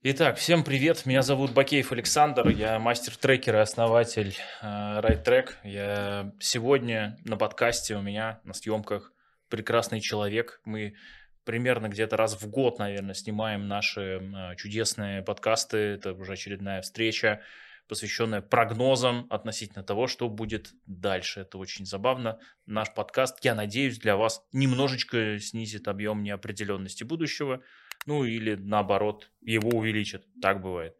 Итак, всем привет, меня зовут Бакеев Александр, я мастер-трекер и основатель э, RideTrack. Я сегодня на подкасте у меня на съемках прекрасный человек. Мы примерно где-то раз в год, наверное, снимаем наши э, чудесные подкасты. Это уже очередная встреча, посвященная прогнозам относительно того, что будет дальше. Это очень забавно. Наш подкаст, я надеюсь, для вас немножечко снизит объем неопределенности будущего – ну или наоборот, его увеличат. Так бывает.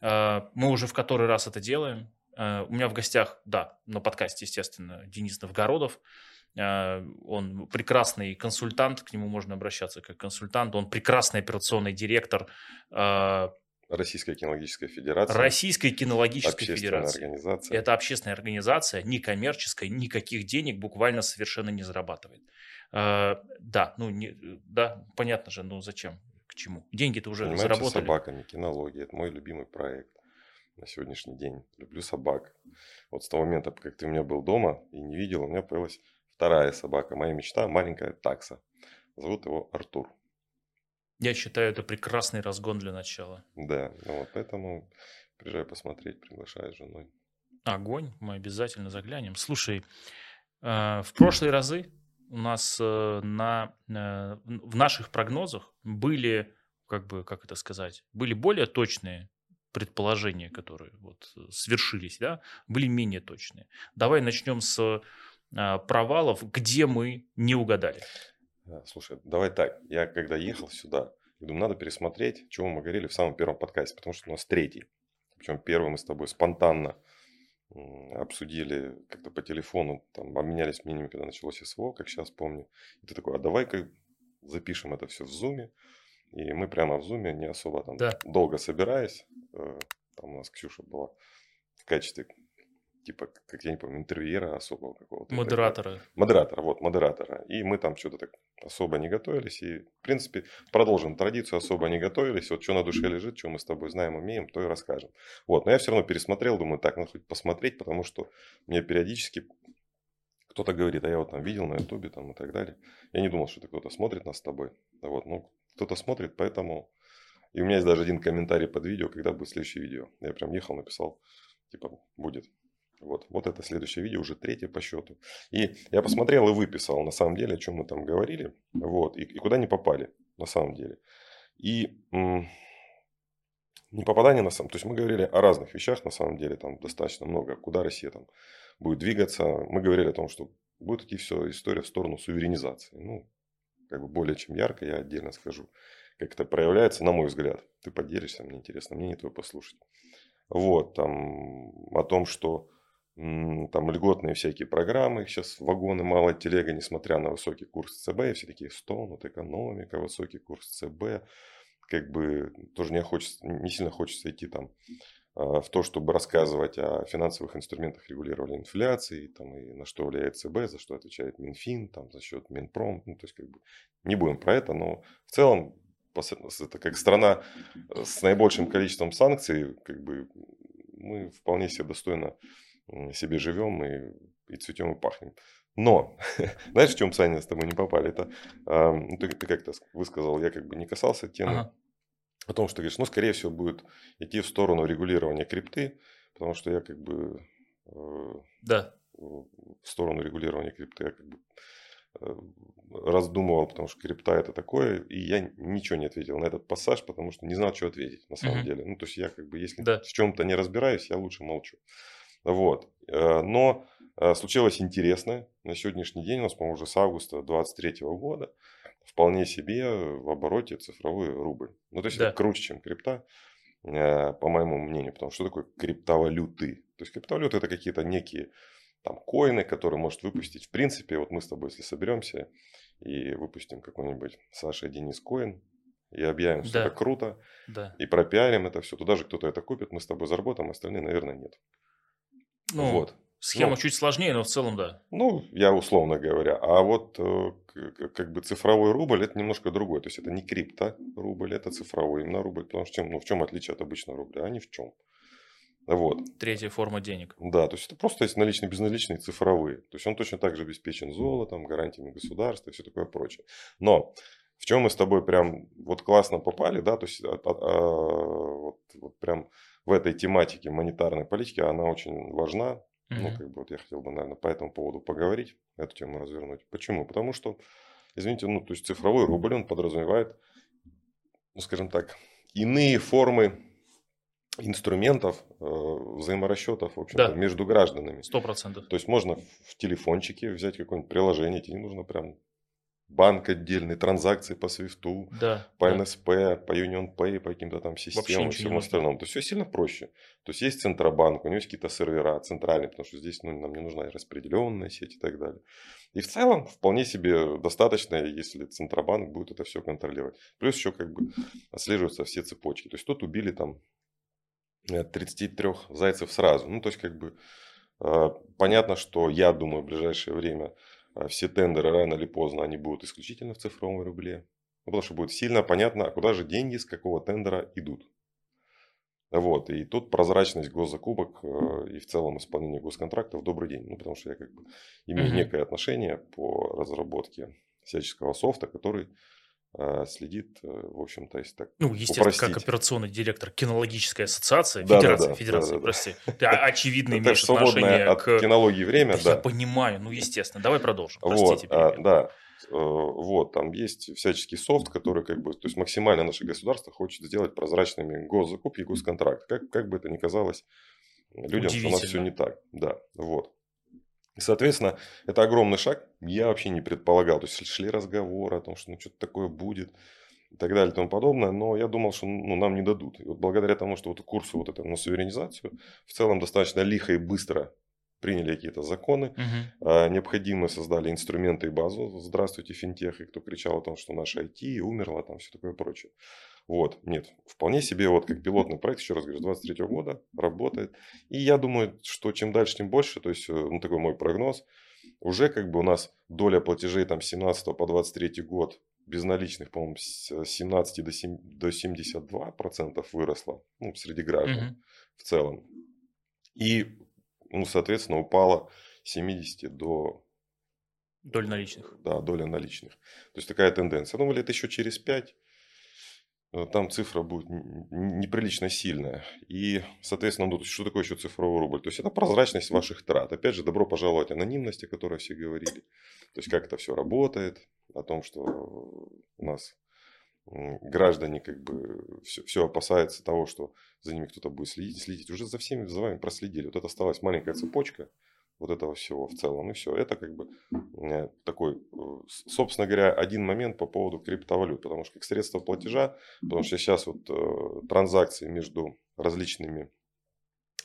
А, мы уже в который раз это делаем. А, у меня в гостях, да, на подкасте, естественно, Денис Новгородов. А, он прекрасный консультант, к нему можно обращаться как консультант. Он прекрасный операционный директор Российская кинологическая федерация. Российская кинологическая федерация. организация. Это общественная организация, некоммерческая, никаких денег буквально совершенно не зарабатывает. А, да, ну, не, да, понятно же, ну зачем, к чему. Деньги-то уже Занимаемся заработали. собаками, кинология. Это мой любимый проект на сегодняшний день. Люблю собак. Вот с того момента, как ты у меня был дома и не видел, у меня появилась вторая собака. Моя мечта – маленькая такса. Зовут его Артур. Я считаю, это прекрасный разгон для начала. Да, ну вот поэтому приезжай посмотреть, приглашай с женой. Огонь, мы обязательно заглянем. Слушай, а, в прошлые разы у нас э, на, э, в наших прогнозах были, как бы, как это сказать, были более точные предположения, которые вот э, свершились, да, были менее точные. Давай начнем с провалов, где мы не угадали. Слушай, давай так. Я когда ехал сюда, думаю, надо пересмотреть, чего мы говорили в самом первом подкасте, потому что у нас третий. Причем первый мы с тобой спонтанно обсудили как-то по телефону, там, обменялись мнениями, когда началось СВО, как сейчас помню. И ты такой, а давай-ка запишем это все в Зуме. И мы прямо в Зуме, не особо там да. долго собираясь, э, там у нас Ксюша была в качестве типа, как я не помню, интервьюера особого какого-то. Модератора. Модератора, вот, модератора. И мы там что-то так особо не готовились. И, в принципе, продолжим традицию, особо не готовились. Вот что на душе лежит, что мы с тобой знаем, умеем, то и расскажем. Вот, но я все равно пересмотрел, думаю, так, надо хоть посмотреть, потому что мне периодически кто-то говорит, а я вот там видел на ютубе там и так далее. Я не думал, что это кто-то смотрит нас с тобой. Вот, ну, кто-то смотрит, поэтому... И у меня есть даже один комментарий под видео, когда будет следующее видео. Я прям ехал, написал, типа, будет. Вот, вот это следующее видео, уже третье по счету. И я посмотрел и выписал, на самом деле, о чем мы там говорили. Вот, и, и куда не попали, на самом деле. И м- не попадание на самом... То есть мы говорили о разных вещах, на самом деле, там достаточно много. Куда Россия там будет двигаться. Мы говорили о том, что будет идти все история в сторону суверенизации. Ну, как бы более чем ярко, я отдельно скажу, как это проявляется, на мой взгляд. Ты поделишься, мне интересно, мне не твое послушать. Вот, там, о том, что там льготные всякие программы, сейчас вагоны, мало телега, несмотря на высокий курс ЦБ, и все такие стонут, экономика, высокий курс ЦБ, как бы тоже не, хочется, не сильно хочется идти там а, в то, чтобы рассказывать о финансовых инструментах регулирования инфляции, там, и на что влияет ЦБ, за что отвечает Минфин, там, за счет Минпром. Ну, то есть, как бы, не будем про это, но в целом это как страна с наибольшим количеством санкций, как бы мы вполне себе достойно себе живем и, и цветем и пахнем. Но, знаешь, в чем, Саня, с тобой не попали? Это, э, ты, ты как-то высказал, я как бы не касался темы ага. о том, что говоришь, ну, скорее всего, будет идти в сторону регулирования крипты, потому что я как бы э, да. в сторону регулирования крипты я как бы э, раздумывал, потому что крипта это такое, и я ничего не ответил на этот пассаж, потому что не знал, что ответить на самом mm-hmm. деле. Ну, то есть я как бы, если да. в чем-то не разбираюсь, я лучше молчу. Вот. Э, но э, случилось интересное. На сегодняшний день, у нас, по-моему, уже с августа 2023 года, вполне себе в обороте цифровой рубль. Ну, то есть, да. это круче, чем крипта, э, по моему мнению. Потому что, такое криптовалюты? То есть, криптовалюты – это какие-то некие там коины, которые может выпустить. В принципе, вот мы с тобой, если соберемся и выпустим какой-нибудь Саша и Денис коин, и объявим, что да. это круто, да. и пропиарим это все, туда же кто-то это купит, мы с тобой заработаем, остальные, наверное, нет. Ну, вот. Схема ну, чуть сложнее, но в целом да. Ну, я условно говоря. А вот э, как бы цифровой рубль это немножко другое. То есть это не крипто рубль, это цифровой именно рубль. Потому что ну, в чем отличие от обычного рубля? А ни в чем. Вот. Третья форма денег. Да, то есть это просто есть наличные, безналичные, цифровые. То есть он точно так же обеспечен золотом, гарантиями государства и все такое прочее. Но В чем мы с тобой прям вот классно попали, да, то есть а, а, а, вот, вот прям в этой тематике монетарной политики она очень важна. Mm-hmm. Ну, как бы вот я хотел бы, наверное, по этому поводу поговорить, эту тему развернуть. Почему? Потому что, извините, ну, то есть цифровой рубль, он подразумевает, ну, скажем так, иные формы инструментов, э, взаиморасчетов, в общем да. между гражданами. Сто процентов. То есть можно в телефончике взять какое-нибудь приложение, тебе не нужно прям банк отдельный, транзакции по Свифту, да, по да. НСП, по Union Pay, по каким-то там системам и всему остальному. То есть все сильно проще. То есть есть Центробанк, у него есть какие-то сервера центральные, потому что здесь ну, нам не нужна распределенная сеть и так далее. И в целом вполне себе достаточно, если Центробанк будет это все контролировать. Плюс еще как бы отслеживаются все цепочки. То есть тут убили там 33 э, зайцев сразу. Ну, то есть как бы э, понятно, что я думаю в ближайшее время все тендеры рано или поздно они будут исключительно в цифровом рубле. Ну, потому что будет сильно понятно, а куда же деньги с какого тендера идут. Вот, и тут прозрачность госзакупок э, и в целом исполнение госконтрактов добрый день. Ну, потому что я как бы имею mm-hmm. некое отношение по разработке всяческого софта, который а, следит, э, в общем-то, если так Ну, естественно, упростить. как операционный директор кинологической ассоциации, да, федерации, да, да, федерации, да, да, прости, ты очевидно имеешь отношение от к... кинологии время, да. Я понимаю, ну, естественно. Давай продолжим, простите. Вот, а, да, э, вот, там есть всяческий софт, который как бы, то есть максимально наше государство хочет сделать прозрачными госзакупки и госконтракт. Как, как бы это ни казалось людям, что у нас все не так. Да, вот. И, соответственно, это огромный шаг. Я вообще не предполагал. То есть шли разговоры о том, что ну, что-то такое будет и так далее и тому подобное. Но я думал, что ну, нам не дадут. И вот благодаря тому, что вот курсу вот этому на суверенизацию в целом достаточно лихо и быстро приняли какие-то законы, угу. необходимо создали инструменты и базу. Здравствуйте, финтех, и кто кричал о том, что наша IT умерла, там все такое прочее. Вот, нет, вполне себе вот как пилотный проект, еще раз говорю, с 23 года работает. И я думаю, что чем дальше, тем больше, то есть, э, ну, такой мой прогноз, уже как бы у нас доля платежей там с 17 по 23 год безналичных, по-моему, с 17 до, 7, до 72 процентов выросла, ну, среди граждан угу. в целом. И, ну, соответственно, упала с 70 до... Доля наличных. Да, доля наличных. То есть, такая тенденция. Ну, лет еще через 5 Э, там цифра будет неприлично сильная. И, соответственно, ну, что такое еще цифровой рубль? То есть это прозрачность ваших трат. Опять же, добро пожаловать анонимность, о которой все говорили. То есть как это все работает, о том, что у нас граждане как бы все, все опасаются того, что за ними кто-то будет следить, следить. Уже за всеми за вами проследили. Вот это осталась маленькая цепочка вот этого всего в целом. И все. Это как бы э, такой, э, собственно говоря, один момент по поводу криптовалют. Потому что как средство платежа, потому что сейчас вот э, транзакции между различными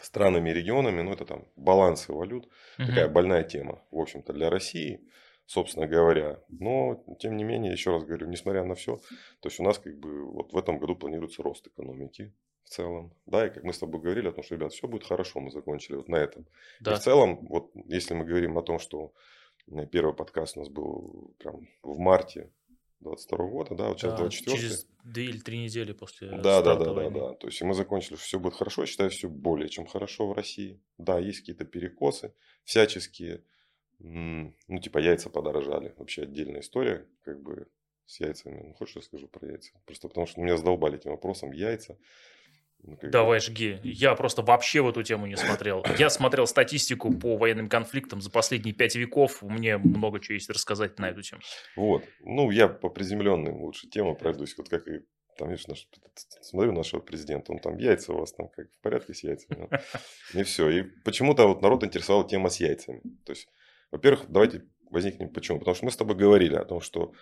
странами и регионами, ну это там балансы валют, угу. такая больная тема, в общем-то, для России, собственно говоря. Но, тем не менее, еще раз говорю, несмотря на все, то есть у нас как бы вот в этом году планируется рост экономики в целом. Да, и как мы с тобой говорили о том, что, ребят, все будет хорошо, мы закончили вот на этом. Да. И в целом, вот если мы говорим о том, что первый подкаст у нас был прям в марте 22 года, да, вот сейчас да, 24 Через две или три недели после Да, да, да, да, да. То есть мы закончили, что все будет хорошо, я считаю, все более чем хорошо в России. Да, есть какие-то перекосы всяческие, ну, типа яйца подорожали. Вообще отдельная история, как бы с яйцами. Ну, хочешь, я скажу про яйца? Просто потому что меня задолбали этим вопросом. Яйца. Ну, Давай, жги. Я просто вообще в эту тему не смотрел. Я смотрел статистику по военным конфликтам за последние пять веков. Мне много чего есть рассказать на эту тему. Вот. Ну, я по приземленным лучше темам пройдусь. Вот как и там, видишь, наш, смотрю нашего президента, он там яйца у вас там как в порядке с яйцами. И все. И почему-то вот народ интересовала тема с яйцами. То есть, во-первых, давайте возникнем почему. Потому что мы с тобой говорили о том, что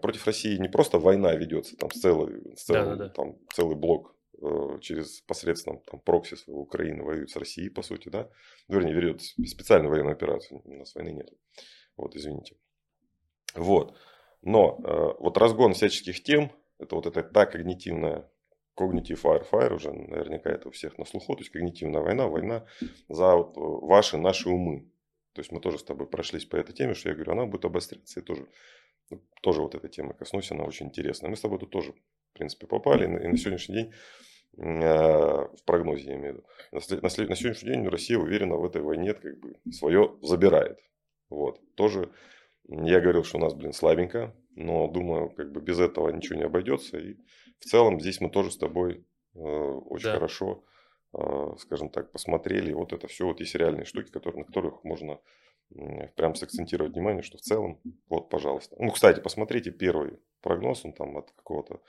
против России не просто война ведется, там целый, целый, да, да, да. Там, целый блок Э, через посредством там, прокси своего Украины воюет с Россией, по сути, да, вернее, ведет специальную военную операцию, у нас войны нет, вот, извините. Вот, но э, вот разгон всяческих тем, это вот эта та когнитивная, когнитив fire уже наверняка это у всех на слуху, то есть когнитивная война, война за вот э, ваши, наши умы. То есть мы тоже с тобой прошлись по этой теме, что я говорю, она будет обостряться, и тоже, тоже вот этой темы коснусь, она очень интересная. Мы с тобой тут тоже, в принципе, попали, и на сегодняшний день Э, в прогнозе, я имею в виду. На, на, на сегодняшний день Россия уверена в этой войне как бы свое забирает. Вот. Тоже я говорил, что у нас, блин, слабенько но думаю, как бы без этого ничего не обойдется. И в целом здесь мы тоже с тобой э, очень Да. хорошо, скажем так, посмотрели. Вот это все вот есть реальные штуки, которые, на которых можно прям сакцентировать внимание, что в целом, вот, пожалуйста. Ну, кстати, посмотрите первый прогноз, он там от какого-то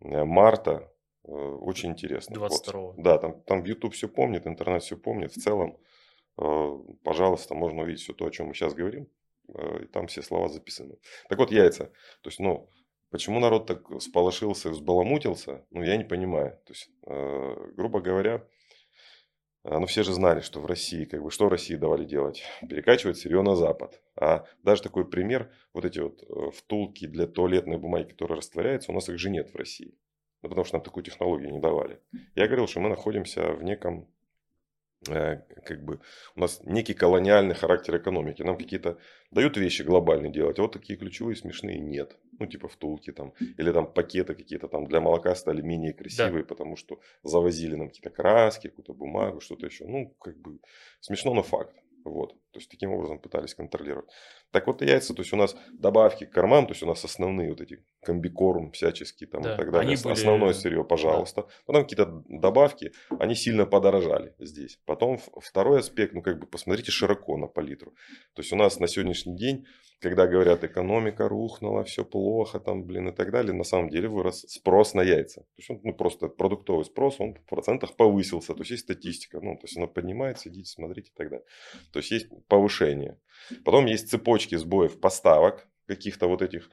э, марта, э, очень интересный. Вот. 22-го. Да, там, там YouTube все помнит, интернет все помнит. В целом, э, пожалуйста, можно увидеть все то, о чем мы сейчас говорим. И там все слова записаны. Так вот, яйца. То есть, ну, почему народ так сполошился, взбаламутился, ну, я не понимаю. То есть, грубо говоря, ну, все же знали, что в России, как бы, что России давали делать? Перекачивать сырье на Запад. А даже такой пример, вот эти вот э, втулки для туалетной бумаги, которые растворяются, у нас их же нет в России. Ну, потому что нам такую технологию не давали. Я говорил, что мы находимся в неком, э, как бы, у нас некий колониальный характер экономики. Нам какие-то дают вещи глобальные делать, а вот такие ключевые смешные нет. Ну, типа втулки там, или там пакеты какие-то там для молока стали менее красивые, потому что завозили нам какие-то краски, какую-то бумагу, что-то еще. Ну, как бы, смешно, но факт. Вот. То есть, таким образом пытались контролировать. Так вот, яйца, то есть, у нас добавки к кормам, то есть, у нас основные вот эти комбикорм всяческие там Да, и так далее. были- Основное сырье, пожалуйста. Потом какие-то добавки, они сильно подорожали здесь. Потом второй аспект, ну, как бы, посмотрите широко на палитру. То есть, у нас на сегодняшний день, когда говорят, экономика рухнула, все плохо, там, блин, и так далее, на самом деле вырос спрос на яйца. То есть, он, ну, просто продуктовый спрос, он в процентах повысился. То есть, есть статистика, ну, то есть, она поднимается, идите, смотрите и так далее. То есть, есть повышение. Потом есть цепочки сбоев поставок каких-то вот этих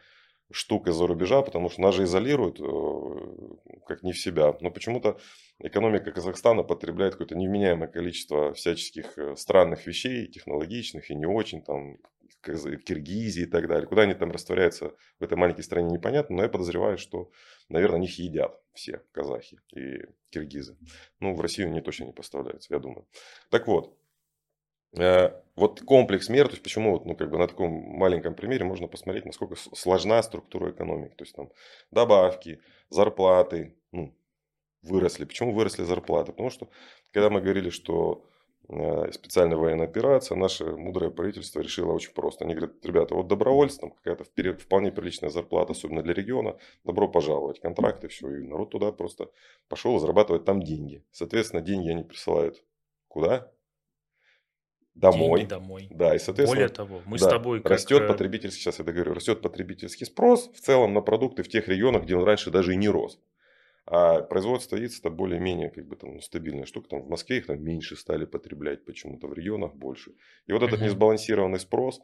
штук из-за рубежа, потому что нас же изолируют э, как не в себя. Но почему-то экономика Казахстана потребляет какое-то невменяемое количество всяческих э, странных вещей, технологичных и не очень, там, Киргизии и так далее. Куда они там растворяются в этой маленькой стране, непонятно, но я подозреваю, что, наверное, них едят все казахи и киргизы. Ну, в Россию они точно не поставляются, я думаю. Так вот, Э, Вот комплекс мер, то есть почему вот, ну, как бы на таком маленьком примере можно посмотреть, насколько сложна структура экономики. То есть там добавки, зарплаты ну, выросли. Почему выросли зарплаты? Потому что когда мы говорили, что специальная военная операция, наше мудрое правительство решило очень просто. Они говорят, ребята, вот добровольцы, там какая-то вполне приличная зарплата, особенно для региона, добро пожаловать, контракты, все, и народ туда просто пошел зарабатывать там деньги. Соответственно, деньги они присылают куда? Домой. Деньги домой. Да, и соответственно Более того, мы с да, тобой как... растет э, потребительский, сейчас я договорю, растет потребительский спрос в целом на продукты в тех регионах, где он раньше даже и не рос. А производство яиц это более-менее как бы там стабильная штука. Там в Москве их там меньше стали потреблять почему-то, в регионах больше. И вот этот несбалансированный спрос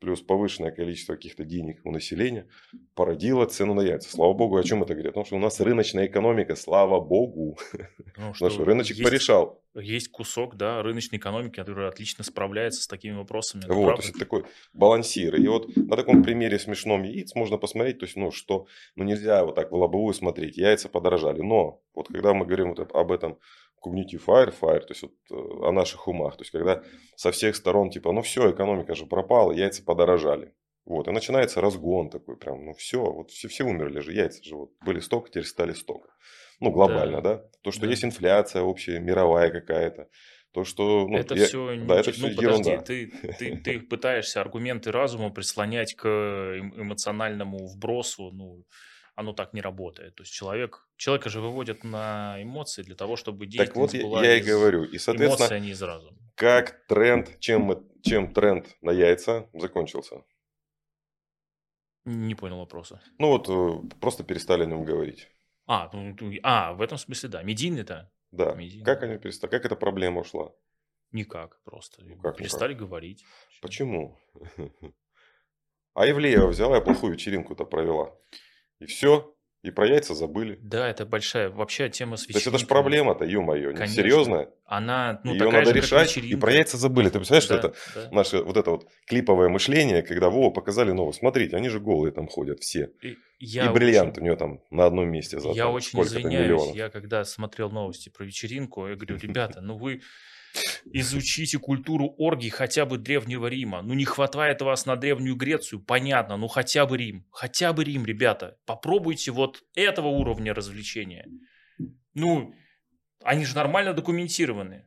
плюс повышенное количество каких-то денег у населения породило цену на яйца. Слава богу, о чем это говорит? О том, что у нас рыночная экономика, слава богу, ну, наш рыночек есть, порешал. Есть кусок, да, рыночной экономики, который отлично справляется с такими вопросами. это Вот, то правда. есть это такой балансир. И вот на таком примере смешном яиц можно посмотреть, то есть, ну, что, ну, нельзя вот так в лобовую смотреть, яйца подорожали. Но вот когда мы говорим вот об этом cognitive fire, то есть вот э, о наших умах, то есть когда со всех сторон типа, ну все, экономика же пропала, яйца подорожали. Вот, и начинается разгон такой прям, ну все, вот все, все умерли же, яйца же вот были столько, теперь стали столько. Ну, глобально, да. То, что Да. есть инфляция общая, мировая какая-то. То, что... Ну, это я- все, да, это ну подожди, ерунда. ты, ты, ты пытаешься аргументы разума прислонять к эм- эмоциональному вбросу, ну, оно так не работает. То есть человек, человека же выводят на эмоции для того, чтобы Так вот деятельность я, была я и говорю. И, соответственно, а не из разума. как тренд, чем, мы, чем тренд на яйца закончился? Не понял вопроса. Ну вот, э, просто перестали о нем говорить. А, ну, ну, а, в этом смысле, да. Медийный-то Да. Медийно. Как они перестали? Как эта проблема ушла? никак просто. Ну, как Перестали говорить. Почему? А Ивлеева взяла и плохую вечеринку-то провела. И все. И про яйца забыли. Да, это большая вообще тема с То есть это же проблема-то, ё-моё, не. Она, ну, Ее такая надо же, решать. И про яйца забыли. Ты представляешь, что Да, это да. наше вот это вот клиповое мышление, когда Вова показали новость. Смотрите, они же голые там ходят все. И, я и бриллиант очень- у нее там на одном месте за Я там очень извиняюсь, миллионов. я когда смотрел новости про вечеринку, я говорю, ребята, ну вы изучите культуру оргий хотя бы Древнего Рима. Ну не хватает вас на Древнюю Грецию, понятно, ну хотя бы Рим. Хотя бы Рим, ребята. Попробуйте вот этого уровня развлечения. Ну, они же нормально документированы.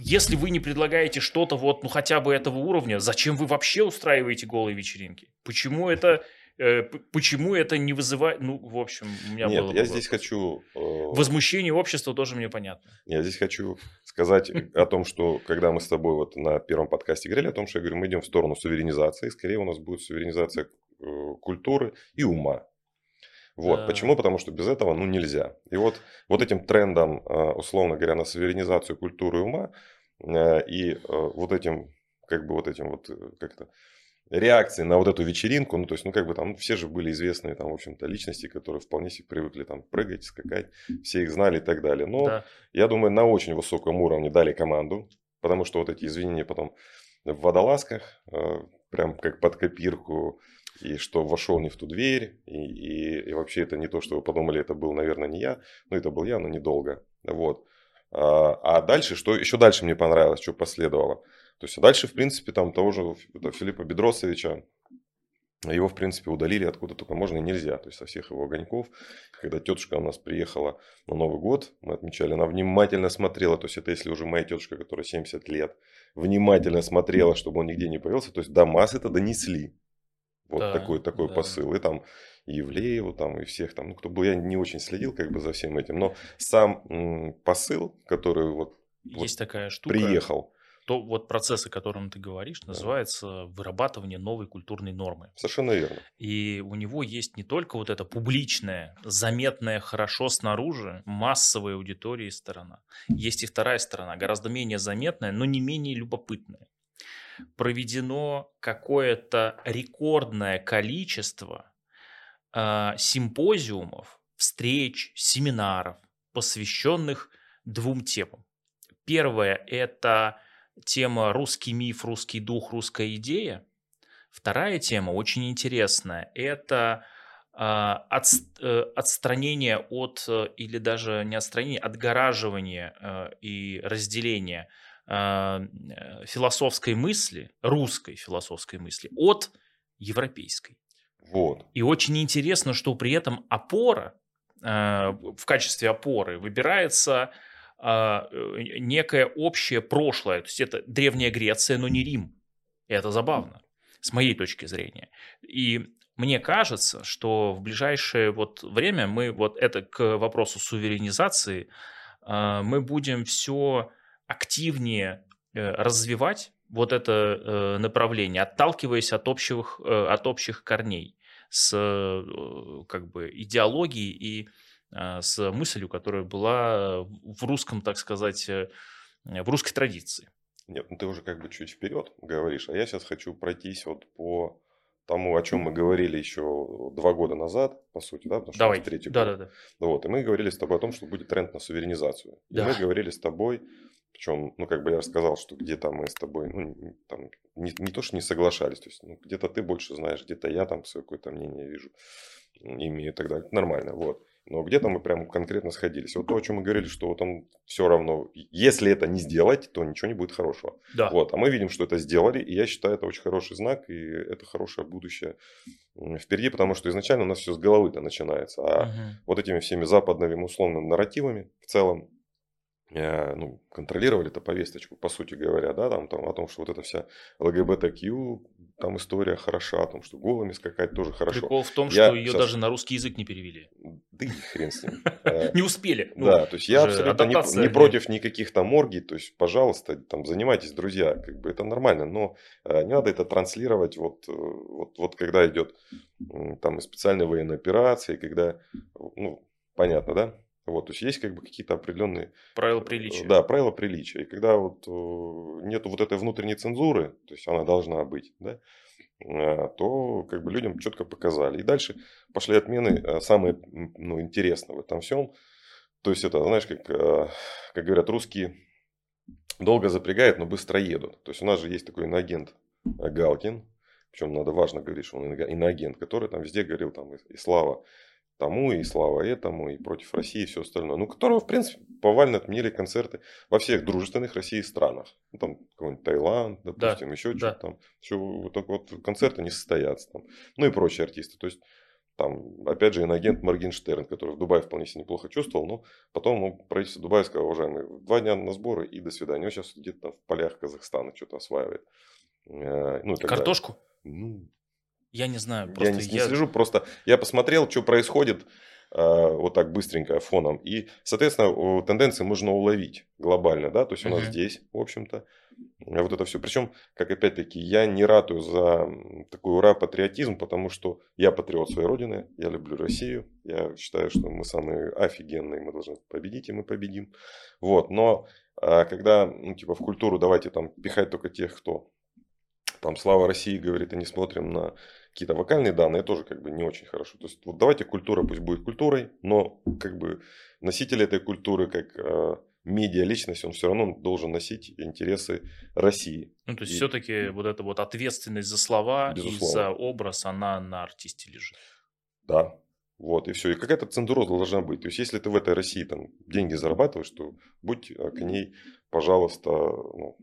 Если вы не предлагаете что-то вот, ну хотя бы этого уровня, зачем вы вообще устраиваете голые вечеринки? Почему это почему это не вызывает, ну, в общем, у меня Нет, было я здесь вопрос. хочу... э, Возмущение общества тоже мне понятно. Я здесь хочу сказать о том, что когда мы с тобой вот на первом подкасте говорили о том, что я говорю, мы идем в сторону суверенизации, скорее у нас будет суверенизация э, культуры и ума. Вот. Да. Почему? Потому что без этого ну нельзя. И вот, вот этим трендом, э, условно говоря, на суверенизацию культуры и ума э, и э, вот этим, как бы вот этим вот, э, как то реакции на вот эту вечеринку, ну, то есть, ну, как бы там все же были известные там, в общем-то, личности, которые вполне себе привыкли там прыгать, скакать, все их знали и так далее. Но Да. я думаю, на очень высоком уровне дали команду, потому что вот эти извинения потом в водолазках, э, прям как под копирку, и что вошел не в ту дверь, и, и, и вообще это не то, что вы подумали, это был, наверное, не я, но это был я, но недолго. Вот. А, а дальше, что еще дальше мне понравилось, что последовало. То есть а дальше, в принципе, там того же Филиппа Бедросовича, его, в принципе, удалили откуда только можно и нельзя. То есть со всех его огоньков. Когда тетушка у нас приехала на Новый год, мы отмечали, она внимательно смотрела. То есть это если уже моя тетушка, которая 70 лет, внимательно смотрела, чтобы он нигде не появился. То есть до масс это донесли. Вот Да, такой, такой да. посыл. И там и Евлееву, там, и всех там, ну, кто был, я не очень следил как бы за всем этим. Но сам м, посыл, который вот Вот Есть такая штука. приехал, То вот процесс, о котором ты говоришь, называется вырабатывание новой культурной нормы. совершенно верно. И у него есть не только вот эта публичная, заметная хорошо снаружи, массовая аудитория сторона. Есть и вторая сторона, гораздо менее заметная, но не менее любопытная. Проведено какое-то рекордное количество а, симпозиумов, встреч, семинаров, посвященных двум темам. Первое – это тема «Русский миф, русский дух, русская идея». Вторая тема очень интересная. Это а, отс- э, отстранение от, э, или даже не отстранение, отгораживание э, и разделение а, философской мысли, русской философской мысли от европейской. Вот. И очень интересно, что при этом опора, в качестве опоры выбирается некое общее прошлое. То есть это Древняя Греция, но не Рим. И это забавно, с моей точки зрения. И мне кажется, что в ближайшее вот время мы вот это к вопросу суверенизации а, мы будем все активнее э, развивать вот это э, направление, отталкиваясь от общих, э, от общих корней с э, как бы идеологией и э, с мыслью, которая была в русском, так сказать, э, в русской традиции. Нет, ну ты уже как бы чуть вперед говоришь, а я сейчас хочу пройтись вот по тому, о чем мы говорили еще два года назад, по сути, да, потому что Давай. третий Да, год. да, да. Вот, и мы говорили с тобой о том, что будет тренд на суверенизацию. И Да. мы говорили с тобой, причем, ну, как бы я рассказал, что где-то мы с тобой, ну, там, не, не то, что не соглашались, то есть, ну, где-то ты больше знаешь, где-то я там свое какое-то мнение вижу, имею и так далее. Нормально, вот. Но где-то мы прям конкретно сходились. Вот то, о чем мы говорили, что вот он все равно, если это не сделать, то ничего не будет хорошего. Да. Вот, а мы видим, что это сделали, и я считаю, это очень хороший знак, и это хорошее будущее впереди, потому что изначально у нас все с головы-то начинается, а Мгм. вот этими всеми западными условно нарративами в целом э, ну, контролировали эту повесточку, по сути говоря, да, там, там о том, что вот эта вся ЛГБТК, там история хороша, о том, что голыми скакать тоже хорошо. Прикол в том, Я что ее щас- даже на русский язык не перевели. Да и хрен с ним. Э, Не успели. Ну, Да, то есть я абсолютно не, против никаких там оргий, то есть, пожалуйста, там занимайтесь, друзья, как бы это нормально, но э, не надо это транслировать вот, э, вот, вот когда идет там специальная военная операция, когда, ну, понятно, да? Вот, то есть есть как бы какие-то определенные Правила приличия. да, правила приличия. И когда вот э, нету вот этой внутренней цензуры, то есть она должна быть, да, э, то как бы людям четко показали. И дальше пошли отмены, э, самое м, ну, интересное в этом всем. То есть это, знаешь, как, э, как говорят русские, долго запрягают, но быстро едут. То есть у нас же есть такой иноагент э, Галкин, причем надо важно говорить, что он иноагент, который там везде говорил там и слава тому, и слава этому, и против России, и все остальное. Ну, которого, в принципе, повально отменили концерты во всех дружественных России странах. Ну, там какой-нибудь Таиланд, допустим, еще да. что-то там. Все, вот, так вот концерты не состоятся там. Ну и прочие артисты. То есть там, опять же, инагент Моргенштерн, который в Дубае вполне себе неплохо чувствовал, но потом ну, правительство Дубая сказало, уважаемые, два дня на сборы и до свидания. Он сейчас где-то там в полях Казахстана что-то осваивает. Э, Ну, и так далее. Картошку? Ну, Я не знаю, Я просто не, не я... слежу, просто я посмотрел, что происходит э, вот так быстренько фоном. И, соответственно, тенденции можно уловить глобально, да, то есть у нас Мгм. здесь, в общем-то, э, вот это все. Причем, как опять-таки, я не ратую за такой ура-патриотизм, потому что я патриот своей родины, я люблю Россию, я считаю, что мы самые офигенные, мы должны победить, и мы победим. Вот, но а, когда, ну, типа, в культуру давайте там пихать только тех, кто там слава России говорит, и не смотрим на какие-то вокальные данные, тоже как бы не очень хорошо. То есть вот давайте культура пусть будет культурой, но как бы носитель этой культуры, как э, медиа личность, он все равно должен носить интересы России. Ну, то есть И- все-таки вот эта вот ответственность за слова и Безусловно. за образ, она на артисте лежит. Да. Вот, и все. И какая-то цензура должна быть. То есть, если ты в этой России там деньги зарабатываешь, то будь э, к ней, пожалуйста, ну,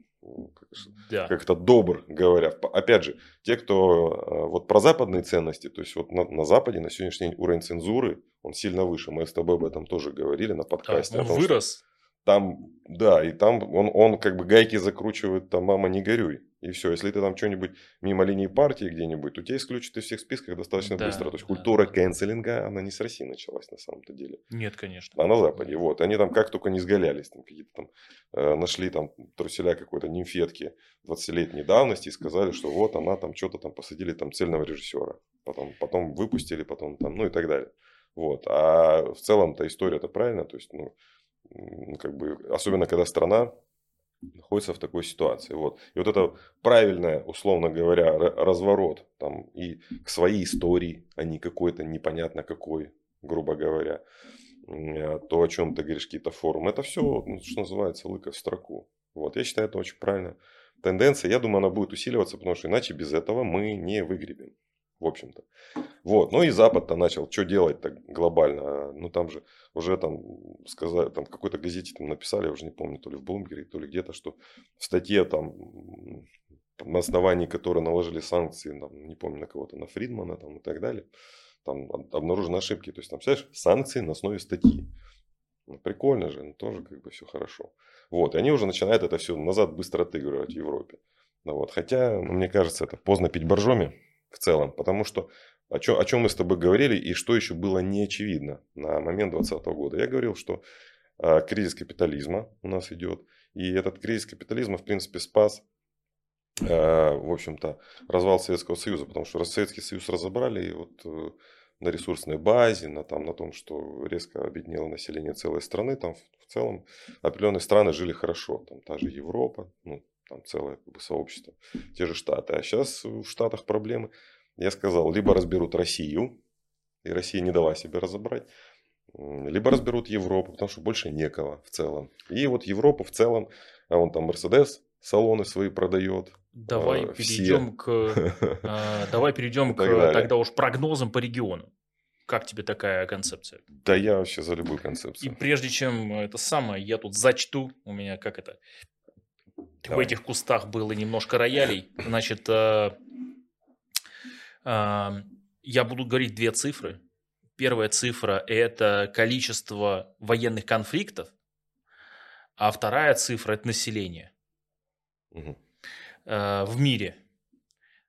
Да. как-то добр, говоря. Опять же, те, кто э, вот про западные ценности, то есть вот на, на Западе на сегодняшний день уровень цензуры, он сильно выше. Мы с тобой об этом тоже говорили на подкасте. о он том, вырос. Там, да, и там он, он как бы гайки закручивает, там, мама, не горюй. И все, если ты там что-нибудь мимо линии партии где-нибудь, то тебя исключат из всех списков достаточно Да, быстро. То есть да, культура да. кэнселинга, она не с России началась на самом-то деле Нет, конечно. а на Западе. Вот. Они там как только не сгалялись, там какие-то там э, нашли там труселя какой-то нимфетки 20-летней давности и сказали, что вот она там что-то там посадили там цельного режиссера. Потом, потом выпустили, потом там, ну и так далее. Вот. А в целом-то история-то правильно. То есть, ну, как бы, особенно когда страна находится в такой ситуации. Вот. И вот это правильное, условно говоря, разворот там, и к своей истории, а не какой-то непонятно какой, грубо говоря, э, то, о чем ты говоришь, какие-то форумы, это все, ну, что называется, лыка в строку. Вот. Я считаю, это очень правильно. Тенденция, я думаю, она будет усиливаться, потому что иначе без этого мы не выгребем. В общем-то. Вот. Ну и Запад-то начал, что делать так глобально? Ну там же уже там сказали, там какой-то газете там написали, я уже не помню, то ли в Блумберге, то ли где-то, что в статье там на основании которой наложили санкции, там, не помню на кого-то, на Фридмана там, и так далее, там об- обнаружены ошибки. То есть там, представляешь, санкции на основе статьи. Ну, прикольно же, ну, тоже как бы все хорошо. Вот, и они уже начинают это все назад быстро отыгрывать в Европе. Ну, вот. Хотя, ну, мне кажется, это поздно пить боржоми в целом, потому что о чем, о чем мы с тобой говорили и что еще было не очевидно на момент 2020 года. Я говорил, что а, кризис капитализма у нас идет, и этот кризис капитализма, в принципе, спас, а, в общем-то, развал Советского Союза, потому что Советский Союз разобрали, и вот э, на ресурсной базе, на, там, на том, что резко объединило население целой страны, там в, в целом определенные страны жили хорошо, там та же Европа, ну, там целое как бы, сообщество, те же Штаты. А сейчас в Штатах проблемы. Я сказал, либо разберут Россию, и Россия не дала себе разобрать, либо разберут Европу, потому что больше некого в целом. И вот Европа в целом, а он там Мерседес салоны свои продает. Давай э, все. перейдем к, э, давай перейдем к далее. тогда уж прогнозам по региону. Как тебе такая концепция? Да я вообще за любую И концепцию. прежде чем это самое, я тут зачту, у меня как это, в Давай. этих кустах было немножко роялей. Значит, э, э, я буду говорить две цифры. Первая цифра – это количество военных конфликтов, а вторая цифра – это население Мгм. э, в мире.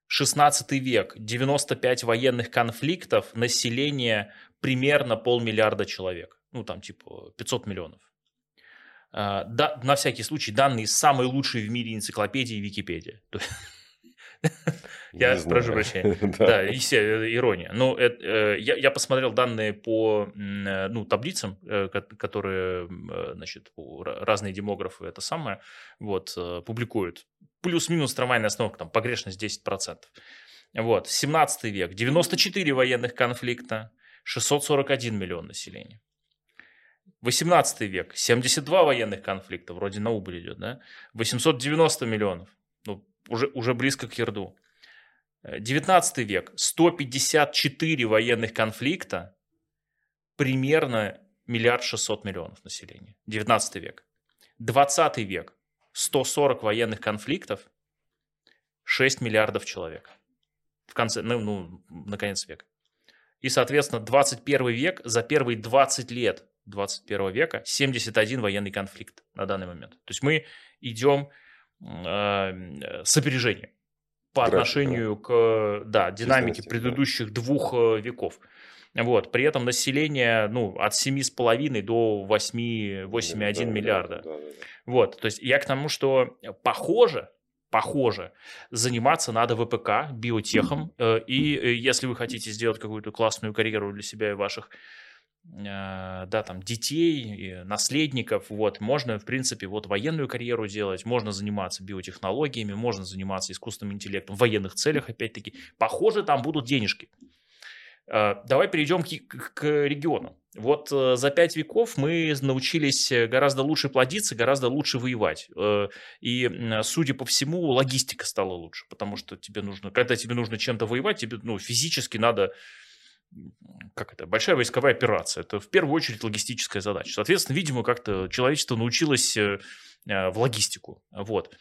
16 век, 95 военных конфликтов, население примерно полмиллиарда человек. Ну, там типа 500 миллионов. А, да, на всякий случай, данные самой лучшей в мире энциклопедии Википедия. Я прошу прощения. Да. Ирония. Ну, э, я, посмотрел данные по э, ну, таблицам, э, ко- которые э, значит, разные демографы это самое вот, публикуют. Плюс-минус трамвайная остановка, там погрешность 10%. Вот, 17 век, 94 военных конфликта, 641 миллион населения. 18 век, 72 военных конфликта, вроде на убыль идет, да? 890 миллионов, ну, уже, уже близко к Ерду. Э, 19 век, 154 военных конфликта, примерно миллиард шестьсот миллионов населения. 19 век. 20 век, 140 военных конфликтов, 6 миллиардов человек. В конце, ну, ну, на конец века. И, соответственно, 21 век, за первые 20 лет 21 века 71 военный конфликт на данный момент. То есть мы идем э, с опережением. по График, отношению да? к да, динамике предыдущих да. двух э, веков. Вот. При этом население ну, от 7,5 до 8, 8,1 да, миллиарда. Да, да, да. Вот. То есть я к тому, что похоже, похоже, заниматься надо ВПК, биотехом. Э, и э, если вы хотите сделать какую-то классную карьеру для себя и ваших э, да, там, детей, наследников, вот, можно, в принципе, вот военную карьеру делать, можно заниматься биотехнологиями, можно заниматься искусственным интеллектом в военных целях, опять-таки. Похоже, там будут денежки. Давай перейдем к, к региону. Вот э, за пять веков мы научились э, гораздо лучше плодиться, гораздо лучше воевать. Э, и, судя по всему, логистика стала лучше, потому что тебе нужно, когда тебе нужно чем-то воевать, тебе ну, физически надо как это, большая войсковая операция. Это в первую очередь логистическая задача. Соответственно, видимо, как-то человечество научилось в логистику. Вот.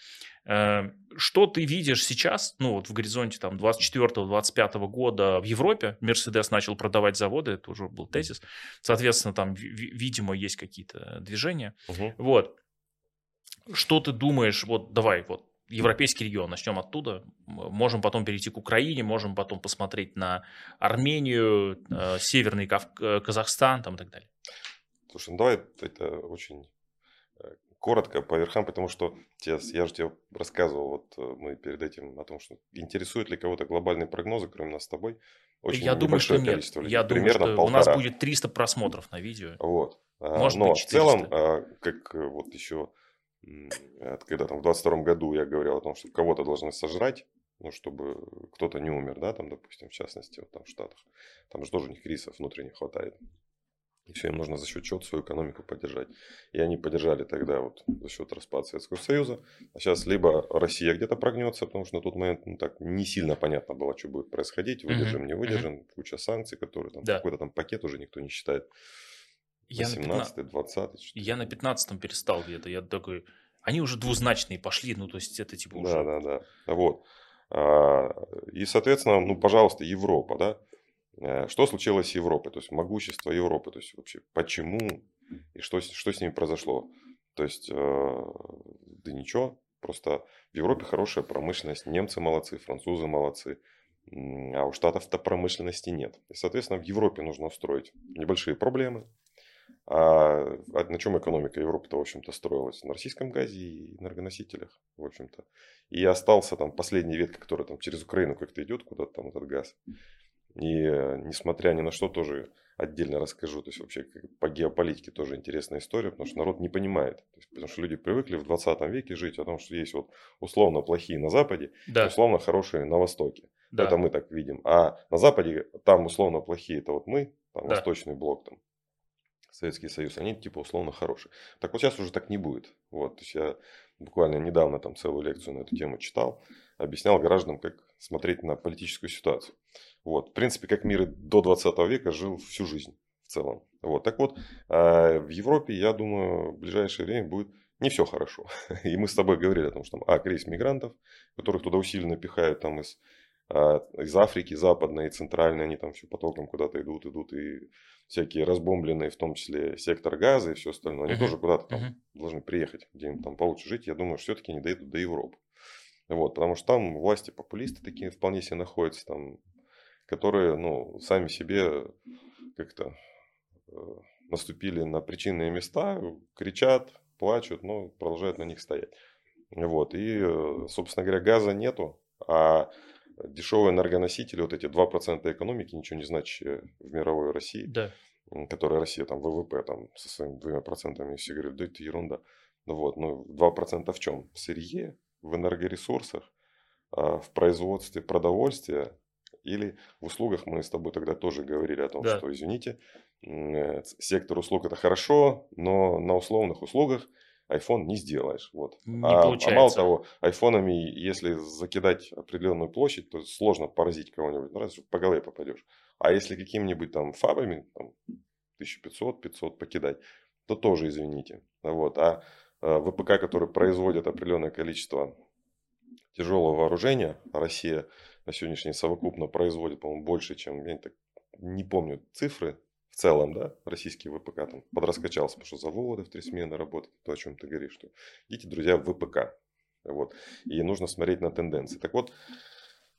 Эм, что ты видишь сейчас, ну вот в горизонте там 24-25 года в Европе, Мерседес начал продавать заводы, это уже был тезис, соответственно там, видимо, есть какие-то движения, угу. вот. Что ты думаешь, вот давай, вот европейский регион, начнем оттуда, можем потом перейти к Украине, можем потом посмотреть на Армению, э, Северный Кав... Э, Казахстан там и так далее. Слушай, ну давай это очень э, коротко по верхам, потому что я, я же тебе рассказывал, вот мы перед этим о том, что интересует ли кого-то глобальные прогнозы, кроме нас с тобой. Очень я думаю, что нет. Людей, я думаю, что полтора. у нас будет 300 просмотров на видео. Вот. А, Может Но быть 400. в целом, а, как вот еще, когда там в 22 году я говорил о том, что кого-то должны сожрать, ну, чтобы кто-то не умер, да, там, допустим, в частности, вот там в Штатах. Там же тоже у них рисов внутренних хватает. И все, им нужно за счет чего свою экономику поддержать. И они поддержали тогда вот за счет распада Советского Союза. А сейчас либо Россия где-то прогнется, потому что на тот момент ну, так не сильно понятно было, что будет происходить. Выдержим, не выдержим. Куча санкций, которые там, да. какой-то там пакет уже никто не считает. 18 20 Я на 15 перестал где-то. Я такой, они уже двузначные пошли, ну то есть это типа уже... Да, да, да. Вот. А, и, соответственно, ну, пожалуйста, Европа, да, Э, что случилось с Европой, то есть могущество Европы, то есть вообще почему и что, что с ними произошло. То есть, э, да ничего, просто в Европе хорошая промышленность, немцы молодцы, французы молодцы, а у Штатов-то промышленности нет. И, соответственно, в Европе нужно устроить небольшие проблемы. А, а на чем экономика Европы-то, в общем-то, строилась? На российском газе и энергоносителях, в общем-то. И остался там последний ветка, который там через Украину как-то идет куда-то там этот газ. И э, несмотря ни на что тоже отдельно расскажу. То есть вообще по геополитике тоже интересная история, потому что народ не понимает. То есть, потому что люди привыкли в 20 веке жить о том, что есть вот условно плохие на Западе, да. условно хорошие на Востоке. Да. Это мы так видим. А на Западе там условно плохие, это вот мы, там да. Восточный блок, там Советский Союз, они типа условно хорошие. Так вот сейчас уже так не будет. Вот, то есть я буквально недавно там целую лекцию на эту тему читал, объяснял гражданам, как смотреть на политическую ситуацию. Вот, в принципе, как мир до 20 века жил всю жизнь в целом. Вот, так вот, а, в Европе, я думаю, в ближайшее время будет не все хорошо. И мы с тобой говорили о том, что там, а, кризис мигрантов, которых туда усиленно пихают там из, а, из Африки, западной и центральной, они там все потоком куда-то идут, идут, и всякие разбомбленные, в том числе сектор газа и все остальное, они uh-huh. тоже куда-то там uh-huh. должны приехать, где-нибудь там получше жить. Я думаю, что все-таки не доедут до Европы. Вот, потому что там власти популисты такие вполне себе находятся, там, которые ну, сами себе как-то э, наступили на причинные места, кричат, плачут, но продолжают на них стоять. Вот, и, э, собственно говоря, газа нету, а дешевые энергоносители, вот эти 2% экономики, ничего не значащие в мировой России, да. которая Россия там ВВП там со своими двумя процентами, все говорят, да это ерунда. Вот, ну 2% в чем? В сырье, в энергоресурсах, а, в производстве продовольствия или в услугах. Мы с тобой тогда тоже говорили о том, да. что, извините, э, сектор услуг это хорошо, но на условных услугах iPhone не сделаешь. Вот. Не а, получается. а мало того, айфонами, если закидать определенную площадь, то сложно поразить кого-нибудь, ну, разве по голове попадешь. А если какими-нибудь там фабами, там, 1500-500 покидать, то тоже извините. Вот. А Э, ВПК, которые производят определенное количество тяжелого вооружения, Россия на сегодняшний день совокупно производит, по-моему, больше, чем, я не, так, не помню цифры в целом, да, российский ВПК там подраскачался, потому что заводы в три смены работают, то, о чем ты говоришь, что идите, друзья, в ВПК, вот, и нужно смотреть на тенденции. Так вот,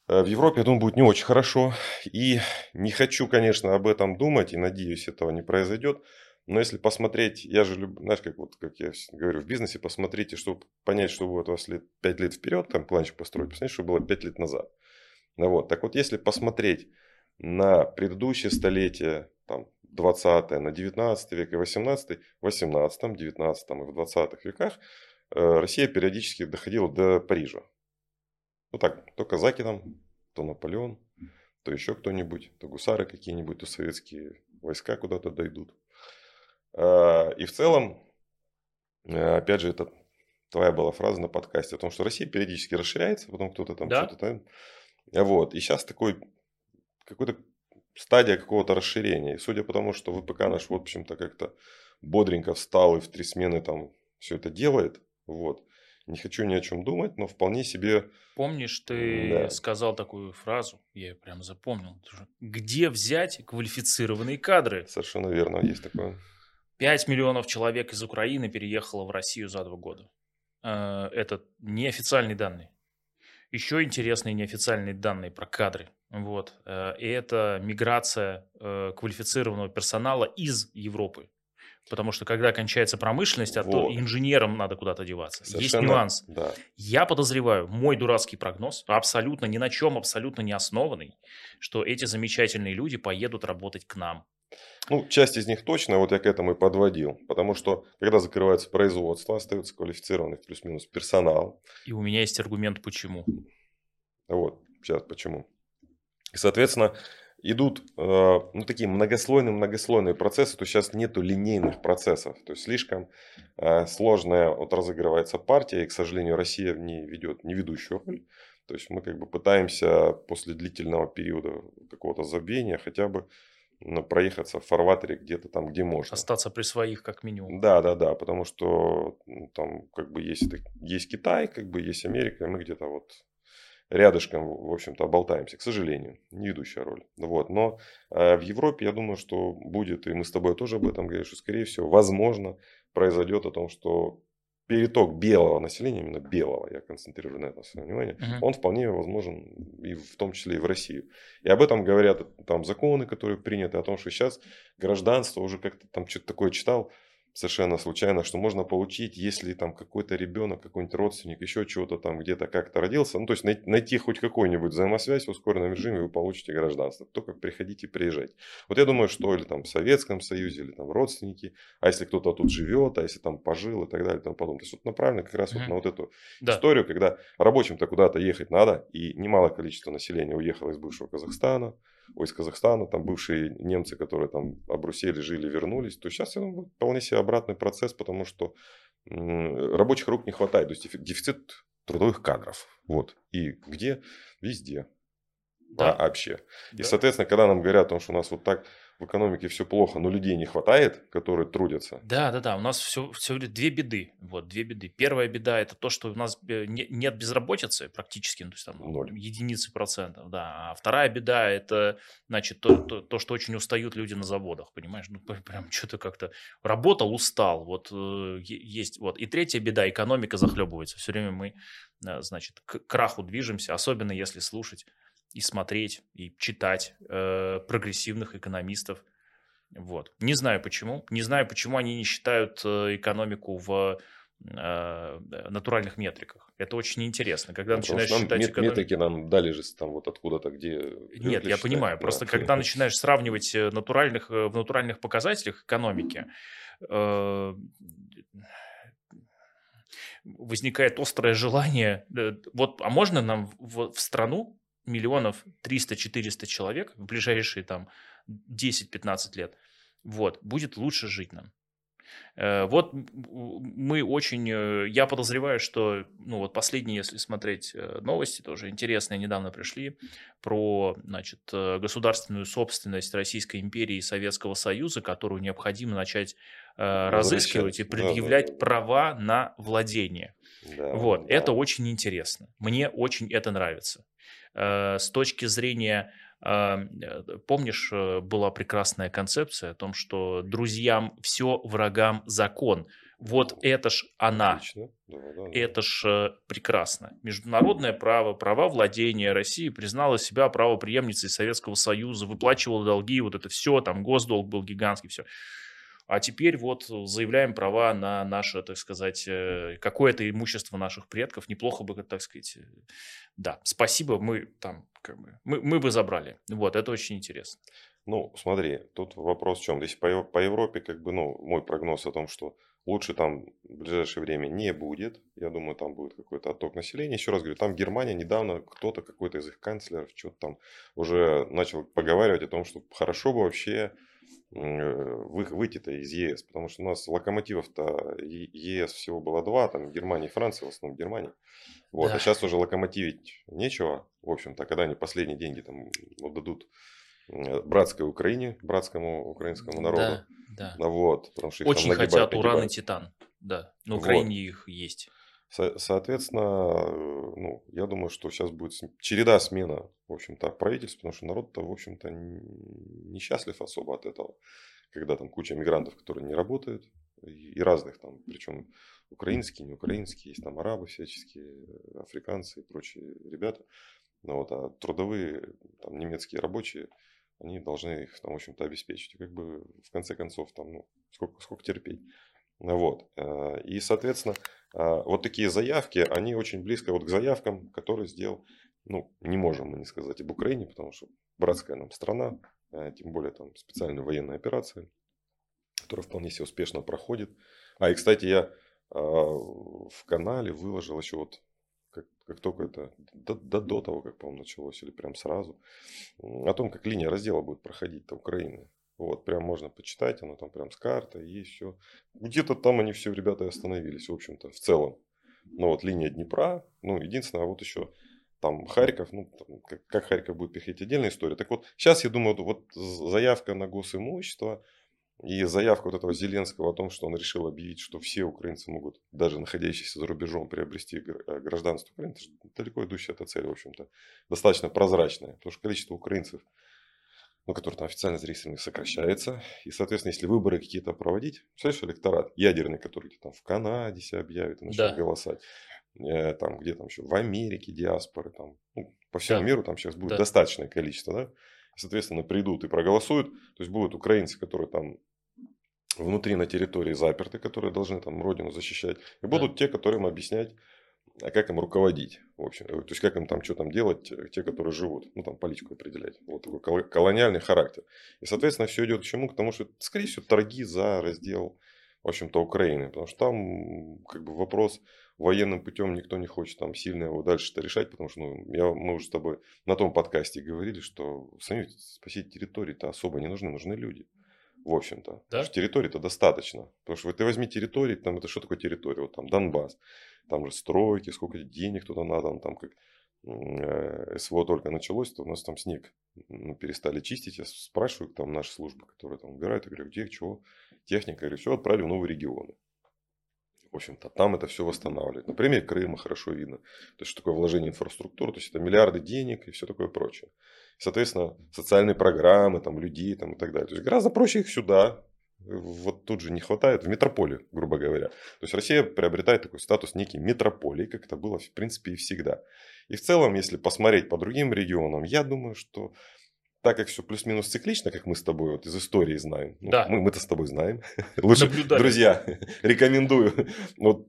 Э, в Европе, я думаю, будет не очень хорошо. И не хочу, конечно, об этом думать, и надеюсь, этого не произойдет. Но если посмотреть, я же люблю, знаешь, как вот, как я говорю, в бизнесе посмотрите, чтобы понять, что будет у вас лет, 5 лет вперед, там планчик построить, посмотрите, что было 5 лет назад. Ну, вот. Так вот, если посмотреть на предыдущее столетие, там, 20 на 19 век и 18 в 18 19 и в 20 веках э, Россия периодически доходила до Парижа. Ну так, то казаки там, то Наполеон, то еще кто-нибудь, то гусары какие-нибудь, то советские войска куда-то дойдут. А, и в целом, э, опять же, это твоя была фраза на подкасте о том, что Россия периодически расширяется, потом кто-то там да. что-то там. Вот. И сейчас такой какой-то стадия какого-то расширения. И судя по тому, что ВПК наш, в общем-то, как-то бодренько встал и в три смены там все это делает, вот, не хочу ни о чем думать, но вполне себе... Помнишь, ты да. сказал такую фразу, я ее прям запомнил. Где взять квалифицированные кадры? Совершенно верно, есть такое. 5 миллионов человек из Украины переехало в Россию за два года. Э, это неофициальные данные. Еще интересные неофициальные данные про кадры. Вот. Э, и это миграция э, квалифицированного персонала из Европы. Потому что когда кончается промышленность, а вот. то инженерам надо куда-то деваться. Совершенно, Есть нюанс. Да. Я подозреваю, мой дурацкий прогноз, абсолютно ни на чем, абсолютно не основанный, что эти замечательные люди поедут работать к нам. Ну, часть из них точно, вот я к этому и подводил. Потому что, когда закрывается производство, остается квалифицированный плюс-минус персонал. И у меня есть аргумент, почему. Вот, сейчас почему. И, соответственно, идут э, ну, такие многослойные-многослойные процессы, то сейчас нету линейных процессов. То есть слишком э, сложная вот разыгрывается партия, и, к сожалению, Россия в ней ведет не ведущую роль. То есть мы как бы пытаемся после длительного периода какого-то забвения хотя бы ну, проехаться в фарватере где-то там, где можно. Остаться при своих, как минимум. Да, да, да, потому что ну, там как бы есть, есть Китай, как бы есть Америка, и мы где-то вот рядышком, в общем-то, болтаемся, к сожалению, не ведущая роль. Вот. Но э, в Европе, я думаю, что будет, и мы с тобой тоже об этом говорим, что, скорее всего, возможно, произойдет о том, что переток белого населения, именно белого, я концентрирую на этом свое внимание, uh-huh. он вполне возможен и в том числе и в Россию. И об этом говорят там законы, которые приняты, о том, что сейчас гражданство уже как-то там что-то такое читал, совершенно случайно, что можно получить, если там какой-то ребенок, какой-нибудь родственник, еще чего-то там где-то как-то родился. Ну, то есть найти хоть какую-нибудь взаимосвязь в ускоренном режиме, вы получите гражданство. Только приходите приезжать. Вот я думаю, что или там в Советском Союзе, или там родственники, а если кто-то тут живет, а если там пожил и так далее и тому подобное. То есть вот направлено как раз mm-hmm. вот на вот эту да. историю, когда рабочим-то куда-то ехать надо, и немалое количество населения уехало из бывшего Казахстана, из Казахстана, там бывшие немцы, которые там обрусели, жили, вернулись, то сейчас я думаю, вполне себе обратный процесс, потому что рабочих рук не хватает, то есть дефицит трудовых кадров. Вот. И где? Везде. Да. А, вообще. Да. И, соответственно, когда нам говорят о том, что у нас вот так в экономике все плохо, но людей не хватает, которые трудятся. Да, да, да. У нас все, все две беды. Вот, две беды. Первая беда это то, что у нас э, нет безработицы практически, ну, то есть там Ноль. единицы процентов, да. А вторая беда это, значит, то, то, то, что очень устают люди на заводах, понимаешь? Ну, прям что-то как-то работал, устал. Вот э, есть, вот. И третья беда, экономика захлебывается. Все время мы, э, значит, к краху движемся, особенно если слушать и смотреть, и читать э, прогрессивных экономистов. Вот. Не знаю почему. Не знаю, почему они не считают э, экономику в э, натуральных метриках. Это очень интересно. Когда ну, начинаешь нам считать мет, экономику... метрики нам дали же там вот откуда-то, где... Нет, я считать, понимаю. Да. Просто когда начинаешь сравнивать э, натуральных, в натуральных показателях экономики, возникает острое желание, вот, а можно нам в, в страну миллионов 300-400 человек в ближайшие там 10-15 лет, вот, будет лучше жить нам. Э, вот мы очень, э, я подозреваю, что, ну вот последние, если смотреть э, новости, тоже интересные, недавно пришли, про, значит, государственную собственность Российской империи и Советского Союза, которую необходимо начать разыскивать и предъявлять да, да, права на владение. Да, вот, да. это очень интересно. Мне очень это нравится. Э, с точки зрения э, Помнишь, э, была прекрасная концепция о том, что друзьям все, врагам закон. Вот это ж она. Отлично. Да, да, да. Это ж э, прекрасно. Международное право, права владения России признала себя правоприемницей Советского Союза, выплачивала долги, вот это все, там госдолг был гигантский, все. А теперь вот заявляем права на наше, так сказать, э, какое-то имущество наших предков. Неплохо бы, так сказать, э, да, спасибо, мы там, как бы, мы, мы бы забрали. Вот, это очень интересно. Ну, смотри, тут вопрос в чем. Если по, по Европе, как бы, ну, мой прогноз о том, что лучше там в ближайшее время не будет. Я думаю, там будет какой-то отток населения. Еще раз говорю, там Германия недавно кто-то, какой-то из их канцлеров, что-то там уже начал поговаривать о том, что хорошо бы вообще выйти-то из ЕС, потому что у нас локомотивов-то ЕС всего было два, там Германия и Франция, в основном Германия. Вот, а да. а сейчас уже локомотивить нечего, в общем-то, когда они последние деньги там отдадут братской Украине, братскому украинскому народу. Да, да. Вот, потому что Очень хотят уран и титан, да, на Украине вот. их есть. Со- соответственно, ну, я думаю, что сейчас будет череда смена, в общем-то, правительств, потому что народ-то, в общем-то, несчастлив особо от этого, когда там куча мигрантов, которые не работают, и разных там, причем украинские, не украинские, есть там арабы всяческие, африканцы и прочие ребята. Ну, вот, а трудовые, там, немецкие рабочие, они должны их там, в общем-то, обеспечить. И как бы в конце концов, там, ну, сколько, сколько терпеть. Вот. Э, и, соответственно, вот такие заявки, они очень близко вот к заявкам, которые сделал, ну, не можем мы не сказать об Украине, потому что братская нам страна, э, тем более там специальная военная операция, которая вполне себе успешно проходит. А, и, кстати, я в канале выложил еще вот как, только это, до, до, до того, как, по-моему, началось, или прям сразу, о том, как линия раздела будет проходить до Украины. Вот, прям можно почитать, оно там прям с картой, есть все. Где-то там они все, ребята, и остановились, в общем-то, в целом. Но вот линия Днепра, ну, единственное, вот еще там Харьков, ну, там, как, как Харьков будет переходить, отдельная история. Так вот, сейчас, я думаю, вот заявка на госимущество и заявка вот этого Зеленского о том, что он решил объявить, что все украинцы могут, даже находящиеся за рубежом, приобрести э, гражданство Украины, это далеко идущая эта цель, в общем-то, достаточно прозрачная, потому что количество украинцев, ну, который там официально зарегистрированы, сокращается. И, соответственно, если выборы какие-то проводить, представляешь, электорат ядерный, который там в Канаде себя объявит и начнет да. голосовать, э, там где там еще в Америке диаспоры, там, ну, по всему да. миру там сейчас будет да. достаточное количество, да, соответственно, придут и проголосуют, то есть будут украинцы, которые там внутри на территории заперты, которые должны там родину защищать, и будут да. те, которым объяснять, а как им руководить, в общем, то есть как им там что там делать, э, те, которые живут, ну там политику определять, вот такой колониальный характер. И, соответственно, все идет к чему? К тому, что, скорее всего, торги за раздел, в общем-то, Украины, потому что там как бы вопрос военным путем никто не хочет там сильно его дальше-то решать, потому что ну, я, мы уже с тобой на том подкасте говорили, что сами спасить территории-то особо не нужны, нужны люди в общем-то. Да? Территории-то достаточно. Потому что ты возьми территории, там это что такое территория? Вот там Донбасс, там же стройки, сколько денег туда надо, там как э, СВО только началось, то у нас там снег ну, перестали чистить. Я спрашиваю там наши службы, которые там убирают, я говорю, где, чего, техника, я говорю, все, отправили в новые регионы. В общем-то, там это все восстанавливает. На примере Крыма хорошо видно. То есть, что такое вложение в инфраструктуру, то есть, это миллиарды денег и все такое прочее. Соответственно, социальные программы, там, людей там, и так далее. То есть, гораздо проще их сюда, вот тут же не хватает в метрополию, грубо говоря. То есть Россия приобретает такой статус некий метрополии, как это было в принципе и всегда. И в целом, если посмотреть по другим регионам, я думаю, что так как все плюс-минус циклично, как мы с тобой вот из истории знаем, ну, да. мы, мы-то с тобой знаем, лучше, Наблюдали. друзья, рекомендую, вот,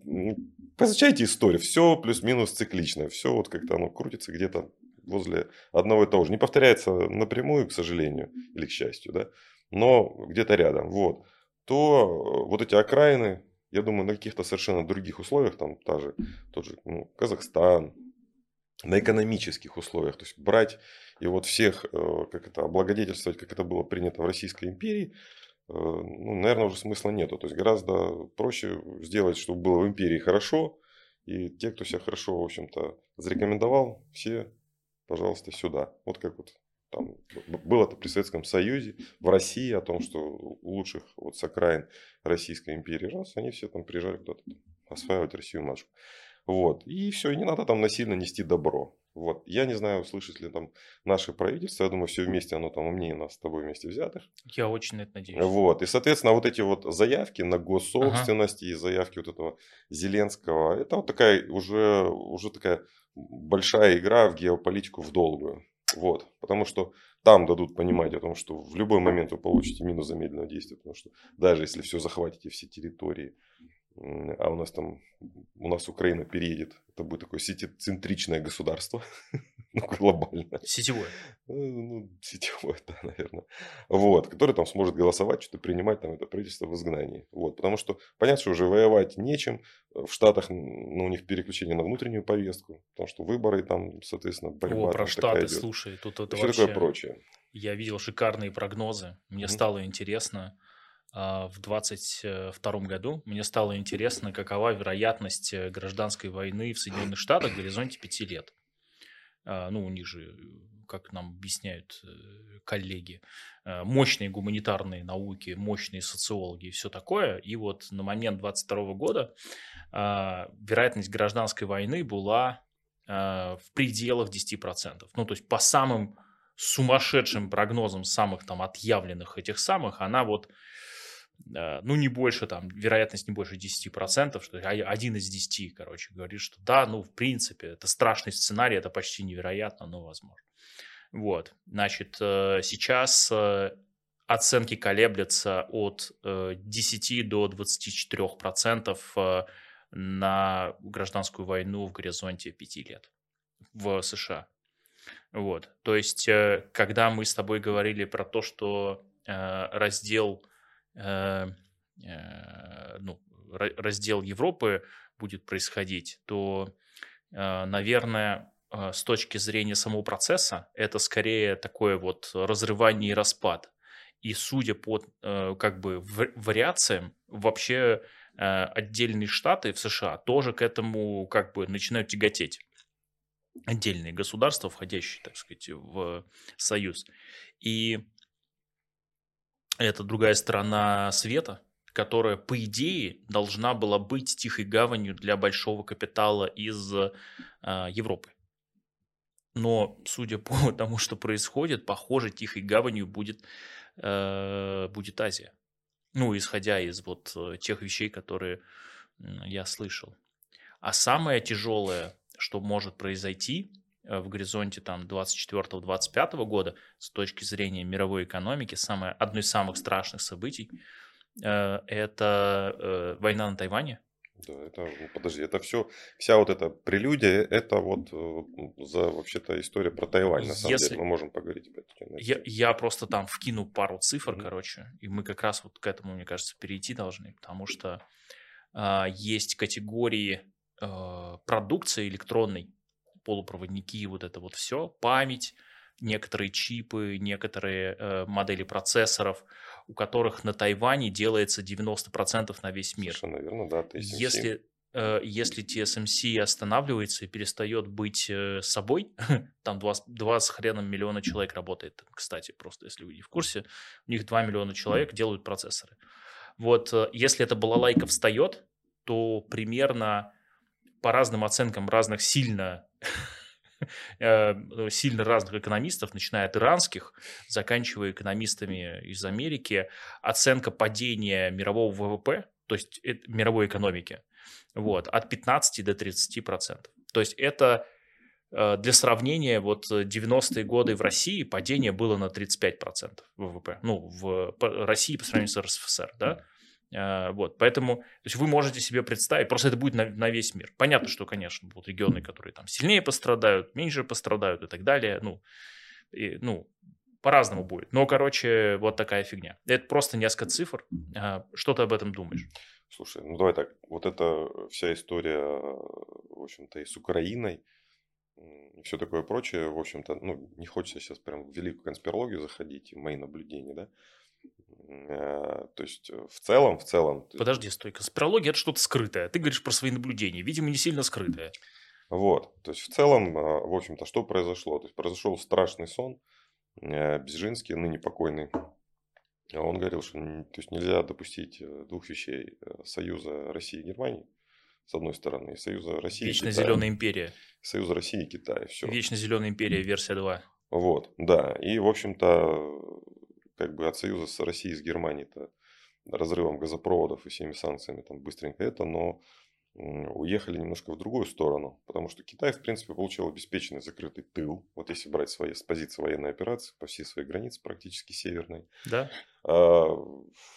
поизучайте историю, все плюс-минус циклично, все вот как-то оно крутится где-то возле одного и того же. Не повторяется напрямую, к сожалению, или к счастью, да, но где-то рядом, вот, то э, вот эти окраины, я думаю, на каких-то совершенно других условиях, там та же, тот же ну, Казахстан, на экономических условиях, то есть брать и вот всех, э, как это, облагодетельствовать, как это было принято в Российской империи, э, ну, наверное, уже смысла нету. То есть гораздо проще сделать, чтобы было в империи хорошо, и те, кто себя хорошо, в общем-то, зарекомендовал, все, пожалуйста, сюда. Вот как вот там было это при Советском Союзе, в России о том, что у лучших вот с окраин Российской империи раз, они все там приезжали куда-то осваивать Россию матушку. Вот. И все, и не надо там насильно нести добро. Вот. Я не знаю, слышит ли там наше правительство. Я думаю, все вместе оно там умнее нас с тобой вместе взятых. Я очень на это надеюсь. Вот. И, соответственно, вот эти вот заявки на госсобственность ага. и заявки вот этого Зеленского, это вот такая уже, уже такая большая игра в геополитику в долгую. Вот. Потому что там дадут понимать о том, что в любой момент вы получите минус замедленного действия. Потому что даже если все захватите, все территории, а у нас там, у нас Украина переедет, это будет такое сетицентричное государство, ну, глобальное. Сетевое. Э, ну, сетевое, да, наверное. Вот, который там сможет голосовать, что-то принимать там это правительство в изгнании. Вот, потому что понятно, что уже воевать нечем. В Штатах, ну, у них переключение на внутреннюю повестку, потому что выборы там, соответственно, борьба О, про Штаты, слушай, тут это Все вообще... такое прочее. Я видел шикарные прогнозы, мне mm-hmm. стало интересно в 2022 году. Мне стало интересно, какова вероятность э, гражданской войны в Соединенных Штатах в горизонте пяти лет. А, ну, у них же, как нам объясняют э, коллеги, э, мощные гуманитарные науки, мощные социологи и все такое. И вот на момент 2022 года а, вероятность гражданской войны была в пределах 10%. Ну, то есть по самым сумасшедшим прогнозам самых там отъявленных этих самых, она вот ну, не больше, там, вероятность не больше 10%, что один из 10, короче, говорит, что да, ну, в принципе, это страшный сценарий, это почти невероятно, но возможно. Вот, значит, э, сейчас э, оценки колеблются от 10 э, до 24% на гражданскую войну в горизонте 5 лет в США. Вот, то есть, когда мы с тобой говорили про то, что раздел Э, э, ну, раздел Европы будет происходить, то, э, наверное, с точки зрения самого процесса, это скорее такое вот разрывание и распад. И судя по как бы вариациям, вообще отдельные штаты в США тоже к этому как бы начинают тяготеть. Отдельные государства, входящие, так сказать, в союз. И это другая сторона света, которая, по идее, должна была быть тихой гаванью для большого капитала из э, Европы. Но, судя по тому, что происходит, похоже, тихой гаванью будет, э, будет Азия. Ну, исходя из вот э, тех вещей, которые я слышал. А самое тяжелое, что может произойти, в горизонте там 24-25 года с точки зрения мировой экономики самое, одно из самых страшных событий э, это э, война на Тайване. Да, это, ну, подожди, это все, вся вот эта прелюдия, это вот за вообще-то история про Тайвань, на самом Если... деле, мы можем поговорить об этом. Я, я просто там вкину пару цифр, mm-hmm. короче, и мы как раз вот к этому, мне кажется, перейти должны, потому что э, есть категории э, продукции электронной, полупроводники, вот это вот все, память, некоторые чипы, некоторые э, модели процессоров, у которых на Тайване делается 90% на весь мир. Совершенно верно, да. TSMC. Если, э, если TSMC останавливается и перестает быть э, собой, там 2, 2 с хреном миллиона человек работает, кстати, просто если вы не в курсе, у них 2 миллиона человек делают процессоры. Вот э, если эта балалайка встает, то примерно по разным оценкам разных сильно сильно разных экономистов, начиная от иранских, заканчивая экономистами из Америки, оценка падения мирового ВВП, то есть мировой экономики, вот, от 15 до 30 процентов. То есть это э, для сравнения, вот 90-е годы в России падение было на 35% ВВП. Ну, в России по сравнению с РСФСР, да? А, вот, поэтому то есть вы можете себе представить, просто это будет на, на весь мир. Понятно, что, конечно, будут регионы, которые там сильнее пострадают, меньше пострадают и так далее. Ну, и, ну по-разному будет. Но, короче, вот такая фигня. Это просто несколько цифр. А, что ты об этом думаешь? Слушай, ну давай так. Вот эта вся история, в общем-то, и с Украиной, и все такое прочее, в общем-то, ну, не хочется сейчас прям в великую конспирологию заходить, в мои наблюдения, да. Э, то есть э, в целом, в целом... Подожди, стой, конспирология – это что-то скрытое. Ты говоришь про свои наблюдения, видимо, не сильно скрытое. Вот, то есть в целом, э, в общем-то, что произошло? То есть произошел страшный сон. Бежинский, ныне покойный, он говорил, что то есть нельзя допустить двух вещей – союза России и Германии. с одной стороны, и Союза России Вечно и Китая. зеленая империя. Союза России и Китая, все. Вечно зеленая империя, версия 2. Вот, да. И, в общем-то, как бы от союза с Россией, с Германией-то разрывом газопроводов и всеми санкциями там быстренько это, но уехали немножко в другую сторону, потому что Китай, в принципе, получил обеспеченный закрытый тыл. Вот если брать свои, с позиции военной операции по всей своей границе, практически северной, Да? а,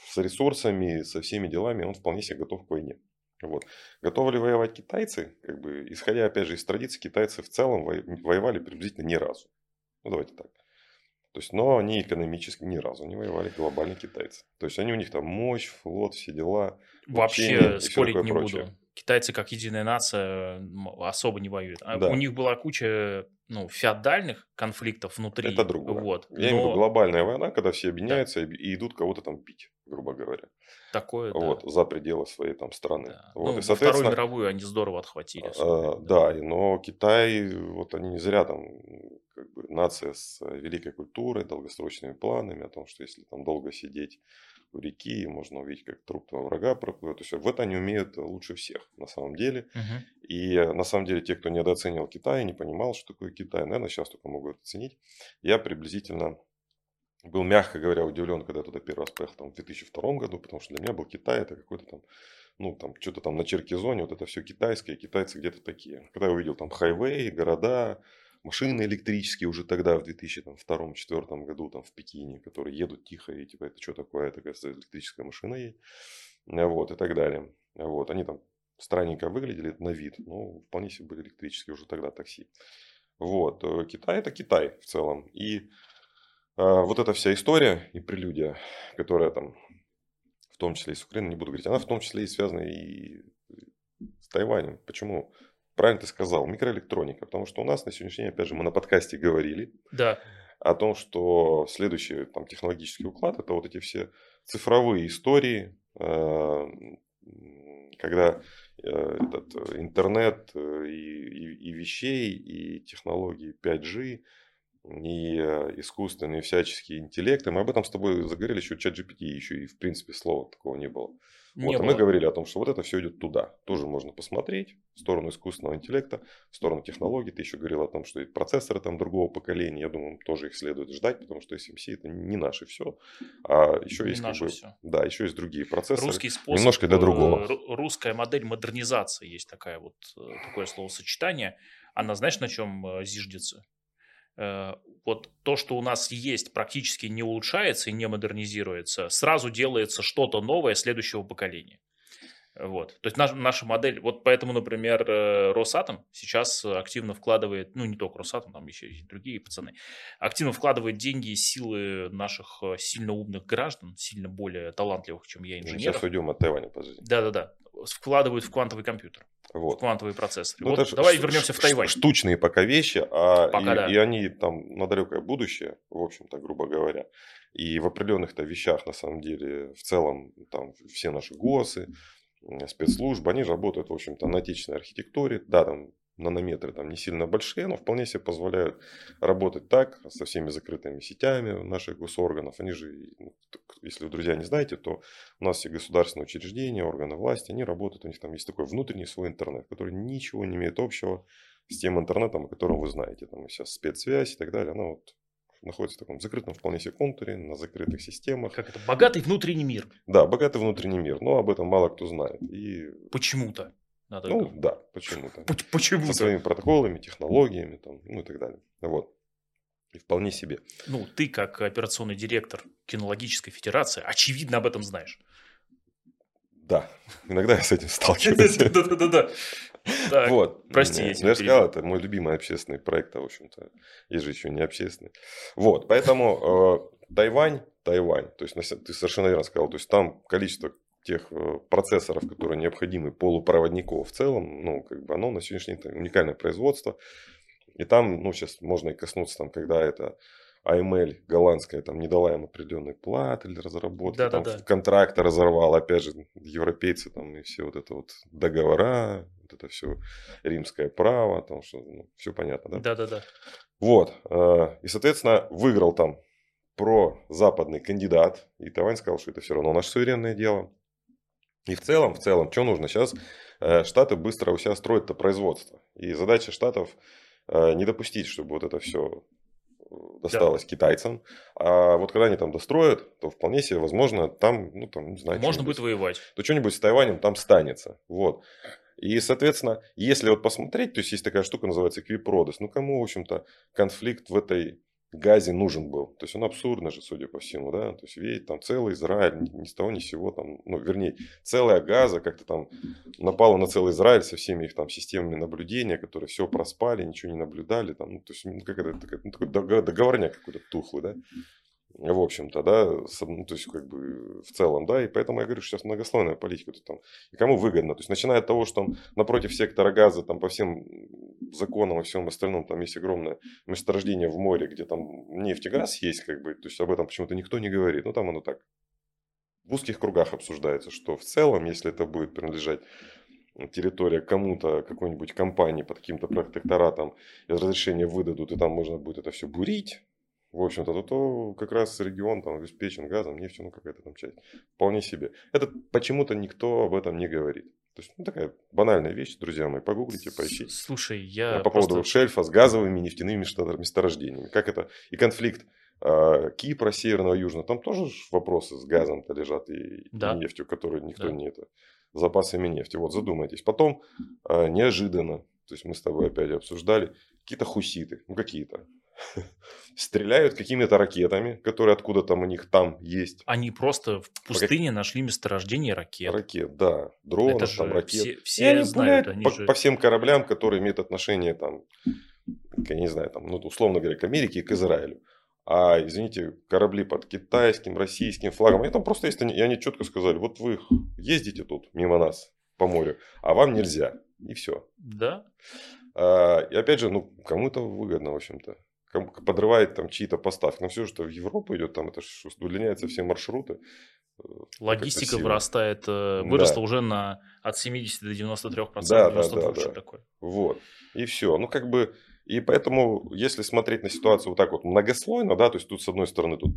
с ресурсами, со всеми делами он вполне себе готов к войне. Вот. Готовы ли воевать китайцы? Как бы, исходя, опять же, из традиций, китайцы в целом воевали приблизительно ни разу. Ну, давайте так. То есть, но они экономически ни разу не воевали глобальные китайцы. То есть, они у них там мощь, флот, все дела. Вообще спорить не прочее. буду. Китайцы как единая нация особо не воюют. А да. У них была куча ну, феодальных конфликтов внутри. Это другое. Вот. Я имею в виду глобальная война, когда все объединяются да. и идут кого-то там бить, грубо говоря. Такое, вот, да. За пределы своей там страны. Да. Вот, ну, и, соответственно, Вторую мировую они здорово отхватили. А, да, но Китай, вот они не зря там как бы нация с великой культурой, долгосрочными планами о том, что если там долго сидеть у реки, можно увидеть, как труп твоего врага проплывет. То есть в это они умеют лучше всех на самом деле. Угу. И на самом деле те, кто недооценивал Китай, не понимал, что такое Китай, наверное, сейчас только могут оценить. Я приблизительно был, мягко говоря, удивлен, когда я туда первый раз поехал там, в 2002 году, потому что для меня был Китай, это какой-то там, ну, там, что-то там на Черкизоне, вот это все китайское, китайцы где-то такие. Когда я увидел там хайвей, города, машины электрические уже тогда, в 2002-2004 году, там, в Пекине, которые едут тихо, и типа, это что такое, это, кажется, электрическая машина едет, вот, и так далее. Вот, они там странненько выглядели на вид, но вполне себе были электрические уже тогда такси. Вот, э, Китай это Китай в целом. И вот эта вся история и прелюдия, которая там, в том числе и с Украиной, не буду говорить, она в том числе и связана и с Тайванем. Почему? Правильно ты сказал, микроэлектроника. Потому что у нас на сегодняшний день, опять же, мы на подкасте говорили да. о том, что следующий там, технологический уклад это вот эти все цифровые истории, а, когда э, этот интернет э, и, и, и вещей, и технологии 5G – и э, искусственные всяческие интеллекты. Мы об этом с тобой заговорили еще чат GPT, еще и в принципе слова такого не было. Не вот, было. мы говорили о том, что вот это все идет туда. Тоже можно посмотреть в сторону искусственного интеллекта, в сторону технологий. Ты еще говорил о том, что и процессоры там другого поколения. Я думаю, тоже их следует ждать, потому что SMC это не наше все. А еще не есть как бы, все. Да, еще есть другие процессоры. Русский способ, немножко для другого. Э, русская модель модернизации есть такая вот, э, такое словосочетание. Она знаешь, на чем зиждется? Э, вот то, что у нас есть, практически не улучшается и не модернизируется, сразу делается что-то новое следующего поколения. Вот. То есть наша, наша модель, вот поэтому, например, э, Росатом сейчас активно вкладывает, ну не только Росатом, там еще и другие пацаны, активно вкладывает деньги и силы наших э, сильно умных граждан, сильно более талантливых, чем я, инженеров. Сейчас уйдем от Тайваня, подожди. Да-да-да. Вкладывают в квантовый компьютер. Вот. В квантовые процессоры. Ну, вот давай ш- вернемся в Тайвань. Штучные пока вещи, а пока и, да. и они там на далекое будущее, в общем-то, грубо говоря. И в определенных-то вещах, на самом деле, в целом, там все наши ГОСы, спецслужбы, они же работают, в общем-то, на отечественной архитектуре. Да, там нанометры там не сильно большие, но вполне себе позволяют работать так, со всеми закрытыми сетями наших госорганов. Они же, ну, если вы, друзья, не знаете, то у нас все государственные учреждения, органы власти, они работают, у них там есть такой внутренний свой интернет, который ничего не имеет общего с тем интернетом, о котором вы знаете. Там сейчас спецсвязь и так далее. Она вот находится в таком закрытом вполне себе контуре, на закрытых системах. Как это? Богатый внутренний мир. Да, богатый внутренний мир, но об этом мало кто знает. И... Почему-то. Надо ну, это... да, почему-то. Почему? Со своими протоколами, технологиями, там, ну и так далее. Вот. И вполне себе. Ну, ты как операционный директор кинологической федерации, очевидно, об этом знаешь. Да, иногда я с этим сталкиваюсь. Да-да-да. Вот. Прости, я Ну, я сказал, это мой любимый общественный проект, а, в общем-то, есть же еще не общественный. Вот, поэтому э, Тайвань, Тайвань, то есть ты совершенно верно сказал, то есть там количество тех э, процессоров, которые необходимы полупроводников в целом, ну, как бы оно на сегодняшний день уникальное производство. И там, ну, сейчас можно и коснуться, там, когда это AML голландская там не дала им определенной платы для разработки, да, там да, да. контракты разорвал, опять же, европейцы там и все вот это вот договора, вот это все римское право, там что, ну, все понятно, да? Да, да, да. Вот, э, и, соответственно, выиграл там про западный кандидат, и Тайвань сказал, что это все равно наше суверенное дело. И в целом, в целом, что нужно сейчас э, Штаты быстро у себя строят это производство. И задача Штатов э, не допустить, чтобы вот это все досталось да. китайцам. А вот когда они там достроят, то вполне себе возможно там, ну там, не знаю. Можно будет воевать. То что-нибудь с Тайванем там станется. Вот. И, соответственно, если вот посмотреть, то есть есть такая штука, называется квипродос. Ну, кому, в общем-то, конфликт в этой газе нужен был. То есть он абсурдно же, судя по всему, да. То есть ведь там целый Израиль, ни с того ни с сего, там, ну, вернее, целая газа как-то там напала на целый Израиль со всеми их там системами наблюдения, которые все проспали, ничего не наблюдали. Там, ну, то есть, ну, как это, ну, такой договорняк какой-то тухлый, да в общем-то, да, ну, то есть, как бы, в целом, да, и поэтому я говорю, что сейчас многослойная политика, то там, и кому выгодно, то есть, начиная от того, что там напротив сектора газа, там, по всем законам и всем остальном, там есть огромное месторождение в море, где там нефть и газ есть, как бы, то есть, об этом почему-то никто не говорит, ну, там оно так в узких кругах обсуждается, что в целом, если это будет принадлежать территория кому-то, какой-нибудь компании под каким-то протекторатом, разрешение выдадут, и там можно будет это все бурить, в общем-то, то, то как раз регион там обеспечен газом, нефтью, ну какая-то там часть. Вполне себе. Это почему-то никто об этом не говорит. То есть, ну, такая банальная вещь, друзья мои, погуглите, поищите. Слушай, я По просто... поводу шельфа с газовыми нефтяными месторождениями. Как это? И конфликт э, Кипра, Северного, Южного, там тоже вопросы с газом-то лежат и, да. и нефтью, которую никто да. не это, запасами нефти. Вот задумайтесь. Потом э, неожиданно, то есть мы с тобой опять обсуждали, какие-то хуситы, ну какие-то, стреляют какими-то ракетами, которые откуда там у них там есть. Они просто в пустыне как... нашли месторождение ракет. Ракет, да. Дронов, Это там, ракет. Все, все они знают. Они по, же... по всем кораблям, которые имеют отношение там, я не знаю, там, ну, условно говоря, к Америке и к Израилю. А, извините, корабли под китайским, российским флагом. Они там просто есть, и они четко сказали, вот вы ездите тут мимо нас по морю, а вам нельзя. И все. Да. А, и опять же, ну, кому-то выгодно, в общем-то подрывает там чьи-то поставки. Но все, что в Европу идет, там это удлиняются все маршруты. Э, Логистика вырастает, э, выросла да. уже на от 70 до 93 процентов. Да, да, да, да. Такое. Вот. И все. Ну, как бы, и поэтому, если смотреть на ситуацию вот так вот многослойно, да, то есть тут с одной стороны тут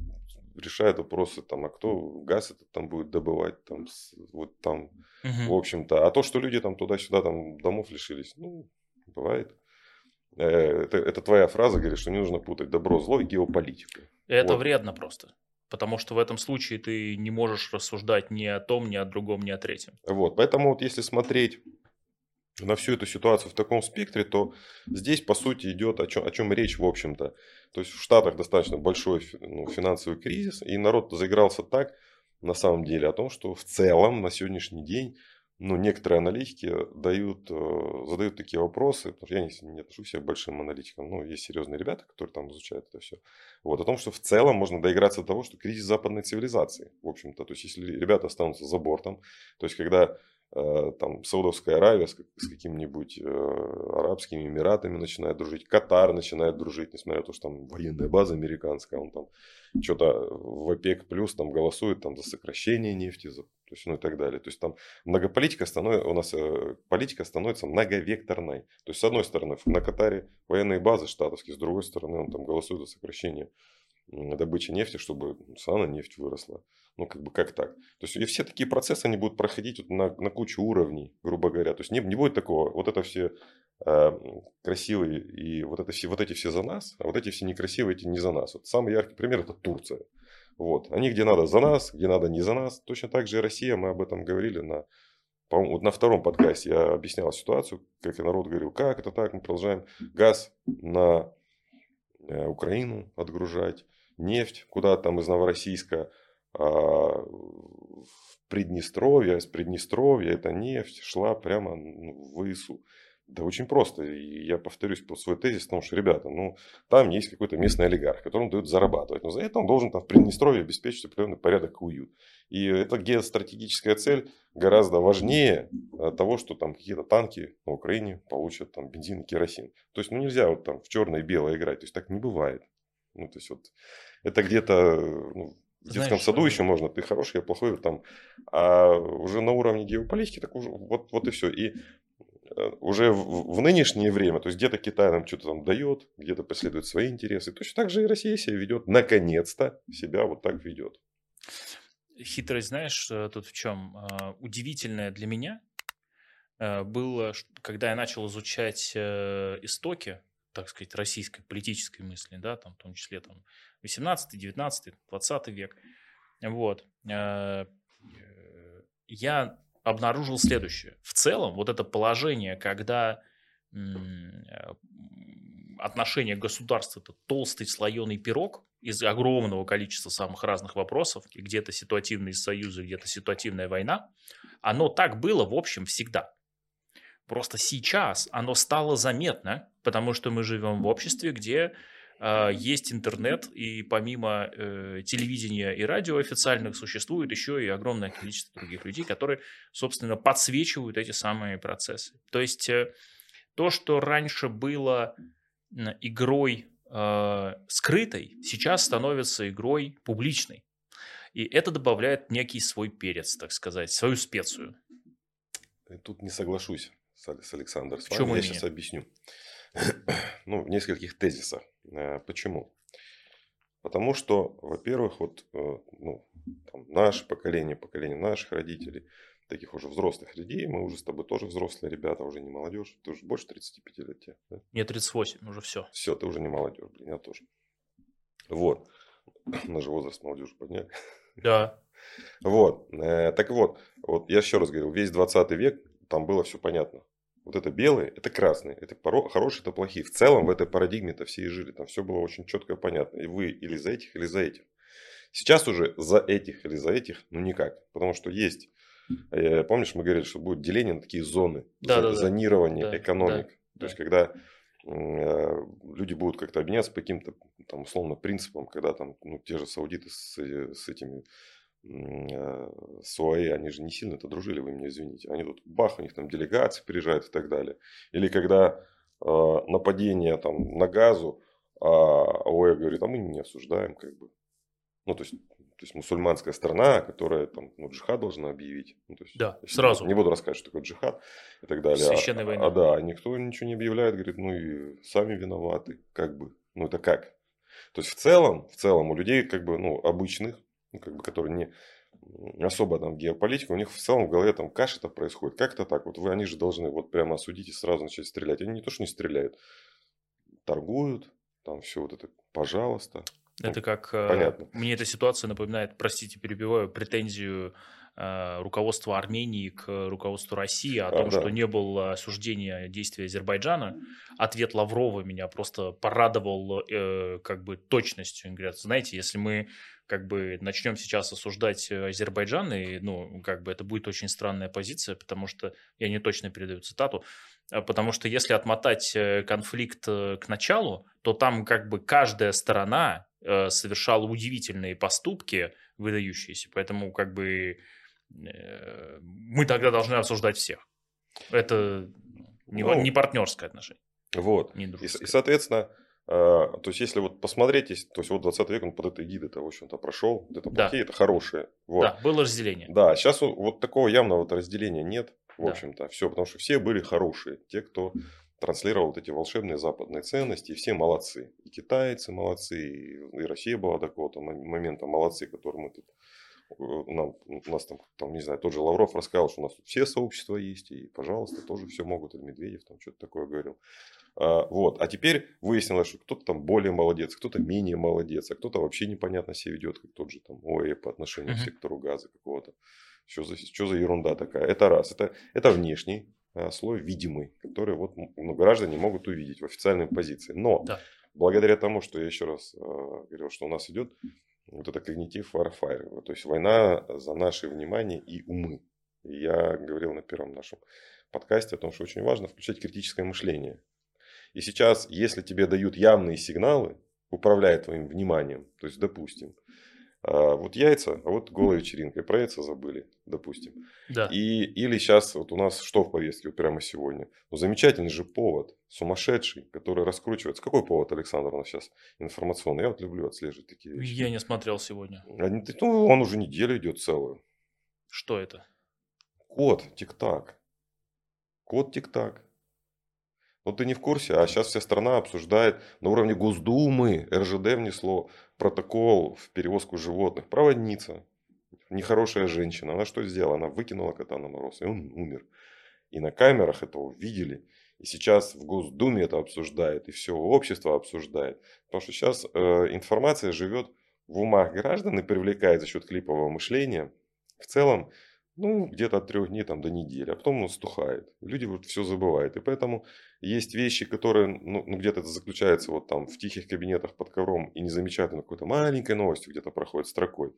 решают вопросы, там, а кто газ этот там будет добывать, там, вот там, угу. в общем-то. А то, что люди там туда-сюда там домов лишились, ну, бывает. Э, это, это твоя фраза, говорит, что не нужно путать добро, зло и геополитику. Это вот. вредно просто. Потому что в этом случае ты не можешь рассуждать ни о том, ни о другом, ни о третьем. Вот, поэтому вот если смотреть на всю эту ситуацию в таком спектре, то здесь, по сути, идет о чем, о чем речь, в общем-то. То есть в Штатах достаточно большой ну, финансовый кризис, и народ заигрался так, на самом деле, о том, что в целом на сегодняшний день ну, некоторые аналитики дают, э, задают такие вопросы, потому что я не, не отношусь к большим аналитикам, но есть серьезные ребята, которые там изучают это все. Вот, о том, что в целом можно доиграться до того, что кризис западной цивилизации, в общем-то. То есть, если ребята останутся за бортом, то есть, когда Э, там Саудовская Аравия с, с какими-нибудь э, Арабскими Эмиратами начинает дружить, Катар начинает дружить, несмотря на то, что там военная база американская, он там что-то в ОПЕК плюс там голосует там за сокращение нефти, за, то есть, ну и так далее. То есть там многополитика становится, у нас э, политика становится многовекторной. То есть с одной стороны на Катаре военные базы штатовские, с другой стороны он там голосует за сокращение добычи нефти, чтобы цена на нефть выросла. Ну, как бы как так. То есть, и все такие процессы, они будут проходить вот на, на кучу уровней, грубо говоря. То есть, не, не будет такого, вот это все э, красивые и вот, это все, вот эти все за нас, а вот эти все некрасивые, эти не за нас. Вот самый яркий пример – это Турция. Вот. Они где надо за нас, где надо не за нас. Точно так же и Россия, мы об этом говорили на вот на втором подкасте я объяснял ситуацию, как и народ говорил, как это так, мы продолжаем газ на э, Украину отгружать, нефть куда там из Новороссийска а, в Приднестровье, с Приднестровья эта нефть шла прямо ну, в ИСУ. Да очень просто. И я повторюсь по свой тезис, потому что, ребята, ну, там есть какой-то местный олигарх, которому дают зарабатывать. Но за это он должен там в Приднестровье обеспечить определенный порядок и уют. И эта геостратегическая цель гораздо важнее а, того, что там какие-то танки на Украине получат там бензин и керосин. То есть, ну, нельзя вот там в черное и белое играть. То есть, так не бывает. Ну, то есть, вот это где-то ну, в детском Знаешь, саду еще можно, ты хороший, я плохой, там, а уже на уровне геополитики, так уже, вот, вот и все. И э, уже в, в нынешнее время, то есть где-то Китай нам что-то там дает, где-то преследует свои интересы, точно так же и Россия себя ведет, наконец-то себя вот так ведет. Хитрость, знаешь, э, тут в чем? А, удивительная для меня, э, было, когда я начал изучать э, истоки, так сказать, российской политической мысли, да, там, в том числе там 18, 19, 20 век, вот, я обнаружил следующее. В целом, вот это положение, когда отношение государства – это толстый слоеный пирог из огромного количества самых разных вопросов, где-то ситуативные союзы, где-то ситуативная война, оно так было, в общем, всегда. Просто сейчас оно стало заметно, потому что мы живем в обществе, где э, есть интернет, и помимо э, телевидения и радио официальных существует еще и огромное количество других людей, которые, собственно, подсвечивают эти самые процессы. То есть э, то, что раньше было игрой э, скрытой, сейчас становится игрой публичной. И это добавляет некий свой перец, так сказать, свою специю. Тут не соглашусь с Александром. С вами. Я сейчас объясню. ну, в нескольких тезисах. Э, почему? Потому что, во-первых, вот э, ну, там, наше поколение, поколение наших родителей – таких уже взрослых людей. Мы уже с тобой тоже взрослые ребята, уже не молодежь. Ты уже больше 35 лет тебе, да? Мне 38, уже все. Все, ты уже не молодежь, блин, я тоже. Вот. На же возраст молодежи подняли. Да. Вот. Э, так вот, вот я еще раз говорил, весь 20 век там было все понятно. Вот это белые, это красные, это хорошие, это плохие. В целом в этой парадигме-то все и жили. Там все было очень четко и понятно. И вы или за этих, или за этих. Сейчас уже за этих или за этих, ну никак. Потому что есть Э, помнишь, мы говорили, что будет деление на такие зоны, да, да, зонирование да, экономик. Да, То да. есть, когда э, люди будут как-то объединяться по каким-то там условно принципам, когда там ну, те же саудиты с, э, с этими с ОАЭ, они же не сильно это дружили, вы меня извините. Они тут бах, у них там делегации приезжают и так далее. Или когда э, нападение там на газу, а ОАЭ говорит, а мы не осуждаем, как бы. Ну, то есть, то есть мусульманская страна, которая там ну, джихад должна объявить. Ну, то есть, да, сразу. Не буду рассказывать, что такое джихад и так далее. Священная а, война. А, да, никто ничего не объявляет, говорит, ну и сами виноваты, как бы. Ну это как? То есть в целом, в целом у людей как бы, ну, обычных, ну, как бы, которые не особо там геополитика, у них в целом в голове там каша-то происходит. Как это так? Вот вы, они же должны вот прямо осудить и сразу начать стрелять. Они не то, что не стреляют, торгуют, там все вот это, пожалуйста. Это как... э, Понятно. Мне эта ситуация напоминает, простите, перебиваю, претензию э, руководства Армении к руководству России о А, том, да. что не было осуждения действий Азербайджана. Ответ Лаврова меня просто порадовал э, как бы точностью. Они говорят, знаете, если мы как бы начнем сейчас осуждать э, Азербайджан, и, ну, как бы это будет очень странная позиция, потому что, я не точно передаю цитату, а, потому что если отмотать э, конфликт э, к началу, то там как бы каждая сторона совершала удивительные поступки, выдающиеся, поэтому как бы мы тогда должны осуждать всех. Это не, Ну, не партнерское отношение, Вот. не И, и, соответственно, то есть, если вот посмотреть, если- то есть, вот 20 век он под этой гидой-то, в общем-то, прошел. Это Да. плохие, это хорошие. Вот. Да, было разделение. Да, сейчас вот, такого явного вот разделения нет, в Да. общем-то, все, потому что все были хорошие, те, кто транслировал вот эти волшебные западные ценности, и все молодцы. И китайцы молодцы, и, Россия была до какого-то мо- момента молодцы, которые мы тут, нам, у нас там, там, не знаю, тот же Лавров рассказал, что у нас тут все сообщества есть, и, пожалуйста, тоже все могут, или Медведев там что-то такое говорил. А, вот. А теперь выяснилось, что кто-то там более молодец, кто-то менее молодец, а кто-то вообще непонятно себя ведет, как тот же там ОЭ по отношению к сектору газа какого-то. Что за, что за ерунда такая? Это раз. Это, это внешний а, слой, видимый, который вот, ну, граждане могут увидеть в официальной позиции. Но Да. благодаря тому, что я еще раз э, говорил, что у нас идет вот это когнитив warfare, то есть война за наше внимание и умы. И я говорил на первом нашем подкасте о том, что очень важно включать критическое мышление. И сейчас, если тебе дают явные сигналы, управляя твоим вниманием, то есть, допустим, а, вот яйца, а вот голая вечеринка, и про яйца забыли, допустим. Да. И, или сейчас вот у нас что в повестке вот прямо сегодня? Ну, замечательный же повод, сумасшедший, который раскручивается. Какой повод, Александр, у нас сейчас информационный? Я вот люблю отслеживать такие вещи. Я не смотрел сегодня. Они- Ну, он уже неделю идет целую. Что это? Код тик-так. Код тик-так. Ну, ты не в курсе, а сейчас вся страна обсуждает на уровне Госдумы, РЖД внесло протокол в перевозку животных. Проводница, нехорошая женщина. Она что сделала? Она выкинула кота на мороз, и он умер. и на камерах это увидели. И сейчас в Госдуме это обсуждает, и все общество обсуждает. Потому что сейчас э, информация живет в умах граждан и привлекает за счет клипового мышления. В целом, ну, где-то от трех дней там, до недели, а потом он стухает. Люди вот все забывают. И поэтому есть вещи, которые, ну, ну где-то это заключается вот там в тихих кабинетах под ковром и не замечают на какой-то маленькой новостью где-то проходит строкой.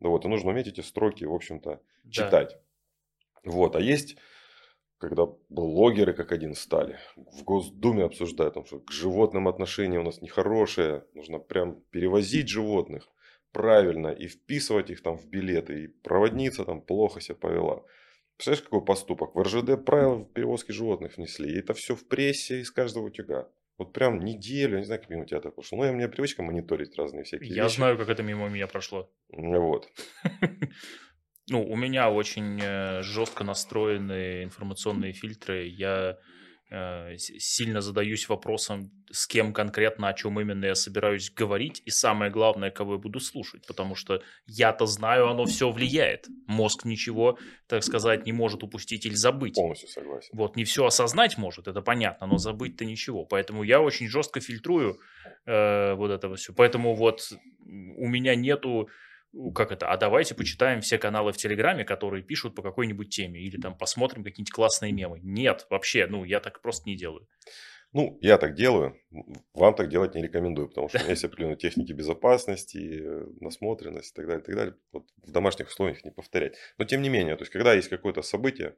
Да вот, и нужно уметь эти строки, в общем-то, читать. Да. Вот, а есть когда блогеры как один стали, в Госдуме обсуждают, что к животным отношения у нас нехорошие, нужно прям перевозить животных правильно и вписывать их там в билеты, и проводница там плохо себя повела. Представляешь, какой поступок? В РЖД правила перевозки животных внесли, и это все в прессе из каждого утюга. Вот прям неделю, не знаю, как мимо тебя это прошло. Ну, я, у меня привычка мониторить разные всякие Я вещи. знаю, как это мимо меня прошло. Вот. Ну, у меня очень э, жестко настроенные информационные фильтры. Я сильно задаюсь вопросом, с кем конкретно, о чем именно я собираюсь говорить, и самое главное, кого я буду слушать, потому что я-то знаю, оно все влияет. Мозг ничего, так сказать, не может упустить или забыть. Полностью согласен. Вот, не все осознать может, это понятно, но забыть-то ничего. Поэтому я очень жестко фильтрую э, вот это все. Поэтому вот у меня нету как это, а давайте почитаем все каналы в Телеграме, которые пишут по какой-нибудь теме, или там посмотрим какие-нибудь классные мемы. Нет, вообще, ну, я так просто не делаю. Ну, я так делаю, вам так делать не рекомендую, потому что у меня есть определенные техники безопасности, насмотренность и так далее, и так далее. Вот в домашних условиях не повторять. Но тем не менее, то есть, когда есть какое-то событие,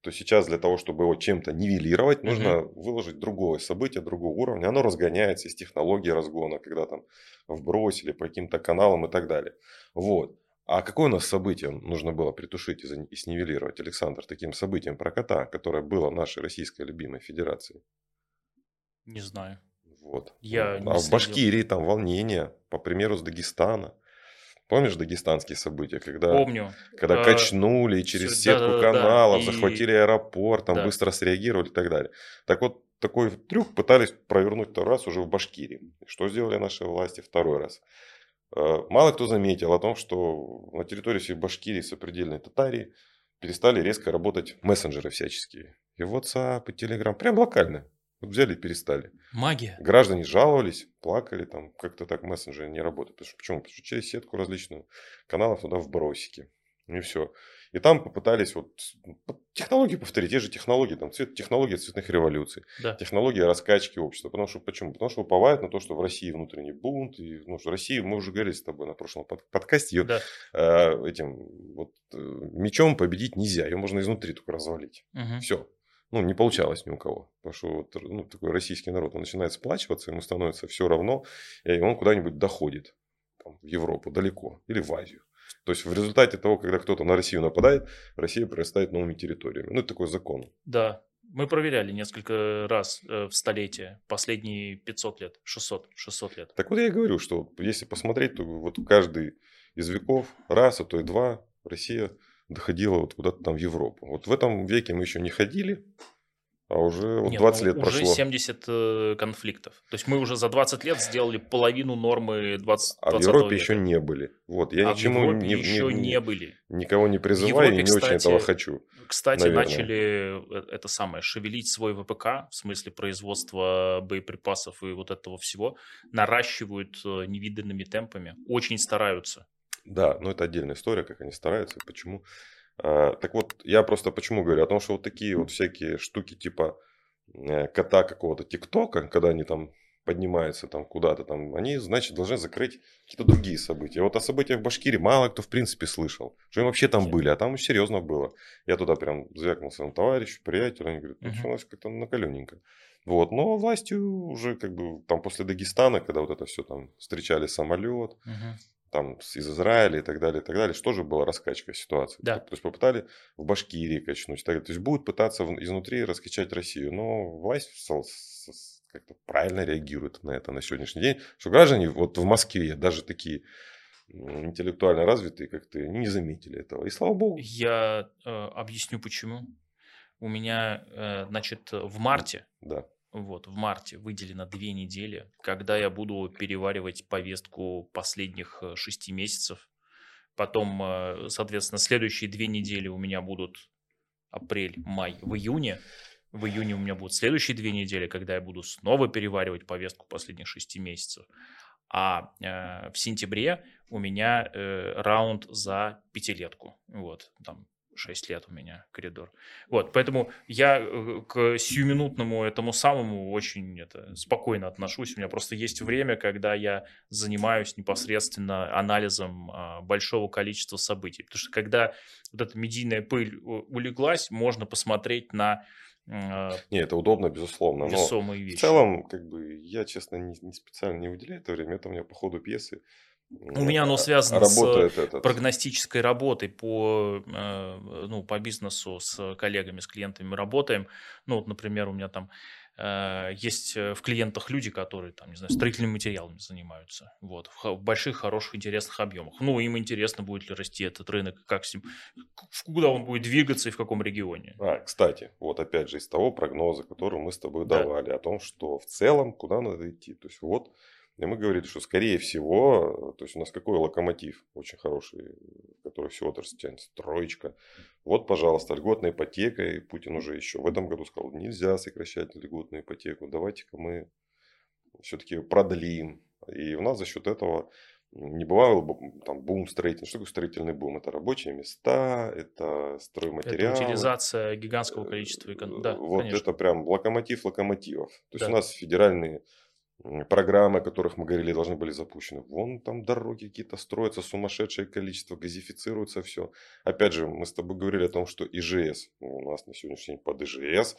то сейчас для того, чтобы его чем-то нивелировать, нужно угу. выложить другое событие, другого уровня. Оно разгоняется из технологии разгона, когда там вбросили по каким-то каналам и так далее. Вот. А какое у нас событие нужно было притушить и снивелировать, Александр, таким событием про кота, которое было нашей российской любимой федерации? Не знаю. Вот. Я а в Башкирии там волнение, по примеру, с Дагестана. Помнишь дагестанские события, когда, Помню. когда а, качнули через все, сетку да, каналов, да, захватили и... аэропорт, там да. быстро среагировали и так далее. Так вот, такой трюк пытались провернуть второй раз уже в Башкирии. Что сделали наши власти второй раз? Э, мало кто заметил о том, что на территории всей Башкирии, сопредельной Татарии, перестали резко работать мессенджеры всяческие. И WhatsApp, и Telegram, прям локально. Вот взяли и перестали. Магия. Граждане жаловались, плакали, там как-то так мессенджеры не работают. Потому что, почему? Потому что через сетку различную каналов туда вбросики. И все. И там попытались вот технологии повторить, те же технологии, там цвет, технологии цветных революций, да. технологии раскачки общества. Потому что почему? Потому что уповают на то, что в России внутренний бунт, и ну, что Россия, мы уже говорили с тобой на прошлом под, подкасте, ее да. э, этим вот э, мечом победить нельзя, ее можно изнутри только развалить. Угу. Все ну, не получалось ни у кого. Потому что вот, ну, такой российский народ, он начинает сплачиваться, ему становится все равно, и он куда-нибудь доходит. Там, в Европу далеко или в Азию. То есть в результате того, когда кто-то на Россию нападает, Россия прорастает новыми территориями. Ну, это такой закон. Да. Мы проверяли несколько раз э, в столетие, последние 500 лет, 600, 600 лет. Так вот я и говорю, что если посмотреть, то вот каждый из веков, раз, а то и два, Россия доходила вот куда-то там в Европу. Вот в этом веке мы еще не ходили, а уже вот Нет, 20 ну, лет уже прошло. Уже 70 э, конфликтов. То есть мы уже за 20 лет сделали половину нормы 20 А в Европе века. еще не были. Вот, я а ничему не, еще не, не были. Никого не призываю Европе, и не кстати, очень этого хочу. Кстати, наверное. начали э, это самое, шевелить свой ВПК, в смысле производства боеприпасов и вот этого всего. Наращивают э, невиданными темпами. Очень стараются. Да, но это отдельная история, как они стараются, почему. А, так вот, я просто почему говорю? О том, что вот такие вот всякие штуки типа э, кота какого-то ТикТока, когда они там поднимаются там куда-то там, они, значит, должны закрыть какие-то другие события. Вот о событиях в Башкирии мало кто в принципе слышал, что им вообще там были, а там серьезно было. Я туда прям звякнул своему товарищу, приятелю, они говорят, ну, у нас как-то накаленненько. Вот, но властью уже как бы там после Дагестана, когда вот это все там встречали самолет, uh-huh там из Израиля и так далее, и так далее, что же была раскачка ситуации. Да. То есть попытали в Башкирии качнуть. Так, то есть будут пытаться изнутри раскачать Россию. Но власть как-то правильно реагирует на это на сегодняшний день. Что граждане вот в Москве, даже такие интеллектуально развитые, как-то не заметили этого. И слава богу. Я э, объясню почему. У меня, э, значит, в марте да вот, в марте выделено две недели, когда я буду переваривать повестку последних э, шести месяцев. Потом, э, соответственно, следующие две недели у меня будут апрель, май, в июне. В июне у меня будут следующие две недели, когда я буду снова переваривать повестку последних шести месяцев. А э, в сентябре у меня э, раунд за пятилетку. Вот, там 6 лет у меня коридор. Вот, поэтому я э, к сиюминутному этому самому очень это, спокойно отношусь. У меня просто есть время, когда я занимаюсь непосредственно анализом а, большого количества событий. Потому что когда вот эта медийная пыль улеглась, можно посмотреть на а, не, это удобно, безусловно. Весомые но вещи. В целом, как бы, я, честно, не, не специально не выделяю это время. Это у меня по ходу пьесы у меня оно связано с этот. прогностической работой по, э, ну, по бизнесу с коллегами, с клиентами мы работаем. Ну, вот, например, у меня там э, есть э, в клиентах люди, которые там, не знаю, строительными материалами занимаются. Вот, в больших, хороших, интересных объемах. Ну, им интересно, будет ли расти этот рынок, как с ним, куда он будет двигаться и в каком регионе. А, кстати, вот опять же из того прогноза, который мы с тобой да. давали, о том, что в целом куда надо идти. То есть вот и мы говорили, что скорее всего, то есть у нас какой локомотив очень хороший, который всего отрасль тянет, троечка. Вот, пожалуйста, льготная ипотека, и Путин уже еще в этом году сказал, нельзя сокращать льготную ипотеку, давайте-ка мы все-таки продлим. И у нас за счет этого не бывало там бум строительный. Что такое строительный бум? Это рабочие места, это стройматериалы. Это утилизация гигантского количества. Да, вот конечно. это прям локомотив локомотивов. То есть да. у нас федеральные программы, о которых мы говорили, должны были запущены. Вон там дороги какие-то строятся, сумасшедшее количество, газифицируется все. Опять же, мы с тобой говорили о том, что ИЖС, у нас на сегодняшний день под ИЖС,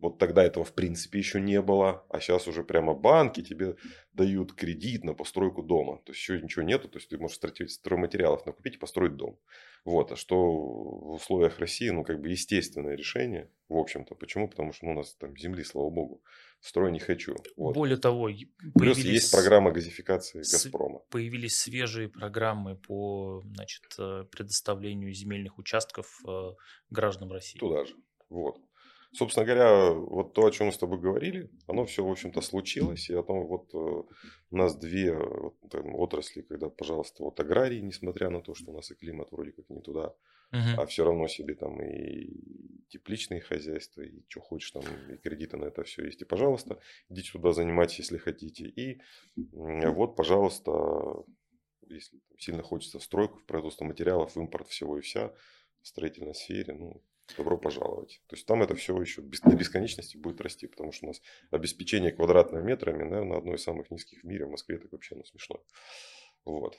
вот тогда этого в принципе еще не было, а сейчас уже прямо банки тебе дают кредит на постройку дома. То есть еще ничего нету, то есть ты можешь стройматериалов накупить и построить дом. Вот, а что в условиях России, ну как бы естественное решение, в общем-то. Почему? Потому что ну, у нас там земли, слава богу, строй не хочу. Вот. Более того, Плюс есть программа газификации Газпрома. Появились свежие программы по значит, э, предоставлению земельных участков э, гражданам России. Туда же. Вот. Собственно говоря, вот то, о чем мы с тобой говорили, оно все, в общем-то, случилось. И о том, вот э, у нас две вот, там, отрасли, когда, пожалуйста, вот аграрии, несмотря на то, что у нас и климат вроде как не туда, а все равно себе там и тепличные хозяйства, и что хочешь там, и кредиты на это все есть. И, пожалуйста, идите туда занимайтесь, если хотите. И вот, пожалуйста, если сильно хочется в стройку, в производство материалов, в импорт всего и вся, в строительной сфере, ну, добро пожаловать. То есть там это все еще до бесконечности будет расти, потому что у нас обеспечение квадратными метрами, наверное, одно из самых низких в мире. В Москве это вообще ну, смешно. Вот.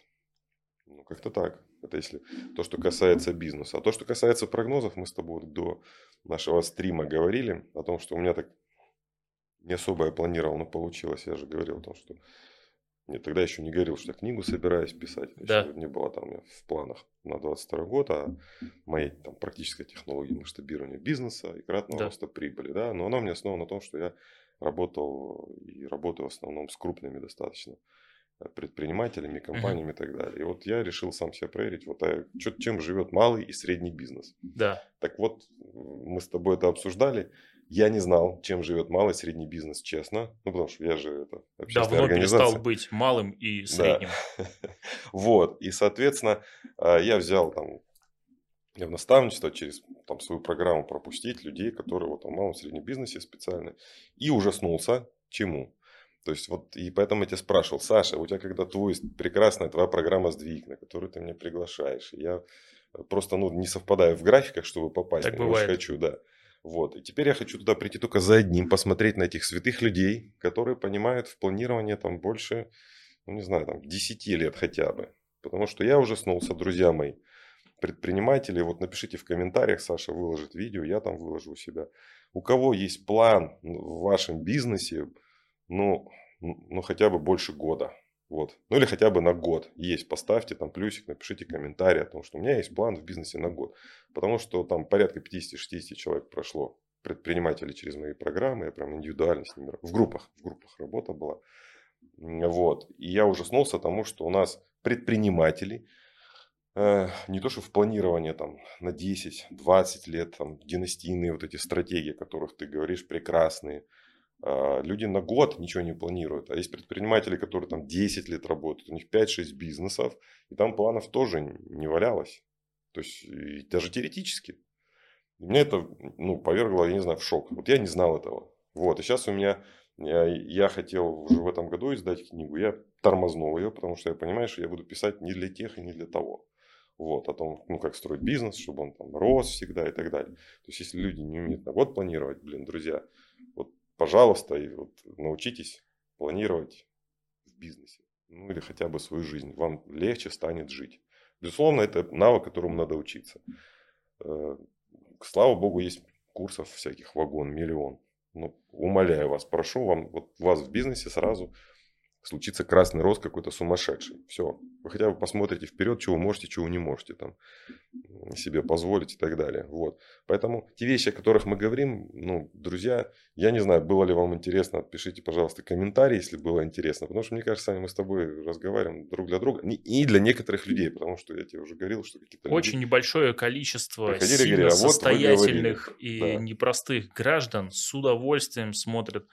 Ну, как-то так. Это если то, что касается бизнеса. А то, что касается прогнозов, мы с тобой до нашего стрима говорили о том, что у меня так не особо я планировал, но получилось. Я же говорил о том, что нет, тогда еще не говорил, что я книгу собираюсь писать. Да. не было там в планах на 22 год, а моей там, практической технологии масштабирования бизнеса и кратного да. роста прибыли. Да? Но она у меня основана на том, что я работал и работаю в основном с крупными достаточно предпринимателями, компаниями uh-huh. и так далее. И вот я решил сам себя проверить, вот а чем живет малый и средний бизнес. Да. Так вот, мы с тобой это обсуждали. Я не знал, чем живет малый и средний бизнес, честно. Ну, потому что я же это Давно перестал быть малым и средним. Да. вот. И, соответственно, а, я взял там в наставничество через там, свою программу пропустить людей, которые вот, в малом и среднем бизнесе специально. И ужаснулся. Чему? То есть вот и поэтому я тебя спрашивал, Саша, у тебя когда твой прекрасная твоя программа сдвиг, на которую ты меня приглашаешь, я просто ну, не совпадаю в графиках, чтобы попасть. Так бывает. хочу, да. Вот. И теперь я хочу туда прийти только за одним, посмотреть на этих святых людей, которые понимают в планировании там больше, ну не знаю, там 10 лет хотя бы. Потому что я уже снулся, друзья мои, предприниматели, вот напишите в комментариях, Саша выложит видео, я там выложу у себя. У кого есть план в вашем бизнесе, ну, ну хотя бы больше года. Вот. Ну или хотя бы на год есть. Поставьте там плюсик, напишите комментарий о том, что у меня есть план в бизнесе на год. Потому что там порядка 50-60 человек прошло предприниматели через мои программы. Я прям индивидуально с ними в группах, в группах работа была. Вот. И я ужаснулся тому, что у нас предприниматели, э, не то что в планирование там на 10-20 лет, там династийные вот эти стратегии, о которых ты говоришь, прекрасные – люди на год ничего не планируют. А есть предприниматели, которые там 10 лет работают, у них 5-6 бизнесов, и там планов тоже не валялось. То есть даже теоретически. И Меня это, ну, повергло, я не знаю, в шок. Вот я не знал этого. Вот, и сейчас у меня, я, я хотел уже в этом году издать книгу, я тормознул ее, потому что я понимаю, что я буду писать не для тех и не для того. Вот, о том, ну, как строить бизнес, чтобы он там рос всегда и так далее. То есть, если люди не умеют на год планировать, блин, друзья, пожалуйста, и вот научитесь планировать в бизнесе. Ну, или хотя бы свою жизнь. Вам легче станет жить. Безусловно, это навык, которому надо учиться. Э, слава богу, есть курсов всяких вагон, миллион. Ну, умоляю вас, прошу вам, вот вас в бизнесе сразу случится красный рост какой-то сумасшедший. Все. Вы хотя бы посмотрите вперед, чего можете, чего не можете там себе позволить и так далее. Вот. Поэтому те вещи, о которых мы говорим, ну, друзья, я не знаю, было ли вам интересно, пишите, пожалуйста, комментарии, если было интересно. Потому что, мне кажется, мы с тобой разговариваем друг для друга. И для некоторых людей, потому что я тебе уже говорил, что какие-то Очень небольшое количество сильно говорили, «А вот состоятельных говорили». и Да. непростых граждан с удовольствием смотрят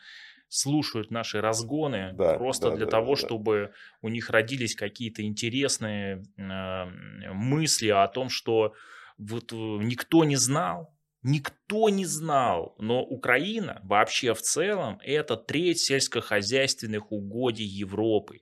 слушают наши разгоны Да, просто да, для да, того, да, да. чтобы у них родились какие-то интересные э, мысли о том, что вот э, никто не знал, никто не знал, но Украина вообще в целом это треть сельскохозяйственных угодий Европы.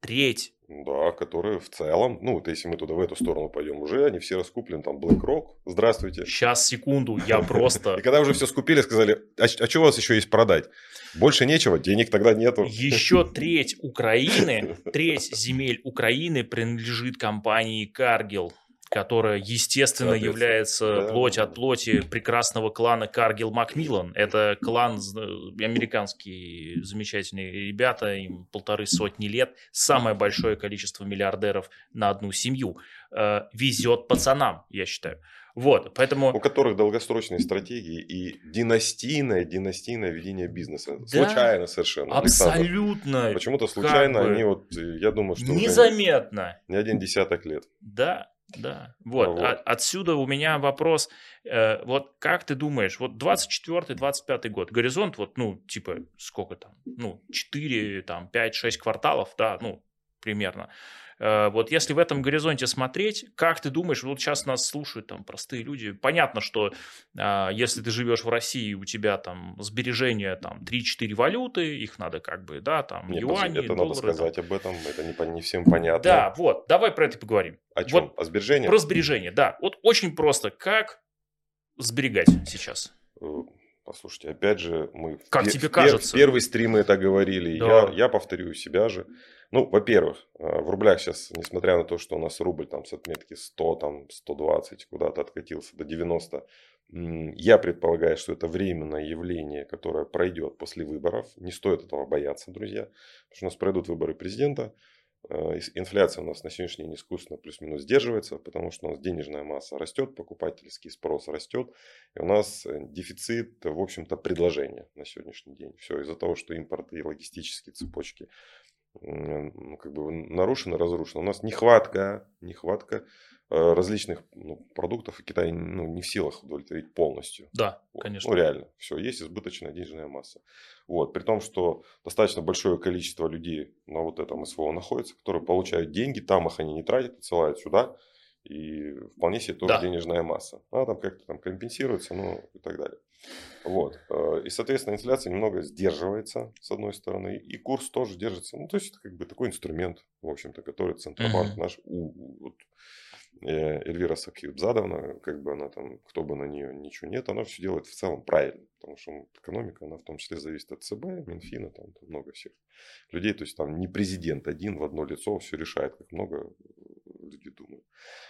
Треть. Да, которые в целом, ну, вот если мы туда в эту сторону пойдем, уже они все раскуплены, там, BlackRock, здравствуйте. Сейчас, секунду, я просто... И когда уже все скупили, сказали, а, что у вас еще есть продать? Больше нечего, денег тогда нету. Еще треть Украины, треть земель Украины принадлежит компании Cargill, которая, естественно, является да, плоть от плоти прекрасного клана Cargill Macmillan. Это клан з- американские замечательные ребята, им полторы сотни лет, самое большое количество миллиардеров на одну семью. Э, Везет пацанам, я считаю. Вот, у поэтому которых долгосрочные стратегии и династийное, династийное ведение бизнеса. Да, случайно совершенно, Александр. абсолютно Почему-то случайно как бы они вот, э, я думаю, что незаметно. не один десяток лет. Да, да. Вот. Вот. а- отсюда у меня вопрос. э, вот как ты думаешь, вот 24-25 год, горизонт, вот, ну, типа, сколько там? Ну, 4, там, 5-6 кварталов, да, ну, примерно. Э, вот если в этом горизонте смотреть, как ты думаешь, вот сейчас нас слушают там простые люди, понятно, что а, если ты живешь в России, у тебя там сбережения там 3-4 валюты, их надо как бы, да, там, Нет, юани, это доллары. надо там. сказать об этом, это не, не всем понятно. Да, вот, давай про это поговорим. О чем? Вот О сбережениях? про сбережения, да. Вот очень просто. Как сберегать сейчас? Э, Послушайте, опять же, мы Как тебе в пер- кажется? в первый стрим мы это говорили. Да. Я, я повторю себя же. Ну, во-первых, э, в рублях сейчас, несмотря на то, что у нас рубль там с отметки 100, там 120 куда-то откатился до 90, м, я предполагаю, что это временное явление, которое пройдет после выборов. Не стоит этого бояться, друзья. Потому что у нас пройдут выборы президента. Э, Инфляция у нас на сегодняшний день искусственно плюс-минус сдерживается, потому что у нас денежная масса растет, покупательский спрос растет, и у нас э, дефицит, в общем-то, предложения на сегодняшний день. Все из-за того, что импорт и логистические цепочки ну, как бы нарушены, разрушены. У нас нехватка, нехватка э, различных ну, продуктов, и Китай ну, не в силах удовлетворить полностью. Да, Вот. конечно. Ну, реально. Все, есть избыточная денежная масса. Вот. При том, что достаточно большое количество людей на вот этом СВО находится, которые получают деньги, там их они не тратят, отсылают сюда. И вполне себе тоже Да. денежная масса. Она там как-то там компенсируется, ну и так далее. Вот. Э, И, соответственно, инфляция немного сдерживается, с одной стороны, и курс тоже держится. Ну, то есть, это как бы такой инструмент, в общем-то, который Центробанк Мгм. наш, у, вот, э, Эльвира Сакьюбзадовна, как бы она там, кто бы на нее ничего нет, она все делает в целом правильно. Потому что ну, экономика, она в том числе зависит от ЦБ, Минфина, там, там много всех людей. То есть, там не президент один в одно лицо все решает, как много.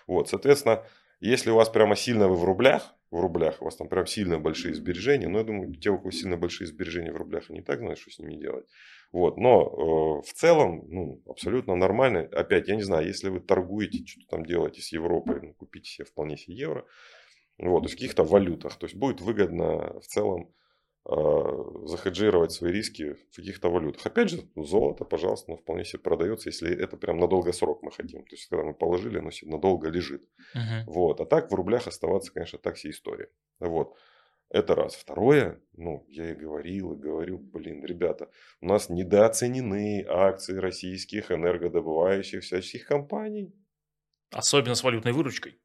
Вот, соответственно, если у вас прямо сильно вы в рублях, в рублях, у вас там прям сильно большие сбережения, но я думаю, те, у кого сильно большие сбережения в рублях, они и так знают, что с ними делать. Вот, но э, в целом, ну, абсолютно нормально. Опять, я не знаю, если вы торгуете, что-то там делаете с Европой, ну, купите себе вполне себе евро, вот, в каких-то валютах, то есть будет выгодно в целом захеджировать свои риски в каких-то валютах. Опять же, золото, пожалуйста, ну, вполне себе продается, если это прям на долгосрок мы хотим. То есть, когда мы положили, оно себе надолго лежит. Мгм. Вот. А так в рублях оставаться, конечно, так себе история. Вот. Это раз. Второе, ну, я и говорил, и говорю, блин, ребята, у нас недооценены акции российских энергодобывающих всяческих компаний. Особенно с валютной выручкой.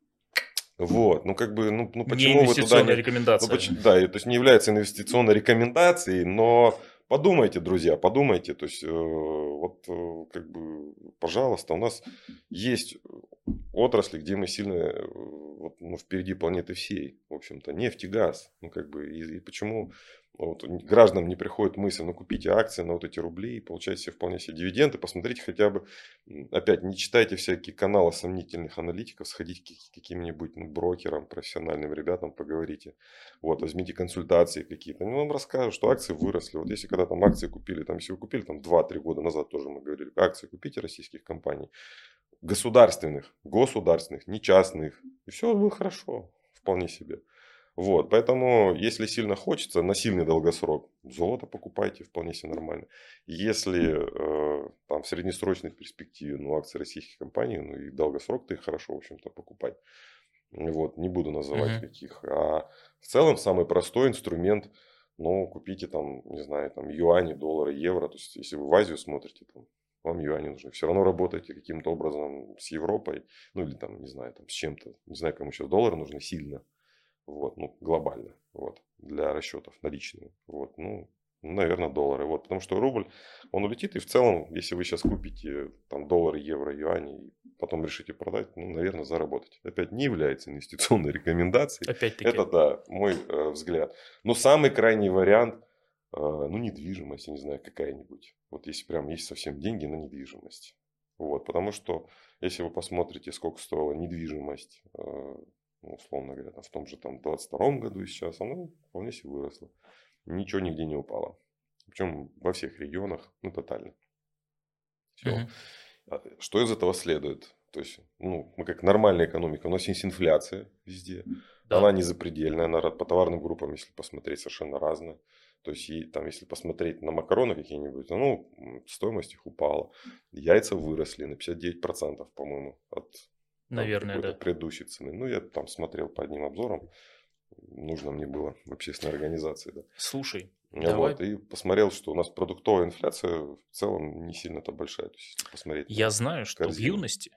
Вот, ну как бы, ну, ну Не почему вы туда не... рекомендация. Ну, да, то есть не является инвестиционной рекомендацией, но подумайте, друзья, подумайте. То есть, э, вот, э, как бы, пожалуйста, у нас есть отрасли, где мы сильно э, вот, ну, впереди планеты всей, в общем-то, нефть и газ. Ну, как бы, и, и почему вот, гражданам не приходит мысль, ну, купите акции на вот эти рубли и получайте себе вполне себе дивиденды, посмотрите хотя бы, опять, не читайте всякие каналы сомнительных аналитиков, сходите к каким-нибудь ну, брокерам, профессиональным ребятам, поговорите. Вот, возьмите консультации какие-то. Они вам расскажут, что акции выросли. Вот если когда там акции купили, там, если вы купили там 2-3 года назад тоже мы говорили, акции купите российских компаний, государственных, государственных, не частных. И все будет хорошо, вполне себе. Вот, поэтому, если сильно хочется, на сильный долгосрок, золото покупайте, вполне себе нормально. Если э, там в среднесрочной перспективе, ну, акции российских компаний, ну, и долгосрок-то их хорошо, в общем-то, покупать. Вот, не буду называть Мгм. каких. А в целом самый простой инструмент, ну, купите там, не знаю, там юани, доллары, евро. То есть, если вы в Азию смотрите, там, вам юани нужны. Все равно работаете каким-то образом с Европой, ну, или там, не знаю, там, с чем-то. Не знаю, кому сейчас доллары нужны сильно. Вот, ну, глобально, вот, для расчетов наличные. Вот, ну, наверное, доллары. Вот, потому что рубль, он улетит, и в целом, если вы сейчас купите там доллары, евро, юани, и потом решите продать, ну, наверное, заработать. Опять не является инвестиционной рекомендацией. Опять-таки. Это, да, мой э, взгляд. Но самый крайний вариант, э, ну, недвижимость, я не знаю, какая-нибудь. Вот если прям есть совсем деньги на недвижимость. Вот, потому что, если вы посмотрите, сколько стоила недвижимость, э, ну, условно говоря, там, в том же там 22 году и сейчас, она вполне себе выросла. Ничего нигде не упало. Причем во всех регионах, ну, тотально. Все. Мгм. А Что из этого следует? То есть, ну, мы как нормальная экономика, у нас есть инфляция везде. Да. Она не запредельная, она по товарным группам, если посмотреть, совершенно разная. То есть, и, там, если посмотреть на макароны какие-нибудь, ну, стоимость их упала. Яйца выросли на 59%, по-моему, от Наверное, какой-то да. предыдущей цены. Ну, я там смотрел по одним обзорам. Нужно мне было в общественной организации. Да. Слушай, Ну Давай. Вот, и посмотрел, что у нас продуктовая инфляция в целом не сильно-то большая. То есть, посмотреть. я знаю, что в корзину. юности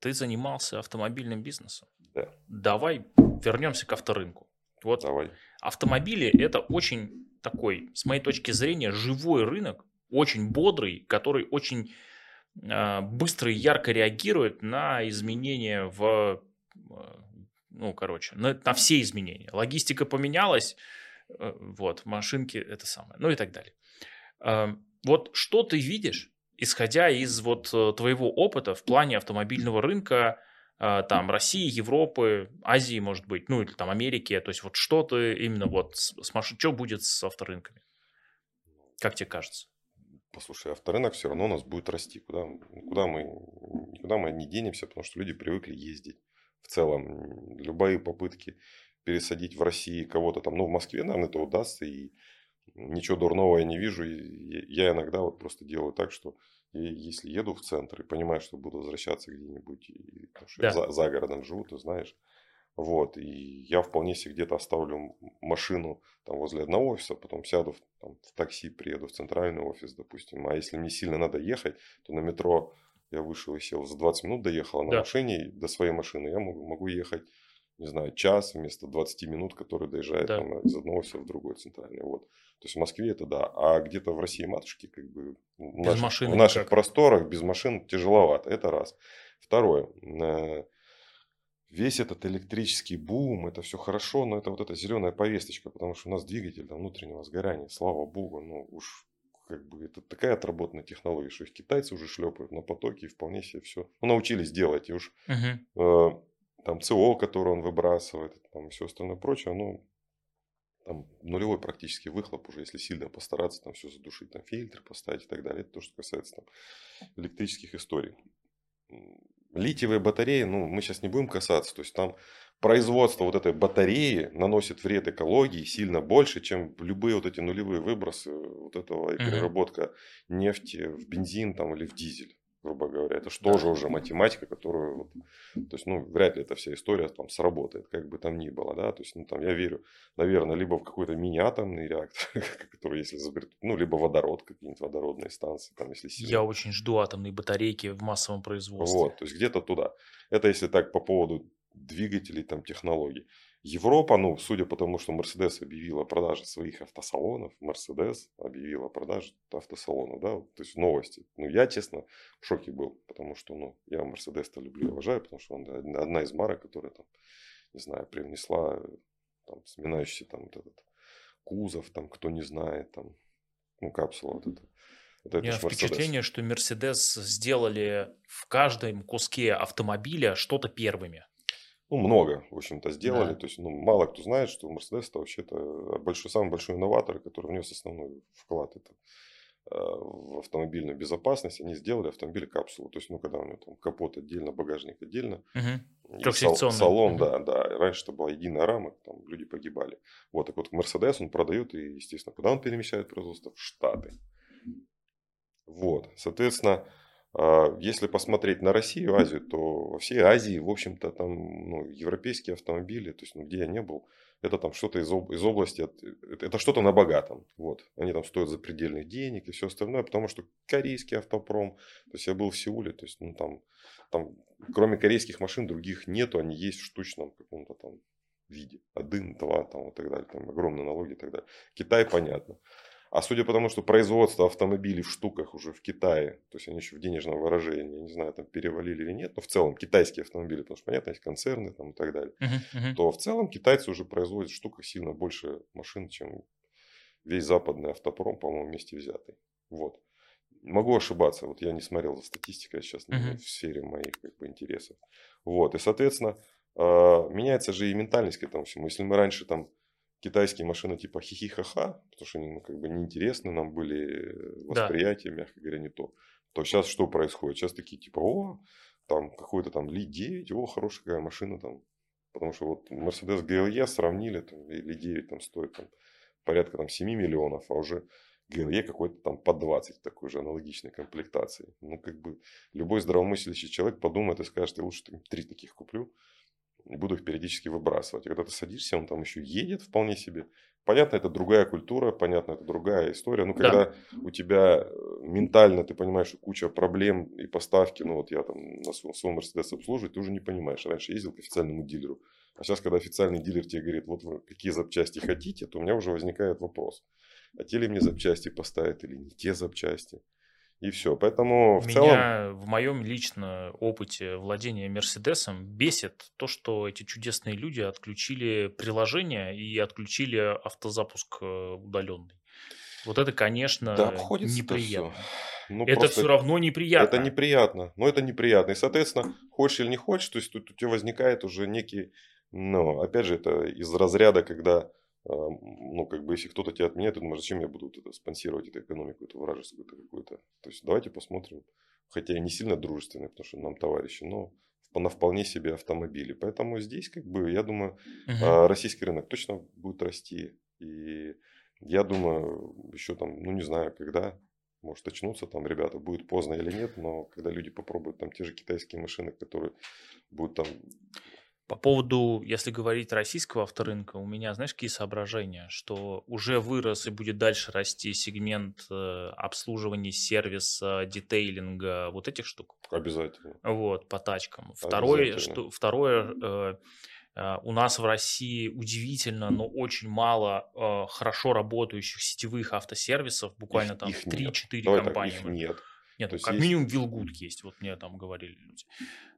ты занимался автомобильным бизнесом. Да. Давай вернемся к авторынку. Вот Давай. автомобили это очень такой, с моей точки зрения, живой рынок, очень бодрый, который очень быстро и ярко реагирует на изменения в, э, ну, короче, на, на все изменения. Логистика поменялась, э, вот, машинки это самое, ну и так далее. Э, вот что ты видишь, исходя из вот э, твоего опыта в плане автомобильного рынка, там, России, Европы, Азии, может быть, ну или там Америки, то есть вот что ты именно вот с, с что будет с авторынками? Как тебе кажется? Послушай, авторынок все равно у нас будет расти. Куда, куда, мы, никуда мы не денемся, потому что люди привыкли ездить. В целом, любые попытки пересадить в России кого-то там, ну, в Москве, наверное, это удастся, и ничего дурного я не вижу. И я иногда вот просто делаю так, что если еду в центр и понимаю, что буду возвращаться где-нибудь, и, потому что я за, за городом живу, ты знаешь, вот, и я вполне себе где-то оставлю машину там возле одного офиса, потом сяду в, там, в такси, приеду в центральный офис, допустим. А если мне сильно надо ехать, то на метро я вышел и сел за 20 минут, доехал а на Да. машине до своей машины. Я могу, могу ехать, не знаю, час вместо 20 минут, который доезжает Да. там, из одного офиса в другой центральный. Вот. То есть в Москве это да. А где-то в России матушки, как бы в Без наших, машины в наших никак. просторах без машин тяжеловато. Это раз. Второе. Весь этот электрический бум, это все хорошо, но это вот эта зеленая повесточка, потому что у нас двигатель там, внутреннего сгорания, слава богу, ну уж как бы это такая отработанная технология, что их китайцы уже шлепают на потоке и вполне себе все. Ну, научились делать. И уж Мгм. э, там СО, который он выбрасывает, там все остальное прочее, ну, там нулевой практически выхлоп уже, если сильно постараться, там все задушить, там фильтр поставить и так далее. Это то, что касается там электрических историй. Литиевые батареи, ну, мы сейчас не будем касаться, то есть там производство вот этой батареи наносит вред экологии сильно больше, чем любые вот эти нулевые выбросы вот этого и переработка нефти в бензин там или в дизель, грубо говоря. Это же Да. тоже уже математика, которую, то есть, ну, вряд ли эта вся история там сработает, как бы там ни было, да, то есть, ну, там, я верю, наверное, либо в какой-то мини-атомный реактор, который, если изобретут, ну, либо водород, какие-нибудь водородные станции, там, если сильно Я очень жду атомные батарейки в массовом производстве. вот, то есть где-то туда. Это если так по поводу двигателей, там, технологий. Европа, ну, судя по тому, что Mercedes объявила о продаже своих автосалонов, Mercedes объявила о продаже автосалона, да, то есть новости. Ну, я, честно, в шоке был, потому что, ну, я Mercedes-то люблю и уважаю, потому что он одна из марок, которая там, не знаю, привнесла там, сминающийся там вот этот кузов, там, кто не знает, там, ну, капсула вот эта. Это, У меня впечатление, что Mercedes сделали в каждом куске автомобиля что-то первыми ну, много, в общем-то, сделали. Да. То есть, ну, мало кто знает, что Mercedes это вообще-то большой, самый большой инноватор, который внес основной вклад это, э, в автомобильную безопасность. Они сделали автомобиль капсулу. То есть, ну, когда у него там капот отдельно, багажник отдельно. Угу. Сал, салон, угу. да, да. Раньше это была единая рама, там люди погибали. Вот, так вот, Mercedes он продает, и, естественно, куда он перемещает производство? В Штаты. Вот, соответственно, а, если посмотреть на Россию, Азию, то во всей Азии, в общем-то, там ну, европейские автомобили, то есть, ну, где я не был, это там что-то из, из области, это, это что-то на богатом. Вот. Они там стоят запредельных денег и все остальное, потому что корейский автопром, то есть я был в Сеуле, то есть, ну, там, там кроме корейских машин других нету, они есть в штучном каком-то там виде. Один, два, там, и так далее, там огромные налоги и так далее. Китай, понятно. А судя по тому, что производство автомобилей в штуках уже в Китае, то есть они еще в денежном выражении, не знаю, там перевалили или нет, но в целом китайские автомобили, потому что, понятно, есть концерны там и так далее, uh-huh, uh-huh. то в целом китайцы уже производят в штуках сильно больше машин, чем весь западный автопром, по-моему, вместе взятый. Вот. Могу ошибаться, вот я не смотрел за статистикой сейчас uh-huh. в сфере моих как бы, интересов. Вот, и, соответственно, а, меняется же и ментальность к этому всему. Если мы раньше там китайские машины типа хихихаха, потому что они ну, как бы неинтересны нам были восприятия, да. мягко говоря, не то. То сейчас что происходит? Сейчас такие типа, о, там какой-то там Ли 9, о, хорошая какая машина там. Потому что вот Mercedes GLE сравнили, там, Ли 9 там стоит там, порядка там 7 миллионов, а уже GLE какой-то там по 20 такой же аналогичной комплектации. Ну, как бы любой здравомыслящий человек подумает и скажет, я лучше три таких куплю, и буду их периодически выбрасывать. И когда ты садишься, он там еще едет вполне себе. Понятно, это другая культура, понятно, это другая история. Но когда да. у тебя э, ментально ты понимаешь, что куча проблем и поставки, ну вот я там на своем, Мерседес обслуживаю, ты уже не понимаешь. Раньше ездил к официальному дилеру. А сейчас, когда официальный дилер тебе говорит, вот вы какие запчасти хотите, то у меня уже возникает вопрос. А те ли мне запчасти поставят или не те запчасти? И все. Поэтому в Меня целом... в моем личном опыте владения Мерседесом бесит то, что эти чудесные люди отключили приложение и отключили автозапуск э, удаленный. Вот это, конечно, да, неприятно. Ну, это все равно неприятно. Это неприятно. Но это неприятно. И, соответственно, хочешь или не хочешь, то есть тут у тебя возникает уже некий, ну, опять же, это из разряда, когда ну, как бы, если кто-то тебя отменяет, ты думаешь, зачем я буду это, спонсировать эту экономику, эту вражескую какую-то. То есть, давайте посмотрим. Хотя и не сильно дружественные, потому что нам товарищи, но на вполне себе автомобили. Поэтому здесь, как бы, я думаю, uh российский рынок точно будет расти. И я думаю, еще там, ну, не знаю, когда, может очнуться там ребята, будет поздно или нет, но когда люди попробуют там те же китайские машины, которые будут там по поводу, если говорить российского авторынка, у меня, знаешь, какие соображения, что уже вырос и будет дальше расти сегмент э, обслуживания сервиса, детейлинга, вот этих штук. Обязательно. Вот, по тачкам. Второе, что, второе э, э, у нас в России удивительно, но очень мало э, хорошо работающих сетевых автосервисов, буквально их, там 3-4 компании. Так, их нет. Нет, ну, как есть... минимум Вилгуд есть, вот мне там говорили люди.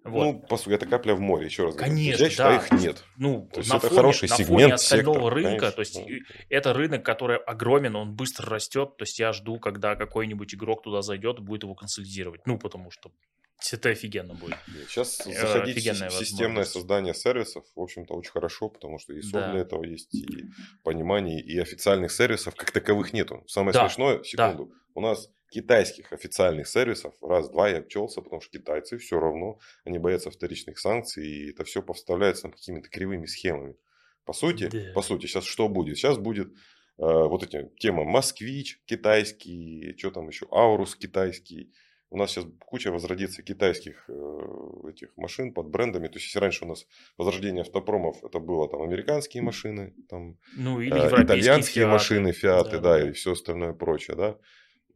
Вот. Ну, по сути, это капля в море, еще раз Конечно, Я считаю, да. их нет. Ну, то есть на это фоне, хороший на сегмент фоне остального сектор, рынка, конечно, то есть это рынок, который огромен, он быстро растет, то есть я жду, когда какой-нибудь игрок туда зайдет и будет его консолидировать, ну, потому что это офигенно будет. Сейчас заходить в системное создание сервисов, в общем-то, очень хорошо, потому что и СО да. для этого есть, и понимание, и официальных сервисов как таковых нету. Самое да. смешное, секунду, да. У нас китайских официальных сервисов раз-два я обчелся, потому что китайцы все равно, они боятся вторичных санкций, и это все поставляется какими-то кривыми схемами. По сути, да. по сути, сейчас что будет? Сейчас будет э, вот эти тема Москвич китайский, что там еще, Аурус китайский. У нас сейчас куча возродится китайских э, этих машин под брендами. То есть, если раньше у нас возрождение автопромов, это было там американские машины, там ну, или э, итальянские фиаты. машины, фиаты, да, да, и все остальное прочее, да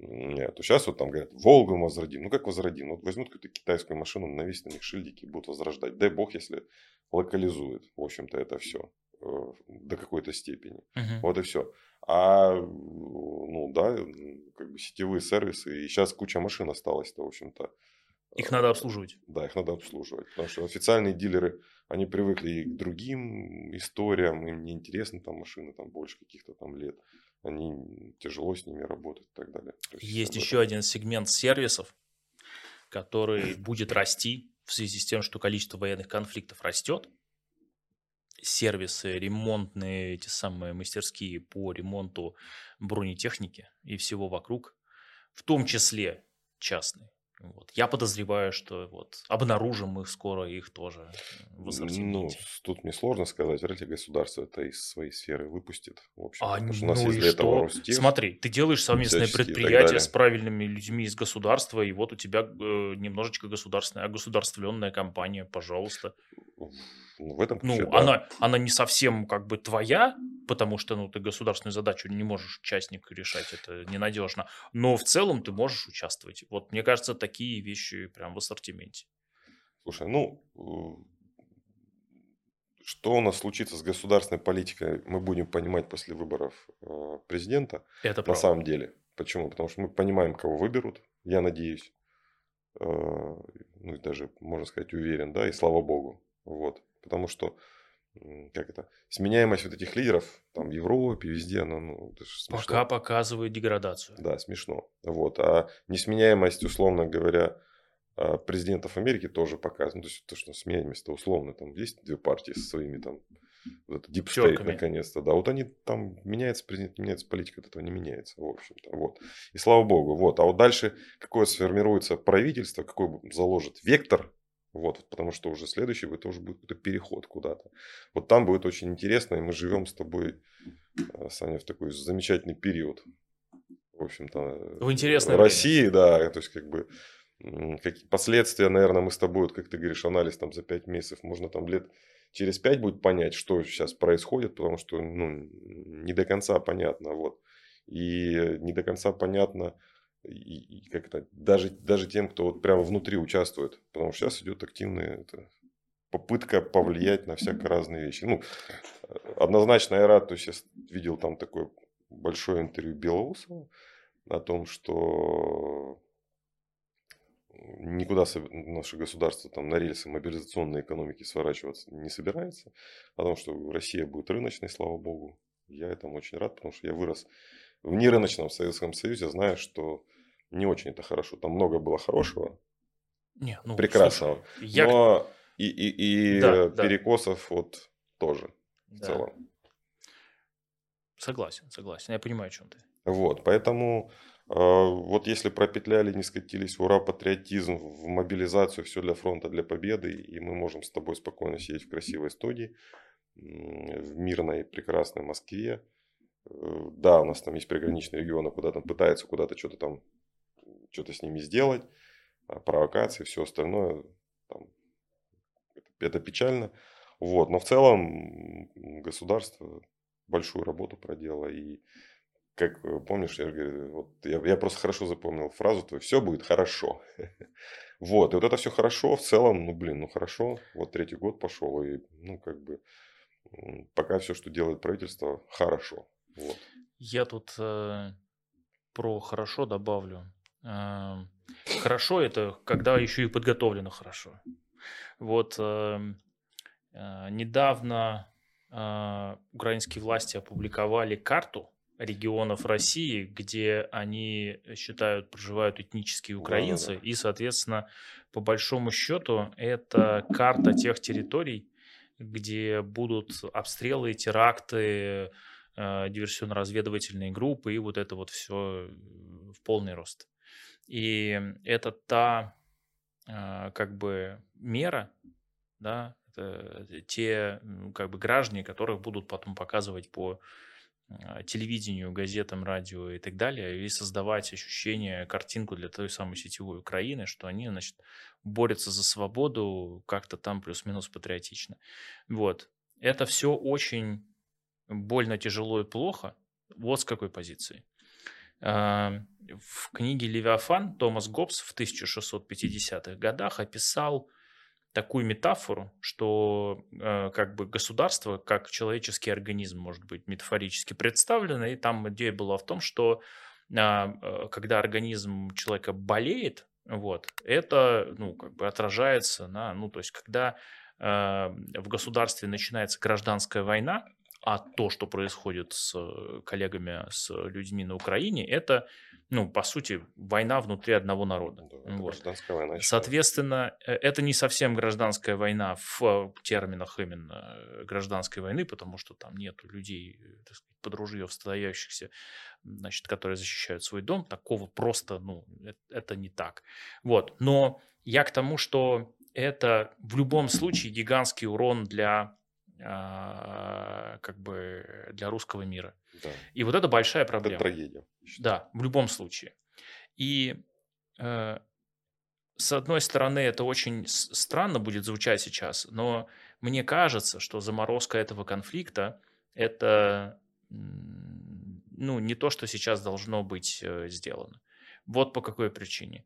Нет, то сейчас вот там говорят, Волгу мы возродим. Ну как возродим? Вот возьмут какую-то китайскую машину, навесят на них шильдики и будут возрождать. Дай бог, если локализует, в общем-то, это все э, до какой-то степени. Мгм. Вот и все. А, ну да, как бы сетевые сервисы. И сейчас куча машин осталось-то, в общем-то. Их надо обслуживать. Да, их надо обслуживать. Потому что официальные дилеры, они привыкли и к другим историям, им не интересны там машины там больше каких-то там лет. Они тяжело с ними работать и так далее. То Есть этом. еще один сегмент сервисов, который будет расти в связи с тем, что количество военных конфликтов растет. Сервисы, ремонтные, эти самые мастерские по ремонту бронетехники и всего вокруг, в том числе частные. Вот. Я подозреваю, что вот обнаружим мы скоро их тоже в Ну, ассортименте. тут мне сложно сказать. Вряд ли государство это из своей сферы выпустит. В общем, А, потому что у нас ну есть для этого? Ростех. Смотри, ты делаешь совместное так предприятие с правильными людьми из государства, и вот у тебя э, немножечко государственная, государственная компания, пожалуйста. Ну, в этом Ну, ключе, да. она, она не совсем как бы твоя, потому что ну, ты государственную задачу не можешь частник решать, это ненадежно. Но в целом ты можешь участвовать. Вот мне кажется, такие вещи прям в ассортименте. Слушай, ну, что у нас случится с государственной политикой, мы будем понимать после выборов э, президента. Это На правда. самом деле. Почему? Потому что мы понимаем, кого выберут, я надеюсь. Э, Ну, и даже, можно сказать, уверен, да, и слава богу. Вот. Потому что, как это, сменяемость вот этих лидеров, там, в Европе, везде, она, ну, это ж смешно. Пока показывает деградацию. Да, смешно. Вот. А несменяемость, условно говоря, а, президентов Америки тоже показывает. Ну, то есть, то, что сменяемость-то условно. Там есть две партии со своими там вот это Deep наконец-то, да. Вот они там меняется президент, меняется политика, от этого не меняется, в общем-то. Вот. И слава богу. Вот. А вот дальше какое сформируется правительство, какой заложит вектор, вот, потому что уже следующий это уже будет какой-то переход куда-то. Вот там будет очень интересно, и мы живем с тобой, э, Саня, в такой замечательный период. В общем-то, В интересное в России, да, то есть как бы какие последствия, наверное, мы с тобой, вот, как ты говоришь, анализ там за 5 месяцев, можно там лет через 5 будет понять, что сейчас происходит, потому что ну, не до конца понятно, вот. И не до конца понятно, и, и как это, даже, даже тем, кто вот прямо внутри участвует, потому что сейчас идет активная это, попытка повлиять на всякие разные вещи. Ну, однозначно я рад, то есть я видел там такое большое интервью Белоусова о том, что никуда наше государство там на рельсы мобилизационной экономики сворачиваться не собирается, о том, что Россия будет рыночной, слава богу. Я этому очень рад, потому что я вырос в нерыночном Советском Союзе, знаю, что не очень это хорошо. Там много было хорошего, Не, ну, прекрасного, слушай, я... но и, и, и Да, э, да. перекосов вот тоже в Да, целом. Согласен, согласен. Я понимаю, о чем ты. Вот, поэтому э, вот если пропетляли, не скатились, ура, патриотизм, в мобилизацию, все для фронта, для победы, и мы можем с тобой спокойно сидеть в красивой студии, в мирной, прекрасной Москве. Э, Да, у нас там есть приграничные регионы, куда там пытаются куда-то что-то там, что-то с ними сделать, а, провокации, все остальное, там, это, печально. Вот, но в целом государство большую работу проделало и как э, помнишь, я говорю, вот я, я просто хорошо запомнил фразу твою, все будет хорошо. Вот, и вот это все хорошо, в целом, ну блин, ну хорошо, вот третий год пошел, и ну как бы пока все, что делает правительство, хорошо. Вот. Я тут э, про хорошо добавлю. Хорошо это, когда еще и подготовлено хорошо. Вот э, э, недавно э, украинские власти опубликовали карту регионов России, где они считают, проживают этнические украинцы, Да-да-да. и, соответственно, по большому счету, это карта тех территорий, где будут обстрелы, теракты, э, диверсионно-разведывательные группы и вот это вот все в полный рост. И это та э, как бы мера, да, те как бы граждане, которых будут потом показывать по э, телевидению, газетам, радио и так далее, и создавать ощущение, картинку для той самой сетевой Украины, что они, значит, борются за свободу как-то там плюс-минус патриотично. Вот. Это все очень больно, тяжело и плохо. Вот с какой позиции. В книге «Левиафан» Томас Гоббс в 1650-х годах описал такую метафору, что э, как бы государство, как человеческий организм, может быть метафорически представлено, и там идея была в том, что а, э, когда организм человека болеет, вот, это, ну, как бы отражается на, ну, то есть, когда э, в государстве начинается гражданская война, а то, что происходит с коллегами, с людьми на Украине, это ну, по сути, война внутри одного народа. Да, вот. Гражданская война. Соответственно, э, это не совсем гражданская война в э, терминах именно э, гражданской войны, потому что там нет людей, так сказать, под ружье стоящихся, значит, которые защищают свой дом. Такого просто, ну, это, не так. Вот. Но я к тому, что это в любом случае гигантский урон для как бы для русского мира. Да. И вот это большая проблема. Это трагедия. Да, в любом случае. И э, с одной стороны, это очень странно будет звучать сейчас, но мне кажется, что заморозка этого конфликта это ну, не то, что сейчас должно быть э, сделано. Вот по какой причине.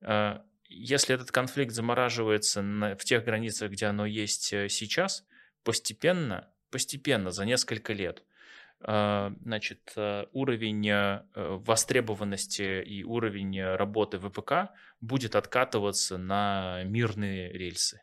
Э, если этот конфликт замораживается на, в тех границах, где оно есть э, сейчас, постепенно, постепенно, за несколько лет, а, значит, э, уровень э, востребованности и уровень работы ВПК будет откатываться на мирные рельсы.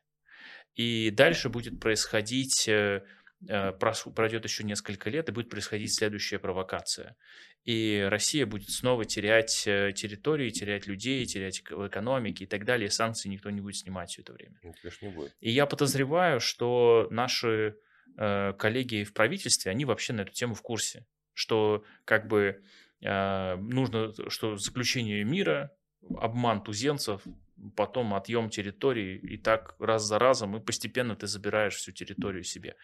И дальше будет происходить, э, пройдет еще несколько лет, и будет происходить следующая провокация. И Россия будет снова терять территории, терять людей, терять в экономике и так далее. И санкции никто не будет снимать все это время. Ну, конечно, не будет. И я подозреваю, что наши Э, коллеги в правительстве, они вообще на эту тему в курсе, что как бы э, нужно, что заключение мира, обман туземцев, потом отъем территории, и так раз за разом, и постепенно ты забираешь всю территорию себе.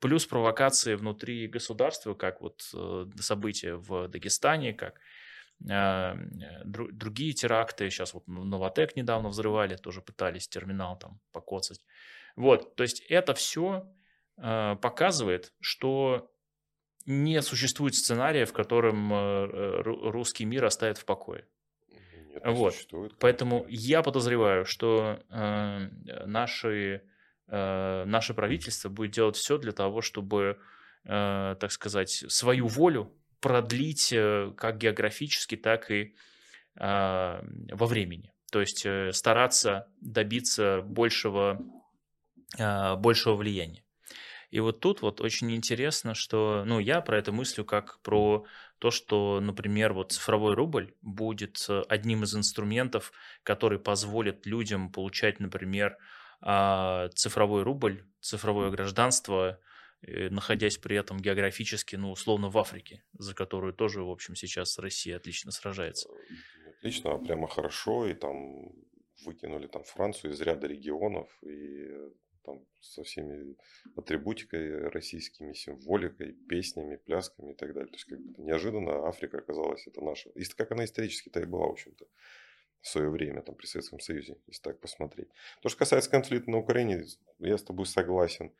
Плюс провокации внутри государства, как вот э, события в Дагестане, как другие теракты, сейчас вот Новотек недавно взрывали, тоже пытались терминал там покоцать. Вот, то есть это все а, показывает, что не существует сценария, в котором э, русский мир оставит в покое. Нет, вот. Существует, Поэтому я подозреваю, что э, наши, э, наше правительство будет делать все для того, чтобы, э, так сказать, свою волю продлить э, как географически, так и э, во времени. То есть э, стараться добиться большего, э, большего влияния. И вот тут вот очень интересно, что, ну, я про это мыслю как про то, что, например, вот цифровой рубль будет э, одним из инструментов, который позволит людям получать, например, а, цифровой рубль, цифровое гражданство, э, находясь при этом географически, ну, условно, в Африке, за которую тоже, в общем, сейчас Россия отлично сражается. Э, отлично, а прямо хорошо, и там выкинули там Францию из ряда регионов, и там, со всеми атрибутикой российскими, символикой, песнями, плясками и так далее. То есть, как бы неожиданно Африка оказалась это наша. И как она исторически-то и была, в общем-то, в свое время, там, при Советском Союзе, если так посмотреть. То, что касается конфликта на Украине, я с тобой согласен.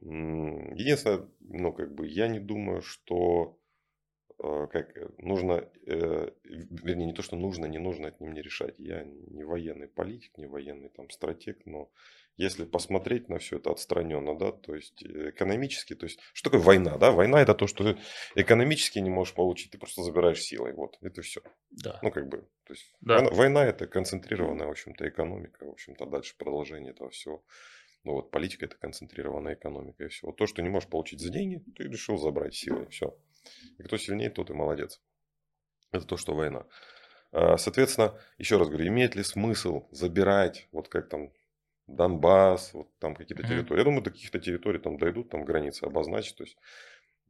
Единственное, ну, как бы, я не думаю, что э, как нужно, э, вернее, не то, что нужно, не нужно, это не мне решать. Я не военный политик, не военный там стратег, но если посмотреть на все это отстраненно, да, то есть э, экономически, то есть что такое война, да? Война это то, что ты экономически не можешь получить, ты просто забираешь силой, вот, это все. Да. Ну, как бы, то есть да. война, война это концентрированная, в общем-то, экономика, в общем-то, дальше продолжение этого всего. Ну вот, политика это концентрированная экономика и все. Вот то, что не можешь получить за деньги, ты решил забрать силой, все. И кто сильнее, тот и молодец. Это то, что война. А, соответственно, еще раз говорю, имеет ли смысл забирать, вот как там Донбасс, вот там какие-то mm-hmm. территории. Я думаю, до каких-то территорий там дойдут, там границы обозначить. То есть,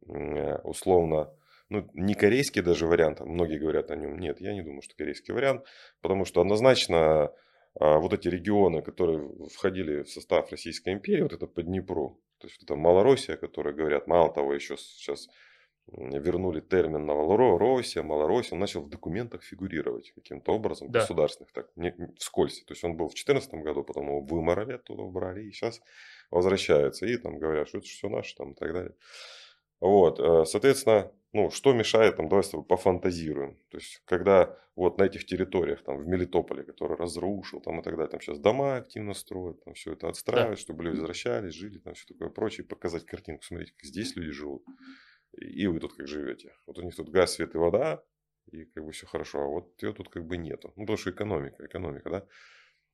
э, условно, ну, не корейский даже вариант, а многие говорят о нем. Нет, я не думаю, что корейский вариант, потому что однозначно а, вот эти регионы, которые входили в состав Российской империи, вот это по Днепру, то есть это Малороссия, которые говорят, мало того, еще сейчас вернули термин Новороссия, Малороссия, он начал в документах фигурировать каким-то образом, да. государственных, так, не, вскользь. То есть он был в 2014 году, потом его выморали оттуда, убрали, и сейчас возвращается. И там говорят, что это все наше, там, и так далее. Вот, э, соответственно, ну, что мешает, там, давай с тобой пофантазируем. То есть, когда вот на этих территориях, там, в Мелитополе, который разрушил, там, и так далее, там сейчас дома активно строят, там, все это отстраивают, да. чтобы люди возвращались, жили, там, все такое прочее, показать картинку, смотрите, как здесь люди живут, и вы тут как живете. Вот у них тут газ, свет и вода, и как бы все хорошо, а вот ее тут как бы нету. Ну, потому что экономика, экономика, да.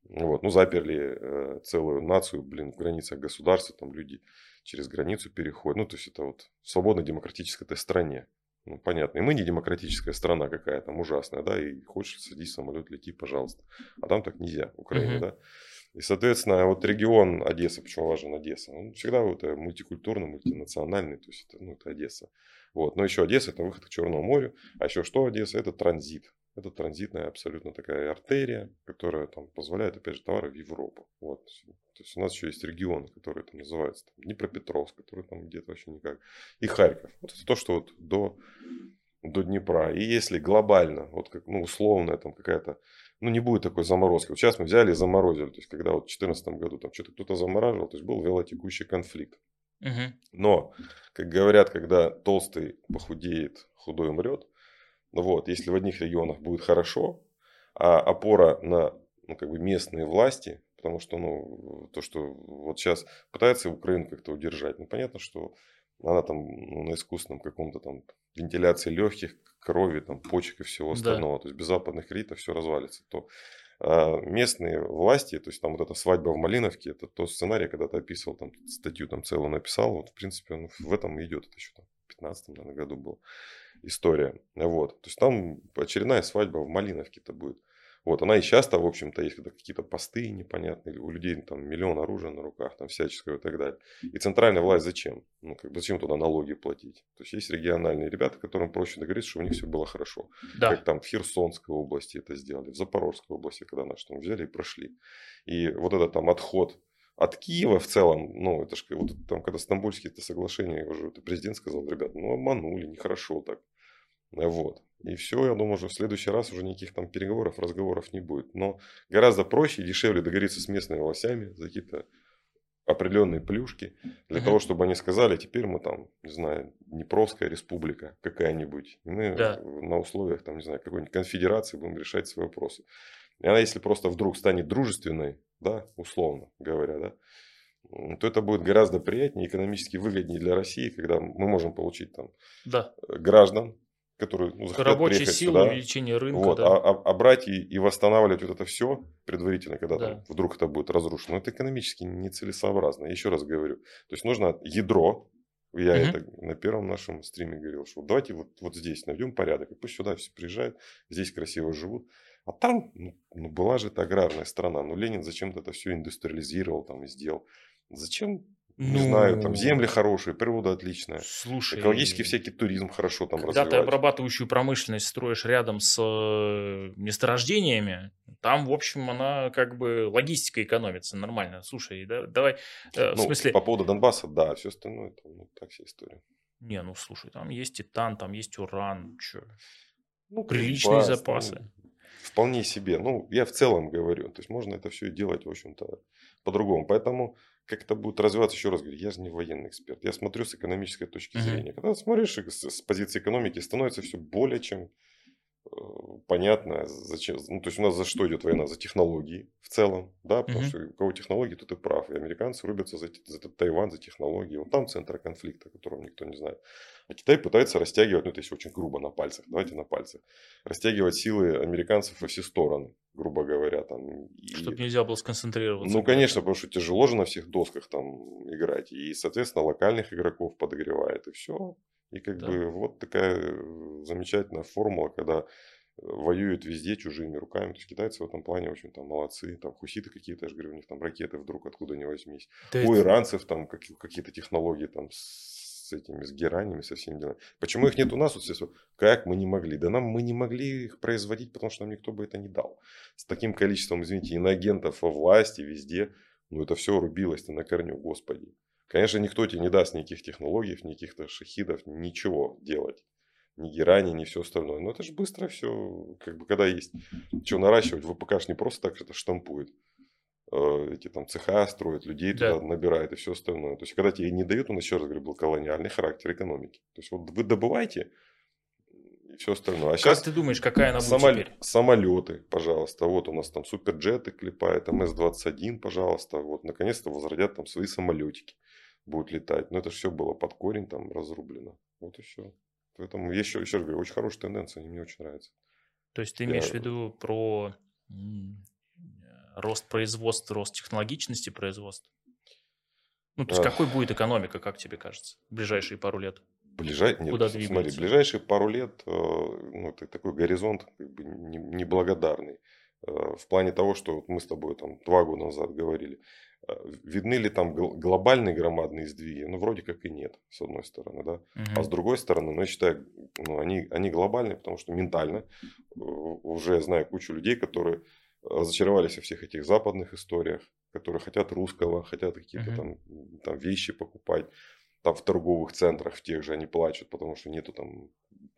Вот, ну, заперли э, целую нацию, блин, в границах государства, там люди через границу переходят. Ну, то есть, это вот в свободной демократической этой стране. Ну, понятно. И мы не демократическая страна какая там ужасная, да, и хочешь садись в самолет, лети, пожалуйста. А там так нельзя, в Украине, mm-hmm. да. И, соответственно, вот регион Одесса, почему важен Одесса? Он всегда вот мультикультурный, мультинациональный, то есть это, ну, это Одесса. Вот. Но еще Одесса – это выход к Черному морю. А еще что Одесса? Это транзит. Это транзитная абсолютно такая артерия, которая там позволяет, опять же, товары в Европу. Вот. То есть у нас еще есть регионы, которые там называются там, Днепропетровск, который там где-то вообще никак. И Харьков. Вот это то, что вот до, до Днепра. И если глобально, вот как, ну, условная там какая-то, ну, не будет такой заморозки. Вот сейчас мы взяли и заморозили. То есть, когда вот в 2014 году там что-то кто-то замораживал, то есть был велотекущий конфликт. Угу. Но, как говорят, когда толстый похудеет, худой умрет, вот, если в одних регионах будет хорошо, а опора на ну, как бы местные власти, потому что ну, то, что вот сейчас пытается Украину как-то удержать, ну понятно, что она там ну, на искусственном каком-то там вентиляции легких, крови, там, почек и всего остального. Да. То есть без западных кредитов все развалится. То а местные власти, то есть там вот эта свадьба в Малиновке, это тот сценарий, когда ты описывал, там статью там целую написал, вот в принципе он в этом идет, это еще там в 15 наверное, году была история. Вот. То есть там очередная свадьба в Малиновке это будет. Вот, она и часто, в общем-то, есть какие-то посты непонятные, у людей там миллион оружия на руках, там всяческого и так далее. И центральная власть зачем? Ну, как бы зачем туда налоги платить? То есть есть региональные ребята, которым проще договориться, что у них все было хорошо. Да. Как там в Херсонской области это сделали, в Запорожской области, когда наши там взяли и прошли. И вот этот там отход от Киева в целом, ну, это же вот там, когда стамбульские это соглашения, уже это президент сказал, ребят, ну, обманули, нехорошо так. Вот. И все, я думаю, уже в следующий раз уже никаких там переговоров, разговоров не будет. Но гораздо проще и дешевле договориться с местными властями за какие-то определенные плюшки, для угу. того, чтобы они сказали, теперь мы там, не знаю, Днепровская республика какая-нибудь, и мы да. на условиях, там, не знаю, какой-нибудь конфедерации будем решать свои вопросы. И она, если просто вдруг станет дружественной, да, условно говоря, да, то это будет гораздо приятнее, экономически выгоднее для России, когда мы можем получить там да. граждан, которые ну, Рабочая сила, сюда, увеличение рынка. Вот, да. а, а, а брать и, и восстанавливать вот это все предварительно, когда да. там, вдруг это будет разрушено, это экономически нецелесообразно. Еще раз говорю. То есть нужно ядро, я угу. это на первом нашем стриме говорил, что давайте вот, вот здесь найдем порядок, и пусть сюда все приезжают, здесь красиво живут. А там, ну, ну была же это аграрная страна, ну Ленин зачем-то это все индустриализировал там и сделал. Зачем ну, не знаю, там земли хорошие, природа отличная. Слушай, экологический всякий туризм хорошо там Когда ты обрабатывающую промышленность строишь рядом с э, месторождениями, там, в общем, она как бы логистика экономится нормально. Слушай, да, давай, э, ну, в смысле... По поводу Донбасса, да, все остальное, это ну, так вся история. Не, ну слушай, там есть титан, там есть уран, что? Ну, приличные Донбасс, запасы. Ну, вполне себе. Ну, я в целом говорю. То есть можно это все делать, в общем-то, по-другому. Поэтому как это будет развиваться, еще раз говорю, я же не военный эксперт. Я смотрю с экономической точки зрения. Когда смотришь с, с позиции экономики, становится все более чем понятно, зачем. Ну, то есть у нас за что идет война? За технологии в целом, да, потому uh-huh. что у кого технологии, тут и прав. И американцы рубятся за, за Тайвань, за технологии. Вот там центр конфликта, которого никто не знает. А Китай пытается растягивать, ну это если очень грубо на пальцах, давайте на пальцах, растягивать силы американцев во все стороны, грубо говоря. Там, и... Чтобы нельзя было сконцентрироваться. Ну, конечно, потому что тяжело же на всех досках там играть. И, соответственно, локальных игроков подогревает, и все. И как да. бы вот такая э, замечательная формула, когда э, воюют везде чужими руками. То есть китайцы в этом плане, в общем, там молодцы. Там хуситы какие-то, я же говорю, у них там ракеты вдруг откуда не возьмись. Да у это... иранцев там какие-то технологии там с этими, с геранями, со всеми делами. Почему их нет у нас? Вот как мы не могли? Да нам мы не могли их производить, потому что нам никто бы это не дал. С таким количеством, извините, иноагентов во власти везде, ну это все рубилось-то на корню, господи. Конечно, никто тебе не даст никаких технологий, никаких-то шахидов, ничего делать. Ни герани, ни все остальное. Но это же быстро все, как бы, когда есть что наращивать, ВПК ж не просто так это штампует. э, эти там цеха строят, людей Да. туда набирает и все остальное. То есть, когда тебе не дают, у нас еще раз говорю, был колониальный характер экономики. То есть, вот вы добываете и все остальное. А Как сейчас ты думаешь, какая она будет Самол- теперь? Самолеты, пожалуйста. Вот у нас там суперджеты клепает, МС-21, пожалуйста. Вот наконец-то возродят там свои самолетики. Будут летать. Но это все было под корень там разрублено. Вот и все. Поэтому еще, еще раз говорю, очень хорошая тенденция, они мне очень нравятся. То есть ты имеешь Я- в виду про э, рост производства, рост технологичности производства? Ну, то есть Ах. какой будет экономика, как тебе кажется, в ближайшие пару лет? Ближай... Нет, Куда смотри, двигаете? ближайшие пару лет, э, ну, такой горизонт как бы не- неблагодарный. Э, В плане того, что вот мы с тобой там два года назад говорили, видны ли там гл- глобальные громадные сдвиги? Ну, вроде как и нет, с одной стороны, да. Мгм. А с другой стороны, ну, я считаю, ну, они, они глобальные, потому что ментально э, уже знаю кучу людей, которые разочаровались во всех этих западных историях, которые хотят русского, хотят какие-то Мгм. там, там вещи покупать. Там в торговых центрах в тех же они плачут, потому что нету там,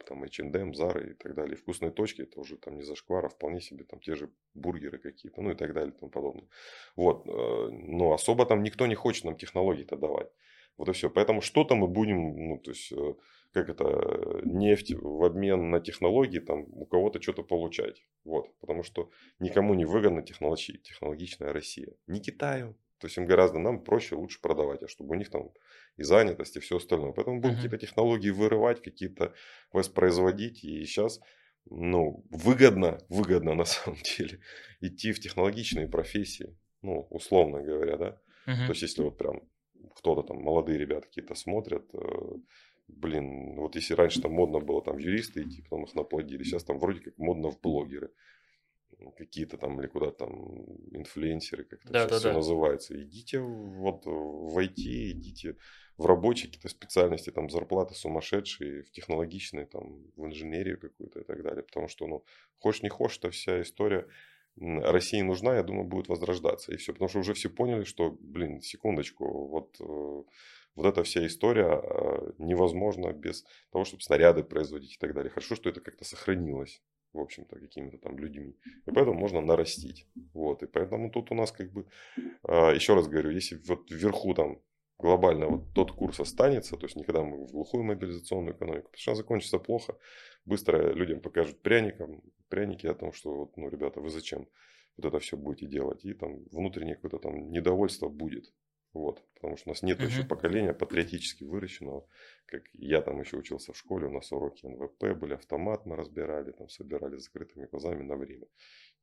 там H&M, Zara и так далее. Вкусные точки, это уже там не зашквар, а вполне себе там те же бургеры какие-то, ну и так далее и тому подобное. Вот. э, Но особо там никто не хочет нам технологий-то давать. Вот и все. Поэтому что-то мы будем, ну, то есть, э, как это, нефть в обмен на технологии, там, у кого-то что-то получать. Вот. Потому что никому не выгодна технологи- технологичная Россия. Не Китаю. То есть, им гораздо, нам проще, лучше продавать, а чтобы у них там и занятость, и все остальное. Поэтому будем Мгм. какие-то технологии вырывать, какие-то воспроизводить. И сейчас, ну, выгодно, выгодно на самом деле идти в технологичные профессии. Ну, условно говоря, да. Мгм. То есть, если вот прям кто-то там, молодые ребята какие-то смотрят, э, блин, вот если раньше там модно было там юристы идти, потом их наплодили, сейчас там вроде как модно в блогеры. Какие-то там или куда там инфлюенсеры, как это Да, сейчас да, все да. называется. Идите вот в IT, идите в рабочие какие-то специальности, там зарплаты сумасшедшие, в технологичные, там в инженерию какую-то и так далее. Потому что, ну, хочешь не хочешь, эта вся история России нужна, я думаю, будет возрождаться. И все. Потому что уже все поняли, что, блин, секундочку, вот, э, вот эта вся история э, невозможна без того, чтобы снаряды производить и так далее. Хорошо, что это как-то сохранилось, в общем-то, какими-то там людьми. И поэтому можно нарастить. Вот. И поэтому тут у нас как бы, э, еще раз говорю, если вот вверху там глобально вот тот курс останется, то есть никогда мы в глухую мобилизационную экономику, потому что она закончится плохо, быстро людям покажут пряником, пряники о том, что вот, ну, ребята, вы зачем вот это все будете делать, и там внутреннее какое-то там недовольство будет. Вот, потому что у нас нет еще Мгм. поколения патриотически выращенного, как я там еще учился в школе, у нас уроки НВП были, автомат мы разбирали, там собирали с закрытыми глазами на время,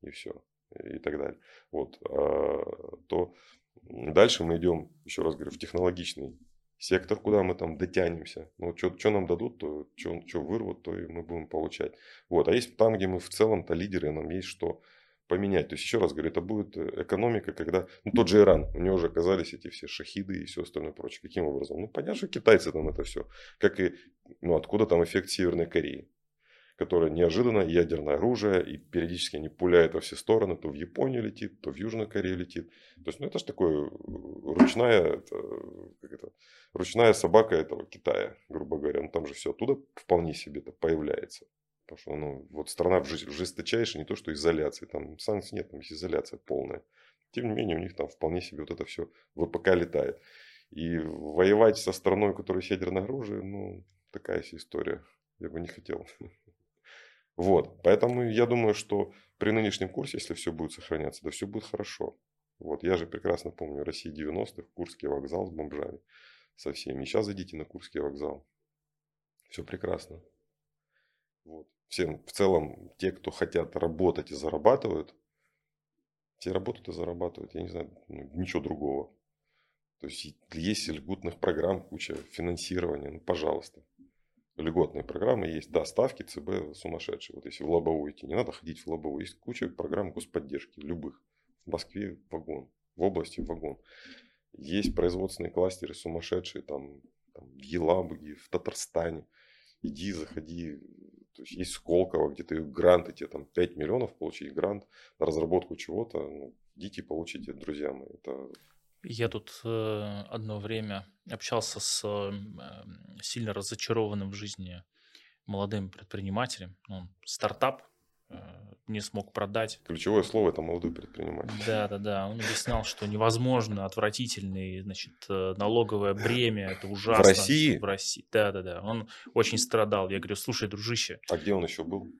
и все, и так далее. Вот, а, то дальше мы идем, еще раз говорю, в технологичный сектор, куда мы там дотянемся. Ну, что нам дадут, то что вырвут, то и мы будем получать. Вот. А есть там, где мы в целом-то лидеры, нам есть что поменять. То есть, еще раз говорю, это будет экономика, когда, ну, тот же Иран, у него уже оказались эти все шахиды и все остальное прочее. Каким образом? Ну, понятно, что китайцы там это все. Как и, ну, откуда там эффект Северной Кореи которая неожиданно ядерное оружие, и периодически они пуляют во все стороны, то в Японию летит, то в Южную Корею летит. То есть, ну, это же такое ручная, это, как это, ручная собака этого Китая, грубо говоря. Ну, там же все оттуда вполне себе -то появляется. Потому что, ну, вот страна жест- жесточайшая, не то, что изоляции. Там санкций нет, там есть изоляция полная. Тем не менее, у них там вполне себе вот это все ВПК летает. И воевать со страной, у которой есть ядерное оружие, ну, такая себе история. Я бы не хотел. Вот. Поэтому я думаю, что при нынешнем курсе, если все будет сохраняться, да все будет хорошо. Вот. Я же прекрасно помню России 90-х, Курский вокзал с бомжами. Со всеми. И сейчас зайдите на Курский вокзал. Все прекрасно. Вот. Всем в целом, те, кто хотят работать и зарабатывают, те работают и зарабатывают. Я не знаю, ну, ничего другого. То есть есть льготных программ, куча финансирования, ну, пожалуйста. Льготные программы есть, да, ставки ЦБ сумасшедшие. Вот если в лобовую идти, не надо ходить в лобовую. Есть куча программ господдержки, любых. В Москве вагон, в области вагон. Есть производственные кластеры сумасшедшие, там, там в Елабуге, в Татарстане. Иди, заходи. То есть есть Сколково, где ты гранты, тебе там 5 миллионов получить грант на разработку чего-то. Ну, идите получите, друзья мои. Это Я тут э, одно время общался с э, сильно разочарованным в жизни молодым предпринимателем. Он стартап, э, не смог продать. Ключевое слово это молодой предприниматель. Да, да, да. Он объяснял, что невозможно, отвратительный, значит, налоговое бремя, это ужасно. В России? В России, да, да, да. Он очень страдал. Я говорю, слушай, дружище. А где он еще был?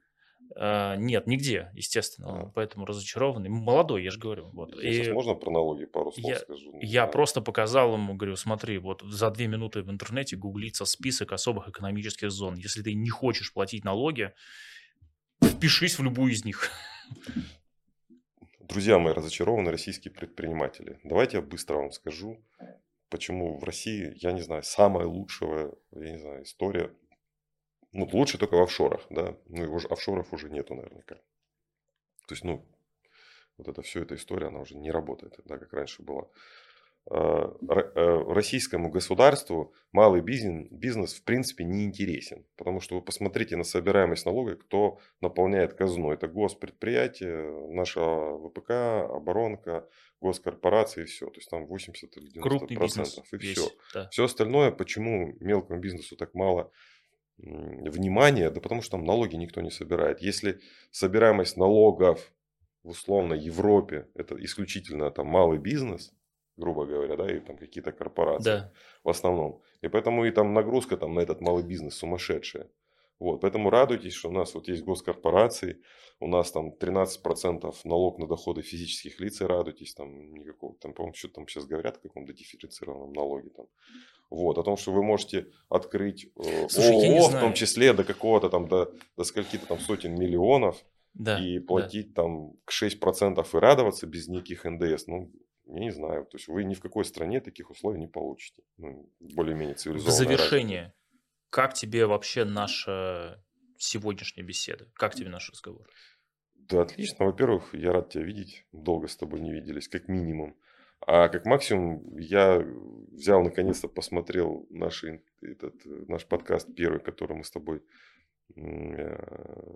А, нет, нигде, естественно. А. поэтому разочарованный. Молодой, я же говорю. Вот. Я и можно про налоги пару слов я, скажу? Я знаю. просто показал ему, говорю, смотри, вот за две минуты в интернете гуглится список особых экономических зон. Если ты не хочешь платить налоги, впишись в любую из них. Друзья мои, разочарованы российские предприниматели. Давайте я быстро вам скажу, почему в России, я не знаю, самая лучшая, я не знаю, история. Ну, лучше только в офшорах, да. Ну, его же офшоров уже нету наверняка. То есть, ну, вот это все, эта история, она уже не работает, да, как раньше была. Э, э, российскому государству малый бизнес, бизнес в принципе не интересен. Потому что вы посмотрите на собираемость налога, кто наполняет казну. Это госпредприятие, наша ВПК, оборонка, госкорпорации и все. То есть там 80 или 90 Крупный процентов. И весь, все. Да. Все остальное, почему мелкому бизнесу так мало внимания? Да потому что там налоги никто не собирает. Если собираемость налогов в условно Европе это исключительно там малый бизнес, грубо говоря, да, и там какие-то корпорации да. в основном. И поэтому и там нагрузка там на этот малый бизнес сумасшедшая. Вот, поэтому радуйтесь, что у нас вот есть госкорпорации, у нас там 13% налог на доходы физических лиц, и радуйтесь, там никакого, там, по-моему, что там сейчас говорят о каком-то дифференцированном налоге там. Вот, о том, что вы можете открыть э, Слушай, ООО, в том числе до какого-то там, до, до скольки-то там сотен миллионов, да, и платить да. там к 6% и радоваться без никаких НДС. Ну, я не знаю. То есть вы ни в какой стране таких условий не получите. Ну, более-менее цивилизованно. В завершение. Развитие. Как тебе вообще наша сегодняшняя беседа? Как тебе наш разговор? Да, отлично. Во-первых, я рад тебя видеть. Долго с тобой не виделись, как минимум. А как максимум я взял, наконец-то посмотрел наш, этот, наш подкаст первый, который мы с тобой э,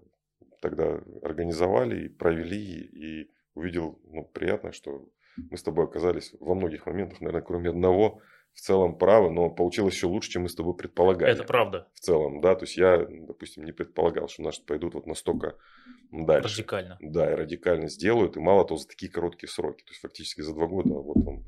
тогда организовали и провели, и увидел, ну, приятно, что мы с тобой оказались во многих моментах, наверное, кроме одного, в целом правы, но получилось еще лучше, чем мы с тобой предполагали. Это правда. В целом, да, то есть я, допустим, не предполагал, что наши пойдут вот настолько дальше. Радикально. Да, и радикально сделают, и мало того, за такие короткие сроки, то есть фактически за два года вот он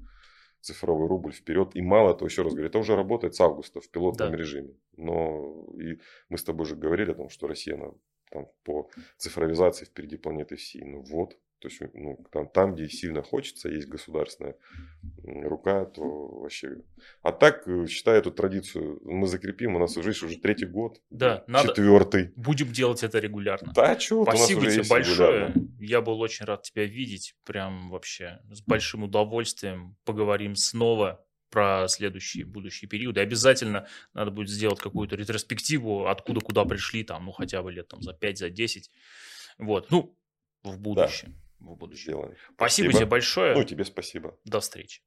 цифровой рубль вперед. И мало того, еще раз говорю, это уже работает с августа в пилотном да. режиме. Но и мы с тобой уже говорили о том, что Россия она, там, по цифровизации впереди планеты всей. Ну вот, то есть, ну, там, там, где сильно хочется, есть государственная рука, то вообще... А так, э, считаю эту традицию, мы закрепим, у нас уже уже третий год. Да, четвертый. Надо... Будем делать это регулярно. Да, что Спасибо тебе большое. Регулярно. Я был очень рад тебя видеть. Прям вообще с большим удовольствием поговорим снова про следующие будущие периоды. Обязательно надо будет сделать какую-то ретроспективу, откуда куда пришли, там, ну, хотя бы лет там за 5, за 10. Вот, ну, в будущем. Да в будущем. Сделаем. Спасибо, спасибо тебе большое. Ну, тебе спасибо. До встречи.